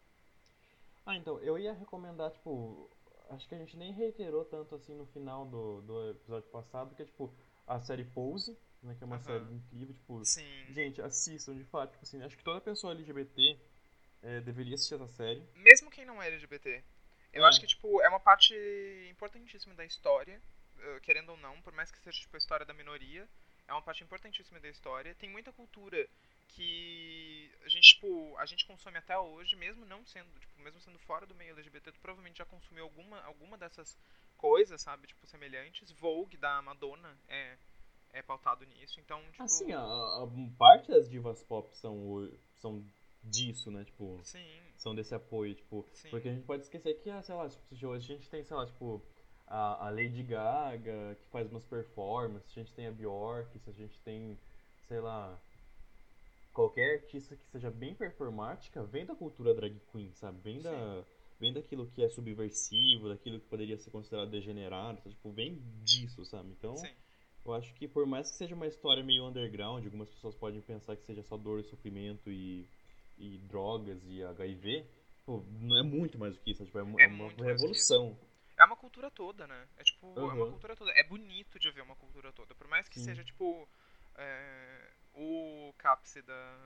Ah, então, eu ia recomendar, tipo. Acho que a gente nem reiterou tanto assim no final do, do episódio passado, que é tipo a série Pose né? Que é uma uhum. série incrível, tipo. Sim. Gente, assistam, de fato, tipo assim, acho que toda pessoa LGBT é, deveria assistir essa série. Mesmo quem não é LGBT. Eu é. acho que, tipo, é uma parte importantíssima da história, querendo ou não, por mais que seja, tipo, a história da minoria, é uma parte importantíssima da história. Tem muita cultura que a gente, tipo, a gente consome até hoje, mesmo não sendo, tipo, mesmo sendo fora do meio LGBT, tu provavelmente já consumiu alguma, alguma dessas coisas, sabe, tipo, semelhantes. Vogue, da Madonna, é é pautado nisso. Então, tipo... Assim, a, a parte das divas pop são, são disso, né? Tipo, Sim. são desse apoio, tipo. Sim. Porque a gente pode esquecer que, sei lá, tipo, hoje a gente tem, sei lá, tipo, a, a Lady Gaga, que faz umas performances, a gente tem a Bjork, a gente tem, sei lá, qualquer artista que seja bem performática, vem da cultura drag queen, sabe? Vem da. Vem daquilo que é subversivo, daquilo que poderia ser considerado degenerado, tipo, vem disso, sabe? Então, Sim. Eu acho que por mais que seja uma história meio underground, algumas pessoas podem pensar que seja só dor e sofrimento e, e drogas e HIV, pô, não é muito mais do que isso, tipo, é, é, é uma revolução. É uma cultura toda, né? É tipo, uhum. é uma cultura toda. É bonito de ver uma cultura toda. Por mais que Sim. seja, tipo, é, o cápse da,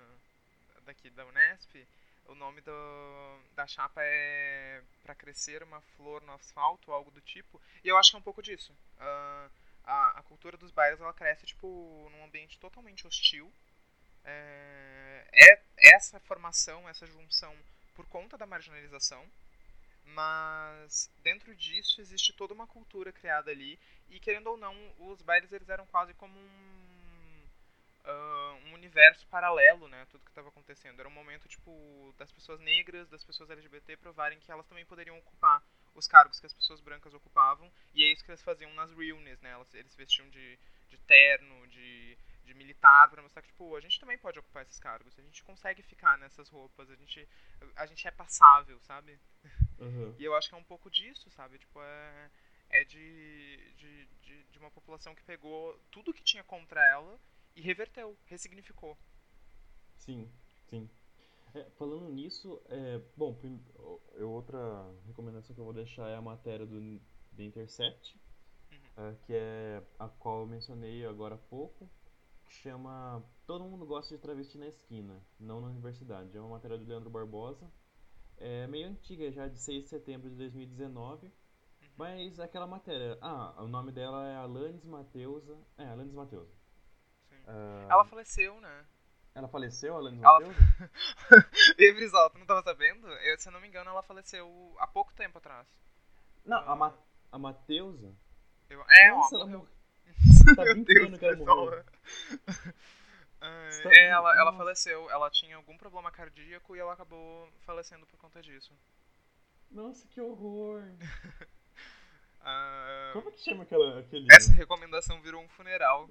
daqui da Unesp, o nome do, da chapa é Pra Crescer uma Flor no Asfalto, algo do tipo. E eu acho que é um pouco disso. Uh, a, a cultura dos bailes ela cresce tipo num ambiente totalmente hostil. É, é essa formação, essa junção por conta da marginalização, mas dentro disso existe toda uma cultura criada ali e querendo ou não, os bailes eles eram quase como um uh, um universo paralelo, né? Tudo que estava acontecendo. Era um momento, tipo, das pessoas negras, das pessoas LGBT provarem que elas também poderiam ocupar os cargos que as pessoas brancas ocupavam. E é isso que eles faziam nas realness, né? Elas, eles vestiam de, de terno, de, de militar, para mostrar que, tipo, a gente também pode ocupar esses cargos. A gente consegue ficar nessas roupas. A gente, a gente é passável, sabe? Uhum. E eu acho que é um pouco disso, sabe? Tipo, é, é de, de, de, de uma população que pegou tudo que tinha contra ela e reverteu, ressignificou. Sim, sim. É, falando nisso, é, bom, eu, outra recomendação que eu vou deixar é a matéria do The Intercept, uhum. é, que é a qual eu mencionei agora há pouco, que chama Todo Mundo Gosta de Travesti na Esquina, não na Universidade. É uma matéria do Leandro Barbosa, é meio antiga, já de 6 de setembro de 2019, uhum. mas aquela matéria, ah, o nome dela é Alanis Mateusa, é, Alanis Mateusa. Uh... Ela faleceu, né? Ela faleceu, Alanis ela... Mateus? e Brisol, tu não tava sabendo? Eu, se eu não me engano, ela faleceu há pouco tempo atrás. Não, a, Ma a Mateusa? Eu... É, Nossa, ela morreu. [laughs] tá brincando que ela morreu. Uh, [laughs] é, ela, ela faleceu. Ela tinha algum problema cardíaco e ela acabou falecendo por conta disso. Nossa, que horror! [laughs] Uh, como que chama aquela, aquele... Essa recomendação virou um funeral.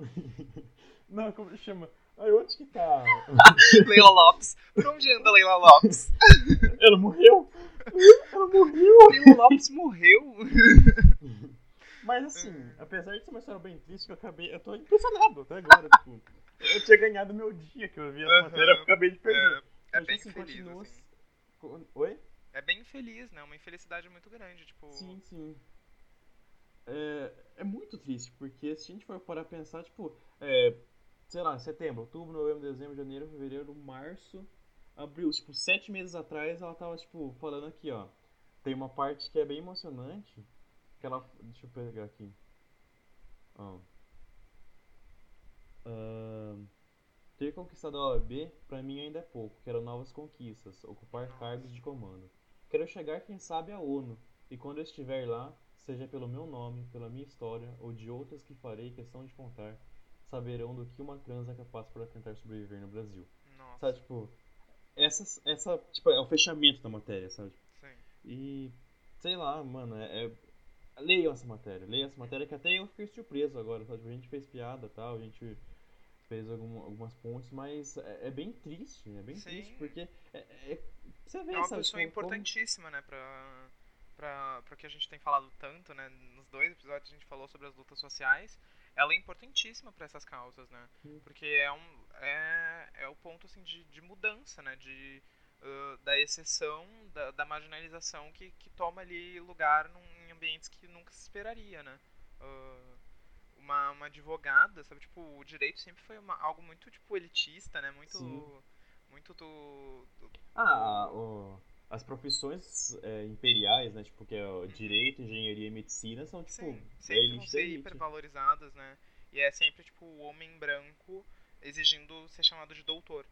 [laughs] Não, como que chama? Ai, onde que tá? [laughs] Leila Lopes. Por onde anda Leila Lopes? [laughs] Ela morreu? Ela morreu? Leila Lopes morreu? Mas assim, apesar de ser uma história bem triste, que eu acabei. Eu tô impressionado até agora, tipo. Eu tinha ganhado meu dia que eu vi essa matéria, eu acabei de perder. É, é bem assim, feliz. Assim. Oi? É bem feliz, né? Uma infelicidade muito grande, tipo. Sim, sim é, é muito triste, porque se a gente for parar pensar, tipo, é, sei lá, setembro, outubro, novembro, dezembro, janeiro, fevereiro, março, abril, tipo, sete meses atrás ela tava, tipo, falando aqui, ó, tem uma parte que é bem emocionante, que ela, deixa eu pegar aqui, ó, uh, ter conquistado a OAB, pra mim ainda é pouco, quero novas conquistas, ocupar cargos de comando. Quero chegar, quem sabe, à ONU, e quando eu estiver lá, seja pelo meu nome, pela minha história ou de outras que farei questão de contar, saberão do que uma trans é capaz para tentar sobreviver no Brasil. Nossa. Sabe, tipo, essa, essa tipo, é o fechamento da matéria, sabe? Sim. E, sei lá, mano, é, é leiam essa matéria, leiam essa matéria que até eu fiquei surpreso agora, sabe? A gente fez piada e tal, a gente fez algum, algumas pontes, mas é, é, bem triste, é bem Sim. triste, porque é, é, você vê, é uma sabe, pessoa como, importantíssima, como... né, pra para que a gente tem falado tanto, né? Nos dois episódios a gente falou sobre as lutas sociais. Ela é importantíssima para essas causas, né? Porque é um é, é o ponto assim de, de mudança, né? De uh, da exceção, da, da marginalização que, que toma ali lugar num, em ambientes que nunca se esperaria, né? Uh, uma, uma advogada, sabe? Tipo, o direito sempre foi uma, algo muito tipo elitista, né? Muito Sim. muito do, do ah, o as profissões é, imperiais, né? Tipo, que é o direito, engenharia e medicina, são, tipo, Sim, sempre vão ser hipervalorizadas, né? E é sempre, tipo, o homem branco exigindo ser chamado de doutor.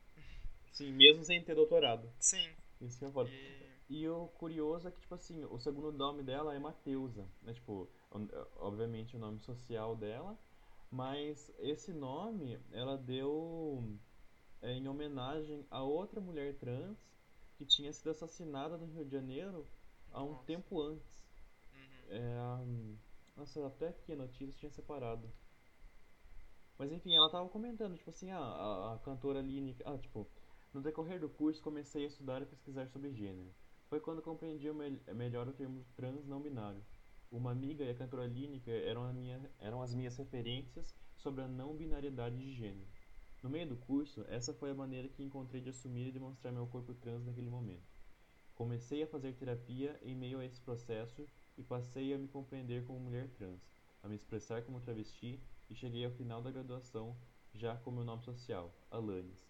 Sim, mesmo sem ter doutorado. Sim. Isso que é foda. E... e o curioso é que, tipo assim, o segundo nome dela é Mateusa, né? Tipo, obviamente o nome social dela, mas esse nome ela deu é, em homenagem a outra mulher trans que tinha sido assassinada no Rio de Janeiro há um Nossa. tempo antes. Uhum. É, nossa, até aqui a notícia tinha separado. Mas enfim, ela tava comentando, tipo assim, ah, a, a cantora Aline. Ah, tipo, no decorrer do curso comecei a estudar e pesquisar sobre gênero. Foi quando compreendi me melhor o termo trans não binário. Uma amiga e a cantora Lineker eram, minha, eram as minhas referências sobre a não binariedade de gênero. No meio do curso, essa foi a maneira que encontrei de assumir e demonstrar meu corpo trans naquele momento. Comecei a fazer terapia em meio a esse processo e passei a me compreender como mulher trans, a me expressar como travesti e cheguei ao final da graduação já com meu nome social, Alanis.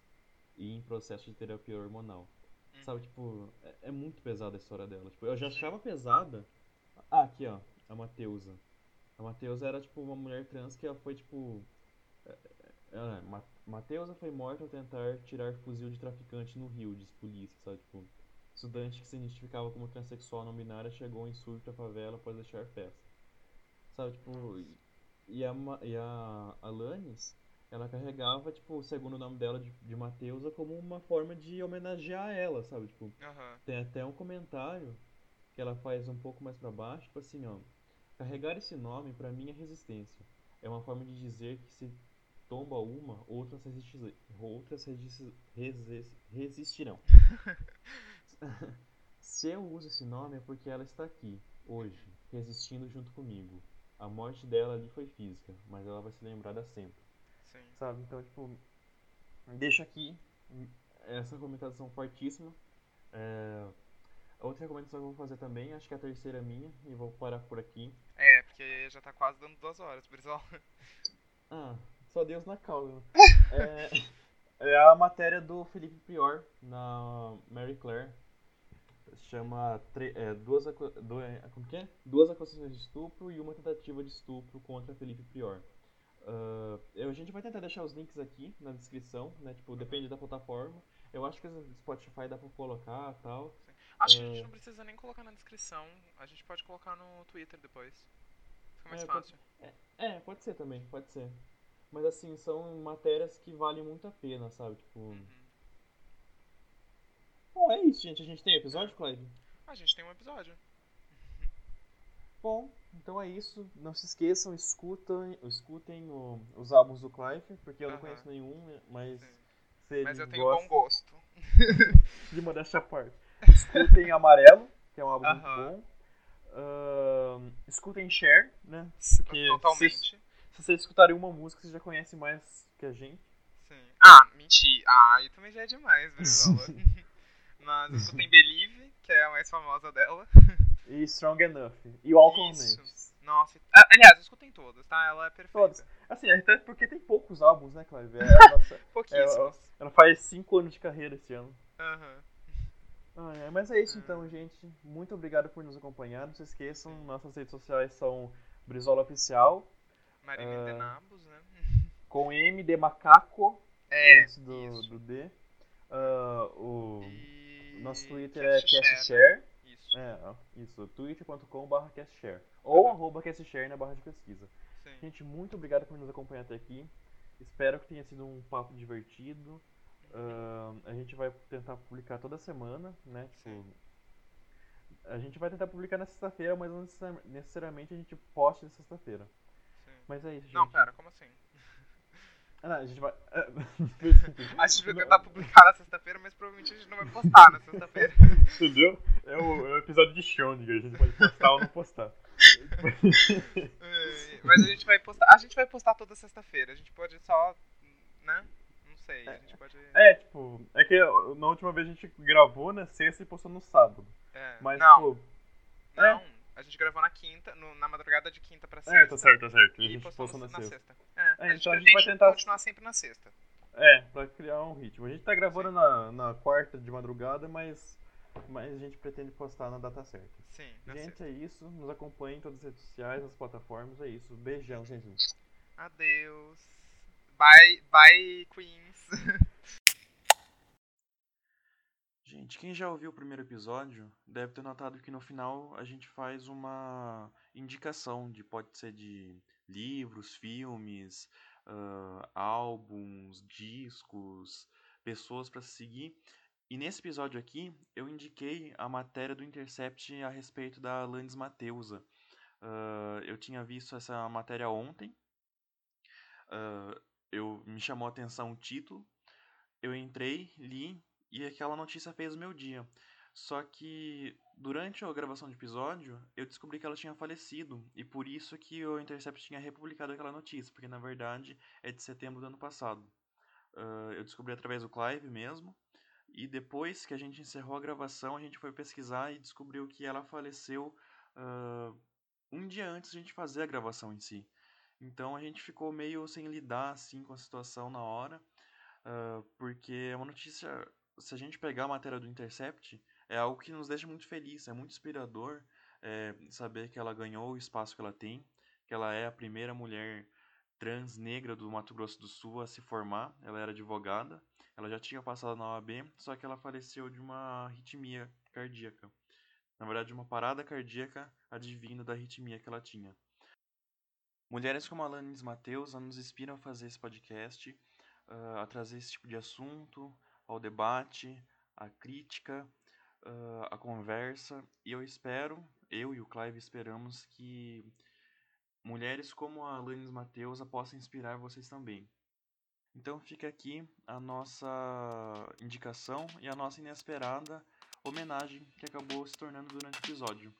e em processo de terapia hormonal. Hum. Sabe, tipo, é, é, muito pesada a história dela. Tipo, eu já achava pesada. Ah, aqui, ó, a Mateusa. A Mateusa era, tipo, uma mulher trans que ela foi, tipo. É, é, Mateusa foi morta ao tentar tirar fuzil de traficante no Rio, diz polícia, sabe? Tipo, estudante que se identificava como transexual não binária chegou em surto à favela após deixar festa. Sabe, tipo. E a, e a Alanis, ela carregava, tipo, o segundo nome dela de, de Mateusa como uma forma de homenagear ela, sabe? Tipo, tem até um comentário que ela faz um pouco mais para baixo, tipo assim, ó. Carregar esse nome para mim é resistência. É uma forma de dizer que se tomba uma, outras, resisti outras resisti resistirão. [laughs] se eu uso esse nome é porque ela está aqui, hoje, resistindo junto comigo. A morte dela ali foi física, mas ela vai ser lembrada sempre. Sim. Sabe? Então, tipo, deixa aqui essa recomendação fortíssima. É... Outra recomendação que eu vou fazer também, acho que é a terceira minha, e vou parar por aqui. É, porque já tá quase dando duas horas, Brizol. Ah, só Deus na causa. [laughs] é, é a matéria do Felipe Prior na Mary Claire. Chama é, duas, do, é, como que é? duas acusações de estupro e uma tentativa de estupro contra Felipe Prior. Uh, a gente vai tentar deixar os links aqui na descrição, né? Tipo, depende da plataforma. Eu acho que o Spotify dá pra colocar tal. Sim. Acho é... que a gente não precisa nem colocar na descrição. A gente pode colocar no Twitter depois. Fica mais é, fácil. Pode... É, é, pode ser também, pode ser. Mas assim, são matérias que valem muito a pena, sabe? Tipo. Uhum. Bom, é isso, gente. A gente tem episódio, Clive? A gente tem um episódio. Bom, então é isso. Não se esqueçam, escutem, escutem o, os álbuns do Clive, porque eu uhum. não conheço nenhum, mas. Mas eu tenho bom gosto. [laughs] de modéstia à parte. Escutem Amarelo, que é um álbum uhum. muito bom. Uh, escutem Share, né? Porque Totalmente. Se, se vocês escutarem uma música, vocês já conhecem mais que a gente. Sim. Ah, mentira. Ah, aí também já é demais, [laughs] [laughs] Mas escutem Believe, que é a mais famosa dela. E Strong Enough. E o Alcon Nossa. Aliás, escutem todas, tá? Ela é perfeita. Todas. Assim, até porque tem poucos álbuns, né, Clive? É, [laughs] nossa, Pouquíssimos. Ela, ela, faz 5 anos de carreira esse ano. Aham. Uhum. Ah, é, mas é isso então, gente. Muito obrigado por nos acompanhar. Não se esqueçam, nossas redes sociais são Brizola Oficial. Marina uh, de Nabos, né? Com M de macaco. É. Antes do, do D. Uh, o e... nosso Twitter é CastShare. Isso. É, isso. twitter.com.br CastShare. Ou uhum. arroba CastShare na barra de pesquisa. Sim. Gente, muito obrigado por nos acompanhar até aqui. Espero que tenha sido um papo divertido. Uh, a gente vai tentar publicar toda semana, né? Tipo, a gente vai tentar publicar na sexta-feira, mas não necessariamente a gente poste na sexta-feira. Mas é isso, gente. Não, pera, como assim? [laughs] Ah, não, a gente vai. [laughs] a gente vai tentar publicar na sexta-feira, mas provavelmente a gente não vai postar na sexta-feira. [laughs] Entendeu? É o, é o episódio de Schrödinger, a gente pode postar ou não postar. É, mas a gente vai postar. A gente vai postar toda sexta-feira. A gente pode só. né? sei. A gente pode. É, tipo, é que na última vez a gente gravou na sexta e postou no sábado. É. Mas, não. Tipo, não, é. A gente gravou na quinta, no, na madrugada de quinta pra sexta. É, tá certo, tá certo. E, a gente postou na, na sexta. sexta. É, é, a gente, então a gente vai tentar continuar sempre na sexta. É, pra criar um ritmo. A gente tá gravando na, na quarta de madrugada, mas, mas a gente pretende postar na data certa. Sim, Gente, sexta. é isso. Nos acompanhem em todas as redes sociais, nas plataformas. É isso. Beijão, gente. Adeus. Bye, bye, Queens. [laughs] Gente, quem já ouviu o primeiro episódio deve ter notado que no final a gente faz uma indicação de pode ser de livros, filmes, uh, álbuns, discos, pessoas para seguir. E nesse episódio aqui eu indiquei a matéria do Intercept a respeito da Alanis Mateusa. Uh, eu tinha visto essa matéria ontem. Uh, eu me chamou a atenção o título. Eu entrei, li e aquela notícia fez o meu dia. Só que durante a gravação do episódio, eu descobri que ela tinha falecido e por isso que o Intercept tinha republicado aquela notícia, porque na verdade é de setembro do ano passado. Uh, eu descobri através do Clive mesmo. E depois que a gente encerrou a gravação, a gente foi pesquisar e descobriu que ela faleceu uh, um dia antes de a gente fazer a gravação em si. Então a gente ficou meio sem lidar assim com a situação na hora. uh, porque é uma notícia. Se a gente pegar a matéria do Intercept, é algo que nos deixa muito feliz, é muito inspirador é, saber que ela ganhou o espaço que ela tem, que ela é a primeira mulher trans negra do Mato Grosso do Sul a se formar. Ela era advogada, ela já tinha passado na OAB, só que ela faleceu de uma arritmia cardíaca. Na verdade, uma parada cardíaca advindo da arritmia que ela tinha. Mulheres como a Alanis Mateus nos inspiram a fazer esse podcast, uh, a trazer esse tipo de assunto, ao debate, à crítica, uh, a conversa. E eu espero, eu e o Clive esperamos que mulheres como a Alanis Mateus possam inspirar vocês também. Então fica aqui a nossa indicação e a nossa inesperada homenagem que acabou se tornando durante o episódio.